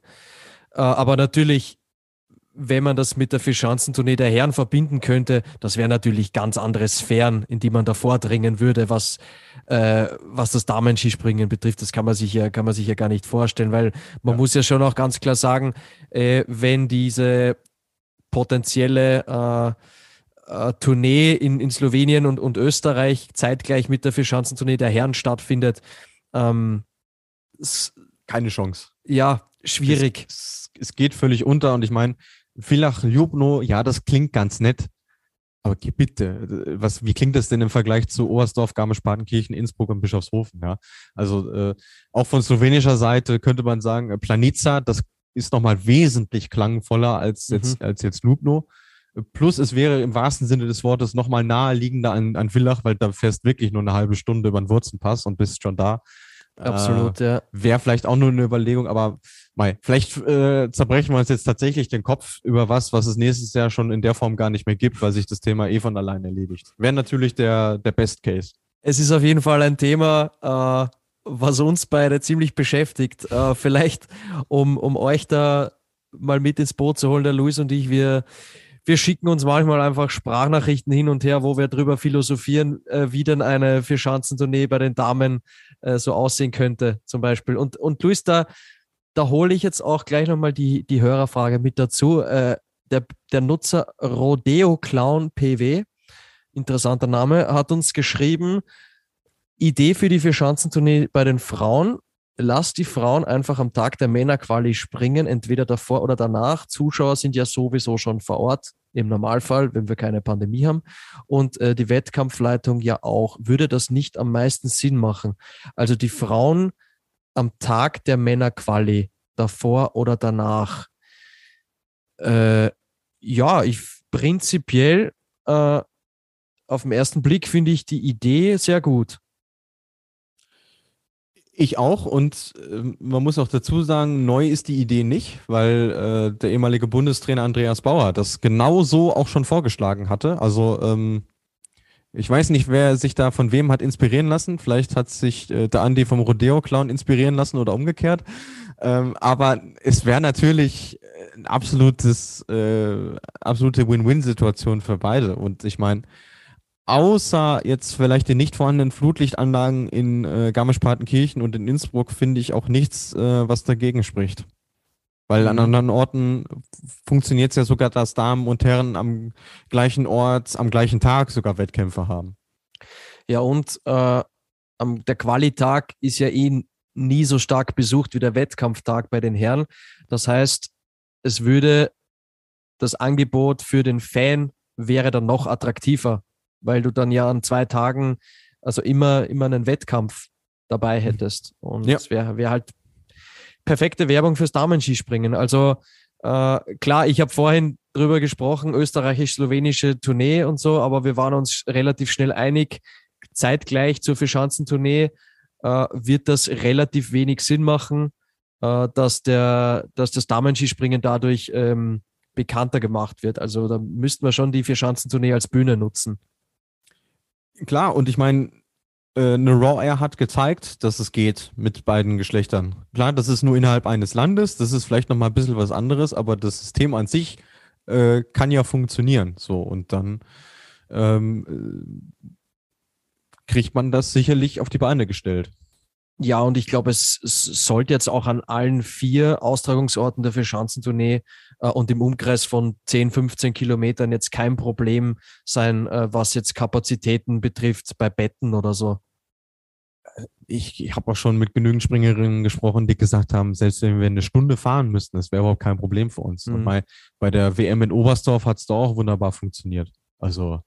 Äh, aber natürlich, wenn man das mit der Fischanzentournee der Herren verbinden könnte, das wäre natürlich ganz andere Sphären, in die man da vordringen würde, was, äh, was das Damenskispringen betrifft. Das kann man sich ja, kann man sich ja gar nicht vorstellen, weil man ja. muss ja schon auch ganz klar sagen, äh, wenn diese potenzielle äh, äh Tournee in, in Slowenien und, und Österreich zeitgleich mit der Fischanzentournee der Herren stattfindet, ähm, keine Chance. Ja, schwierig. Es, es, geht völlig unter und ich meine, Villach Ljubno, ja, das klingt ganz nett. Aber bitte, was, wie klingt das denn im Vergleich zu Oberstdorf, Garmisch-Partenkirchen, Innsbruck und Bischofshofen? Ja? Also äh, auch von slowenischer Seite könnte man sagen, äh, Planica, das ist nochmal wesentlich klangvoller als jetzt, mhm. als jetzt Lubno. Plus es wäre im wahrsten Sinne des Wortes nochmal naheliegender an, an Villach, weil da fährst wirklich nur eine halbe Stunde über den Wurzenpass und bist schon da. Absolut, äh, ja. Wäre vielleicht auch nur eine Überlegung, aber mei, vielleicht äh, zerbrechen wir uns jetzt tatsächlich den Kopf über was, was es nächstes Jahr schon in der Form gar nicht mehr gibt, weil sich das Thema eh von allein erledigt. Wäre natürlich der, der Best Case. Es ist auf jeden Fall ein Thema, äh, was uns beide ziemlich beschäftigt. Äh, vielleicht, um, um euch da mal mit ins Boot zu holen, der Luis und ich, wir, wir schicken uns manchmal einfach Sprachnachrichten hin und her, wo wir drüber philosophieren, äh, wie denn eine Vier-Schanzentournee bei den Damen äh, so aussehen könnte, zum Beispiel. Und, und Luis, da, da hole ich jetzt auch gleich nochmal die, die Hörerfrage mit dazu. Äh, der, der Nutzer Rodeo Clown PW, interessanter Name, hat uns geschrieben, Idee für die Vier-Schanzentournee bei den Frauen lass die Frauen einfach am Tag der Männerquali springen, entweder davor oder danach. Zuschauer sind ja sowieso schon vor Ort, im Normalfall, wenn wir keine Pandemie haben. Und äh, die Wettkampfleitung ja auch. Würde das nicht am meisten Sinn machen? Also die Frauen am Tag der Männerquali, davor oder danach. Äh, ja, ich prinzipiell äh, auf den ersten Blick finde ich die Idee sehr gut. Ich auch und äh, man muss auch dazu sagen, neu ist die Idee nicht, weil äh, der ehemalige Bundestrainer Andreas Bauer das genau so auch schon vorgeschlagen hatte. Also ähm, ich weiß nicht, wer sich da von wem hat inspirieren lassen. Vielleicht hat sich äh, der Andi vom Rodeo Clown inspirieren lassen oder umgekehrt. Ähm, aber es wäre natürlich ein absolutes, äh, absolute Win-Win-Situation für beide. Und ich meine, außer jetzt vielleicht den nicht vorhandenen Flutlichtanlagen in äh, Garmisch-Partenkirchen und in Innsbruck finde ich auch nichts, äh, was dagegen spricht. Weil mhm. an anderen Orten funktioniert es ja sogar, dass Damen und Herren am gleichen Ort, am gleichen Tag sogar Wettkämpfe haben. Ja, und äh, der Qualitag ist ja eh nie so stark besucht wie der Wettkampftag bei den Herren. Das heißt, es würde das Angebot für den Fan wäre dann noch attraktiver, weil du dann ja an zwei Tagen also immer, immer einen Wettkampf dabei mhm. hättest. Und ja. das wäre wär halt perfekte Werbung fürs Damenskispringen. Also äh, klar, ich habe vorhin drüber gesprochen, österreichisch-slowenische Tournee und so, aber wir waren uns relativ schnell einig, zeitgleich zur Verschanzentournee äh, wird das relativ wenig Sinn machen, äh, dass, der, dass das Damenskispringen dadurch ähm, bekannter gemacht wird. Also da müssten wir schon die Vierschanzentournee als Bühne nutzen. Klar, und ich meine, äh, eine Raw Air hat gezeigt, dass es geht mit beiden Geschlechtern. Klar, das ist nur innerhalb eines Landes, das ist vielleicht nochmal ein bisschen was anderes, aber das System an sich äh, kann ja funktionieren. So, und dann ähm, kriegt man das sicherlich auf die Beine gestellt. Ja, und ich glaube, es, es, sollte jetzt auch an allen vier Austragungsorten der Vierschanzentournee äh, und im Umkreis von 10, 15 Kilometern jetzt kein Problem sein, äh, was jetzt Kapazitäten betrifft bei Betten oder so. Ich, ich habe auch schon mit genügend Springerinnen gesprochen, die gesagt haben, selbst wenn wir eine Stunde fahren müssten, das wäre überhaupt kein Problem für uns. Mhm. Und bei, bei der WM in Oberstdorf hat es da auch wunderbar funktioniert. Also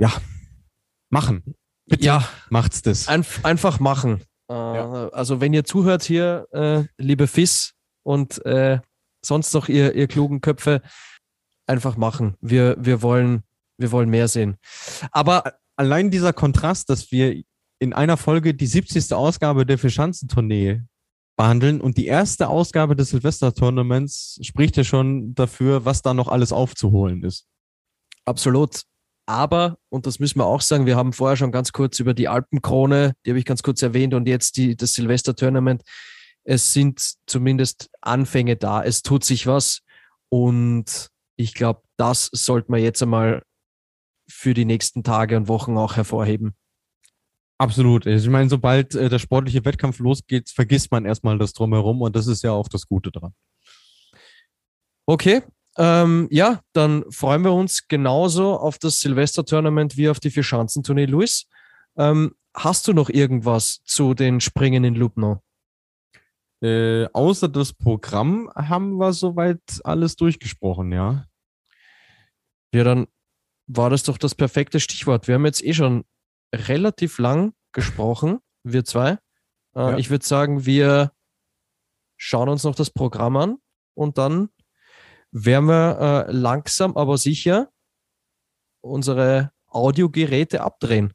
ja, machen. Bitte ja, macht's das. Einf einfach machen. Äh, ja. Also wenn ihr zuhört hier, äh, liebe FIS und äh, sonst noch ihr, ihr klugen Köpfe, einfach machen. Wir, wir, wollen, wir wollen mehr sehen. Aber allein dieser Kontrast, dass wir in einer Folge die 70. Ausgabe der Verschanzentournee behandeln und die erste Ausgabe des Silvester-Tournaments spricht ja schon dafür, was da noch alles aufzuholen ist. Absolut. Aber, und das müssen wir auch sagen, wir haben vorher schon ganz kurz über die Alpenkrone, die habe ich ganz kurz erwähnt, und jetzt die, das Silvester-Tournament. Es sind zumindest Anfänge da. Es tut sich was. Und ich glaube, das sollte man jetzt einmal für die nächsten Tage und Wochen auch hervorheben. Absolut. Ich meine, sobald äh, der sportliche Wettkampf losgeht, vergisst man erstmal das Drumherum und das ist ja auch das Gute dran. Okay, ähm, ja, dann freuen wir uns genauso auf das Silvester-Tournament wie auf die Vier-Schanzentournee. Luis, ähm, hast du noch irgendwas zu den Springen in Lubno? Äh, außer das Programm haben wir soweit alles durchgesprochen, ja. Ja, dann war das doch das perfekte Stichwort. Wir haben jetzt eh schon relativ lang gesprochen, wir zwei. Äh, ja. Ich würde sagen, wir schauen uns noch das Programm an und dann werden wir äh, langsam aber sicher unsere Audiogeräte abdrehen.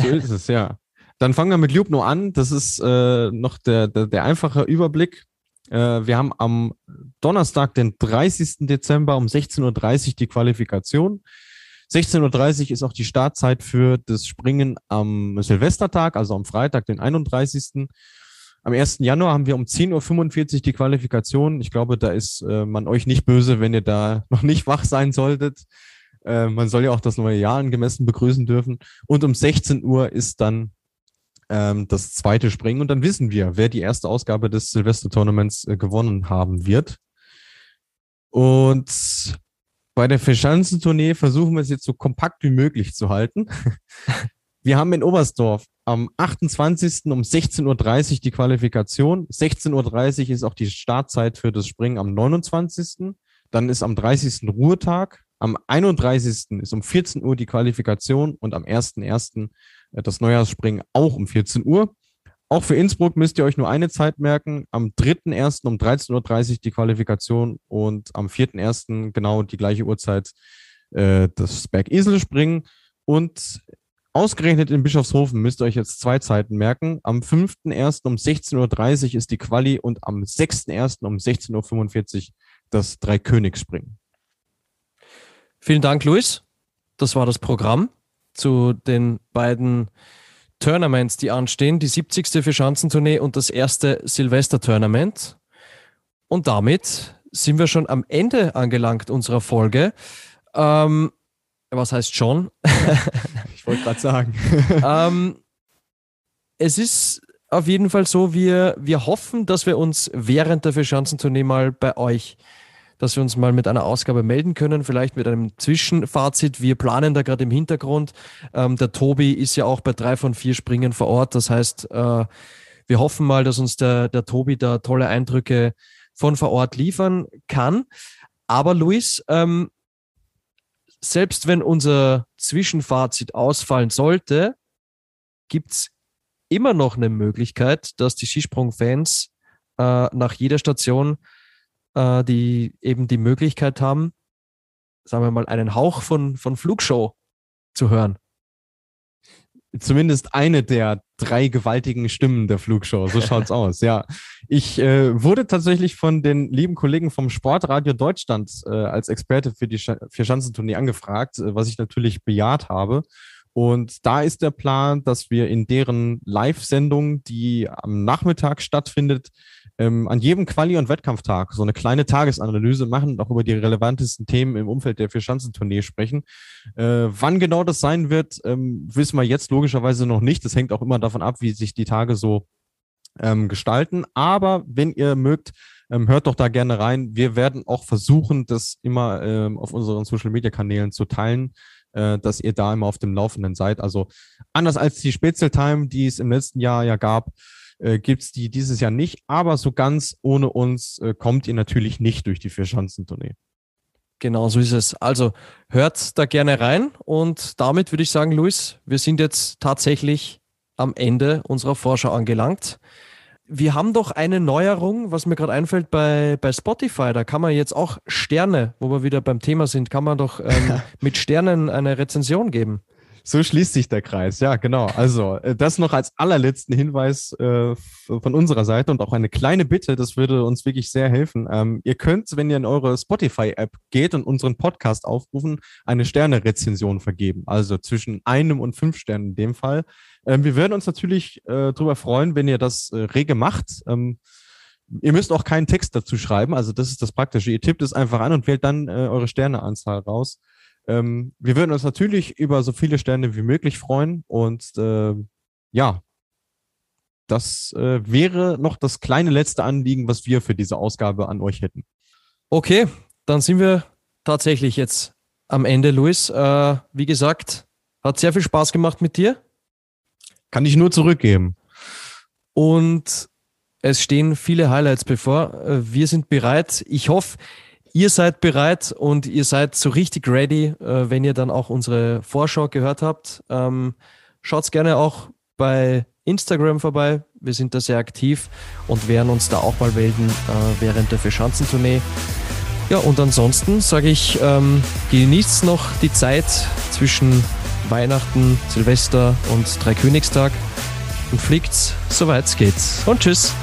So ist es, ja. Dann fangen wir mit Lubno an. Das ist äh, noch der, der, der, einfache Überblick. Äh, wir haben am Donnerstag, den 30. Dezember um 16.30 Uhr die Qualifikation. 16.30 Uhr ist auch die Startzeit für das Springen am Silvestertag, also am Freitag, den 31. Am 1. Januar haben wir um 10.45 Uhr die Qualifikation. Ich glaube, da ist äh, man euch nicht böse, wenn ihr da noch nicht wach sein solltet. Äh, man soll ja auch das neue Jahr angemessen begrüßen dürfen. Und um 16 Uhr ist dann ähm, das zweite Springen. Und dann wissen wir, wer die erste Ausgabe des Silvester-Tournaments äh, gewonnen haben wird. Und bei der Verschanzentournee versuchen wir es jetzt so kompakt wie möglich zu halten. wir haben in Oberstdorf am 28. um 16.30 Uhr die Qualifikation. 16.30 Uhr ist auch die Startzeit für das Springen am 29. Dann ist am 30. Ruhetag. Am 31. ist um 14 Uhr die Qualifikation und am 1.1. Äh, das Neujahrsspringen auch um 14 Uhr. Auch für Innsbruck müsst ihr euch nur eine Zeit merken. Am 3.1. um 13.30 Uhr die Qualifikation und am 4.1. genau die gleiche Uhrzeit äh, das Bergisel springen. Und ausgerechnet in Bischofshofen müsst ihr euch jetzt zwei Zeiten merken. Am 5.1. um 16.30 Uhr ist die Quali und am 6.1. um 16.45 Uhr das Dreikönigsspringen. Vielen Dank, Luis. Das war das Programm zu den beiden Tournaments, die anstehen. Die 70. für Schanzentournee und das erste Silvester-Tournament. Und damit sind wir schon am Ende angelangt unserer Folge. Ähm, was heißt schon? ich wollte gerade sagen. ähm, es ist auf jeden Fall so, wir, wir hoffen, dass wir uns während der Verschanzentournee mal bei euch dass wir uns mal mit einer Ausgabe melden können, vielleicht mit einem Zwischenfazit. Wir planen da gerade im Hintergrund. Ähm, der Tobi ist ja auch bei drei von vier Springen vor Ort. Das heißt, äh, wir hoffen mal, dass uns der, der Tobi da tolle Eindrücke von vor Ort liefern kann. Aber Luis, ähm, selbst wenn unser Zwischenfazit ausfallen sollte, gibt es immer noch eine Möglichkeit, dass die Skisprung-Fans äh, nach jeder Station äh, die eben die Möglichkeit haben, sagen wir mal, einen Hauch von, von Flugshow zu hören. Zumindest eine der drei gewaltigen Stimmen der Flugshow. So schaut's aus. Ja, ich äh, wurde tatsächlich von den lieben Kollegen vom Sportradio Deutschland äh, als Experte für die Sch Vierschanzentournee angefragt, äh, was ich natürlich bejaht habe. Und da ist der Plan, dass wir in deren Live-Sendung, die am Nachmittag stattfindet, ähm, an jedem Quali- und Wettkampftag so eine kleine Tagesanalyse machen und auch über die relevantesten Themen im Umfeld der Vierschanzentournee sprechen. Äh, wann genau das sein wird, ähm, wissen wir jetzt logischerweise noch nicht. Das hängt auch immer davon ab, wie sich die Tage so ähm, gestalten. Aber wenn ihr mögt, ähm, hört doch da gerne rein. Wir werden auch versuchen, das immer ähm, auf unseren Social-Media-Kanälen zu teilen, äh, dass ihr da immer auf dem Laufenden seid. Also anders als die Special Time, die es im letzten Jahr ja gab, äh, gibt es die dieses Jahr nicht. Aber so ganz ohne uns äh, kommt ihr natürlich nicht durch die Vier-Schanzentournee. Genau, so ist es. Also hört da gerne rein und damit würde ich sagen, Luis, wir sind jetzt tatsächlich am Ende unserer Vorschau angelangt. Wir haben doch eine Neuerung, was mir gerade einfällt bei, bei Spotify. Da kann man jetzt auch Sterne, wo wir wieder beim Thema sind, kann man doch ähm, mit Sternen eine Rezension geben. So schließt sich der Kreis, ja, genau. Also, äh, das noch als allerletzten Hinweis äh, von unserer Seite und auch eine kleine Bitte, das würde uns wirklich sehr helfen. Ähm, ihr könnt, wenn ihr in eure Spotify-App geht und unseren Podcast aufrufen, eine Sterne-Rezension vergeben. Also zwischen einem und fünf Sternen in dem Fall. Ähm, wir würden uns natürlich äh, darüber freuen, wenn ihr das äh, rege macht. Ähm, Ihr müsst auch keinen Text dazu schreiben, also das ist das Praktische. Ihr tippt es einfach an und wählt dann äh, eure Sterneanzahl raus. Ähm, wir würden uns natürlich über so viele Sterne wie möglich freuen und äh, ja, das äh, wäre noch das kleine letzte Anliegen, was wir für diese Ausgabe an euch hätten. Okay, dann sind wir tatsächlich jetzt am Ende, Luis. Äh, wie gesagt, hat sehr viel Spaß gemacht mit dir. Kann ich nur zurückgeben. Und es stehen viele Highlights bevor. Äh, wir sind bereit. Ich hoffe, Ihr seid bereit und ihr seid so richtig ready, äh, wenn ihr dann auch unsere Vorschau gehört habt. Ähm, Schaut gerne auch bei Instagram vorbei. Wir sind da sehr aktiv und werden uns da auch mal melden äh, während der Verschanzentournee. Ja, und ansonsten sage ich, ähm, genießt noch die Zeit zwischen Weihnachten, Silvester und Dreikönigstag und fliegt, soweit es geht. Und tschüss.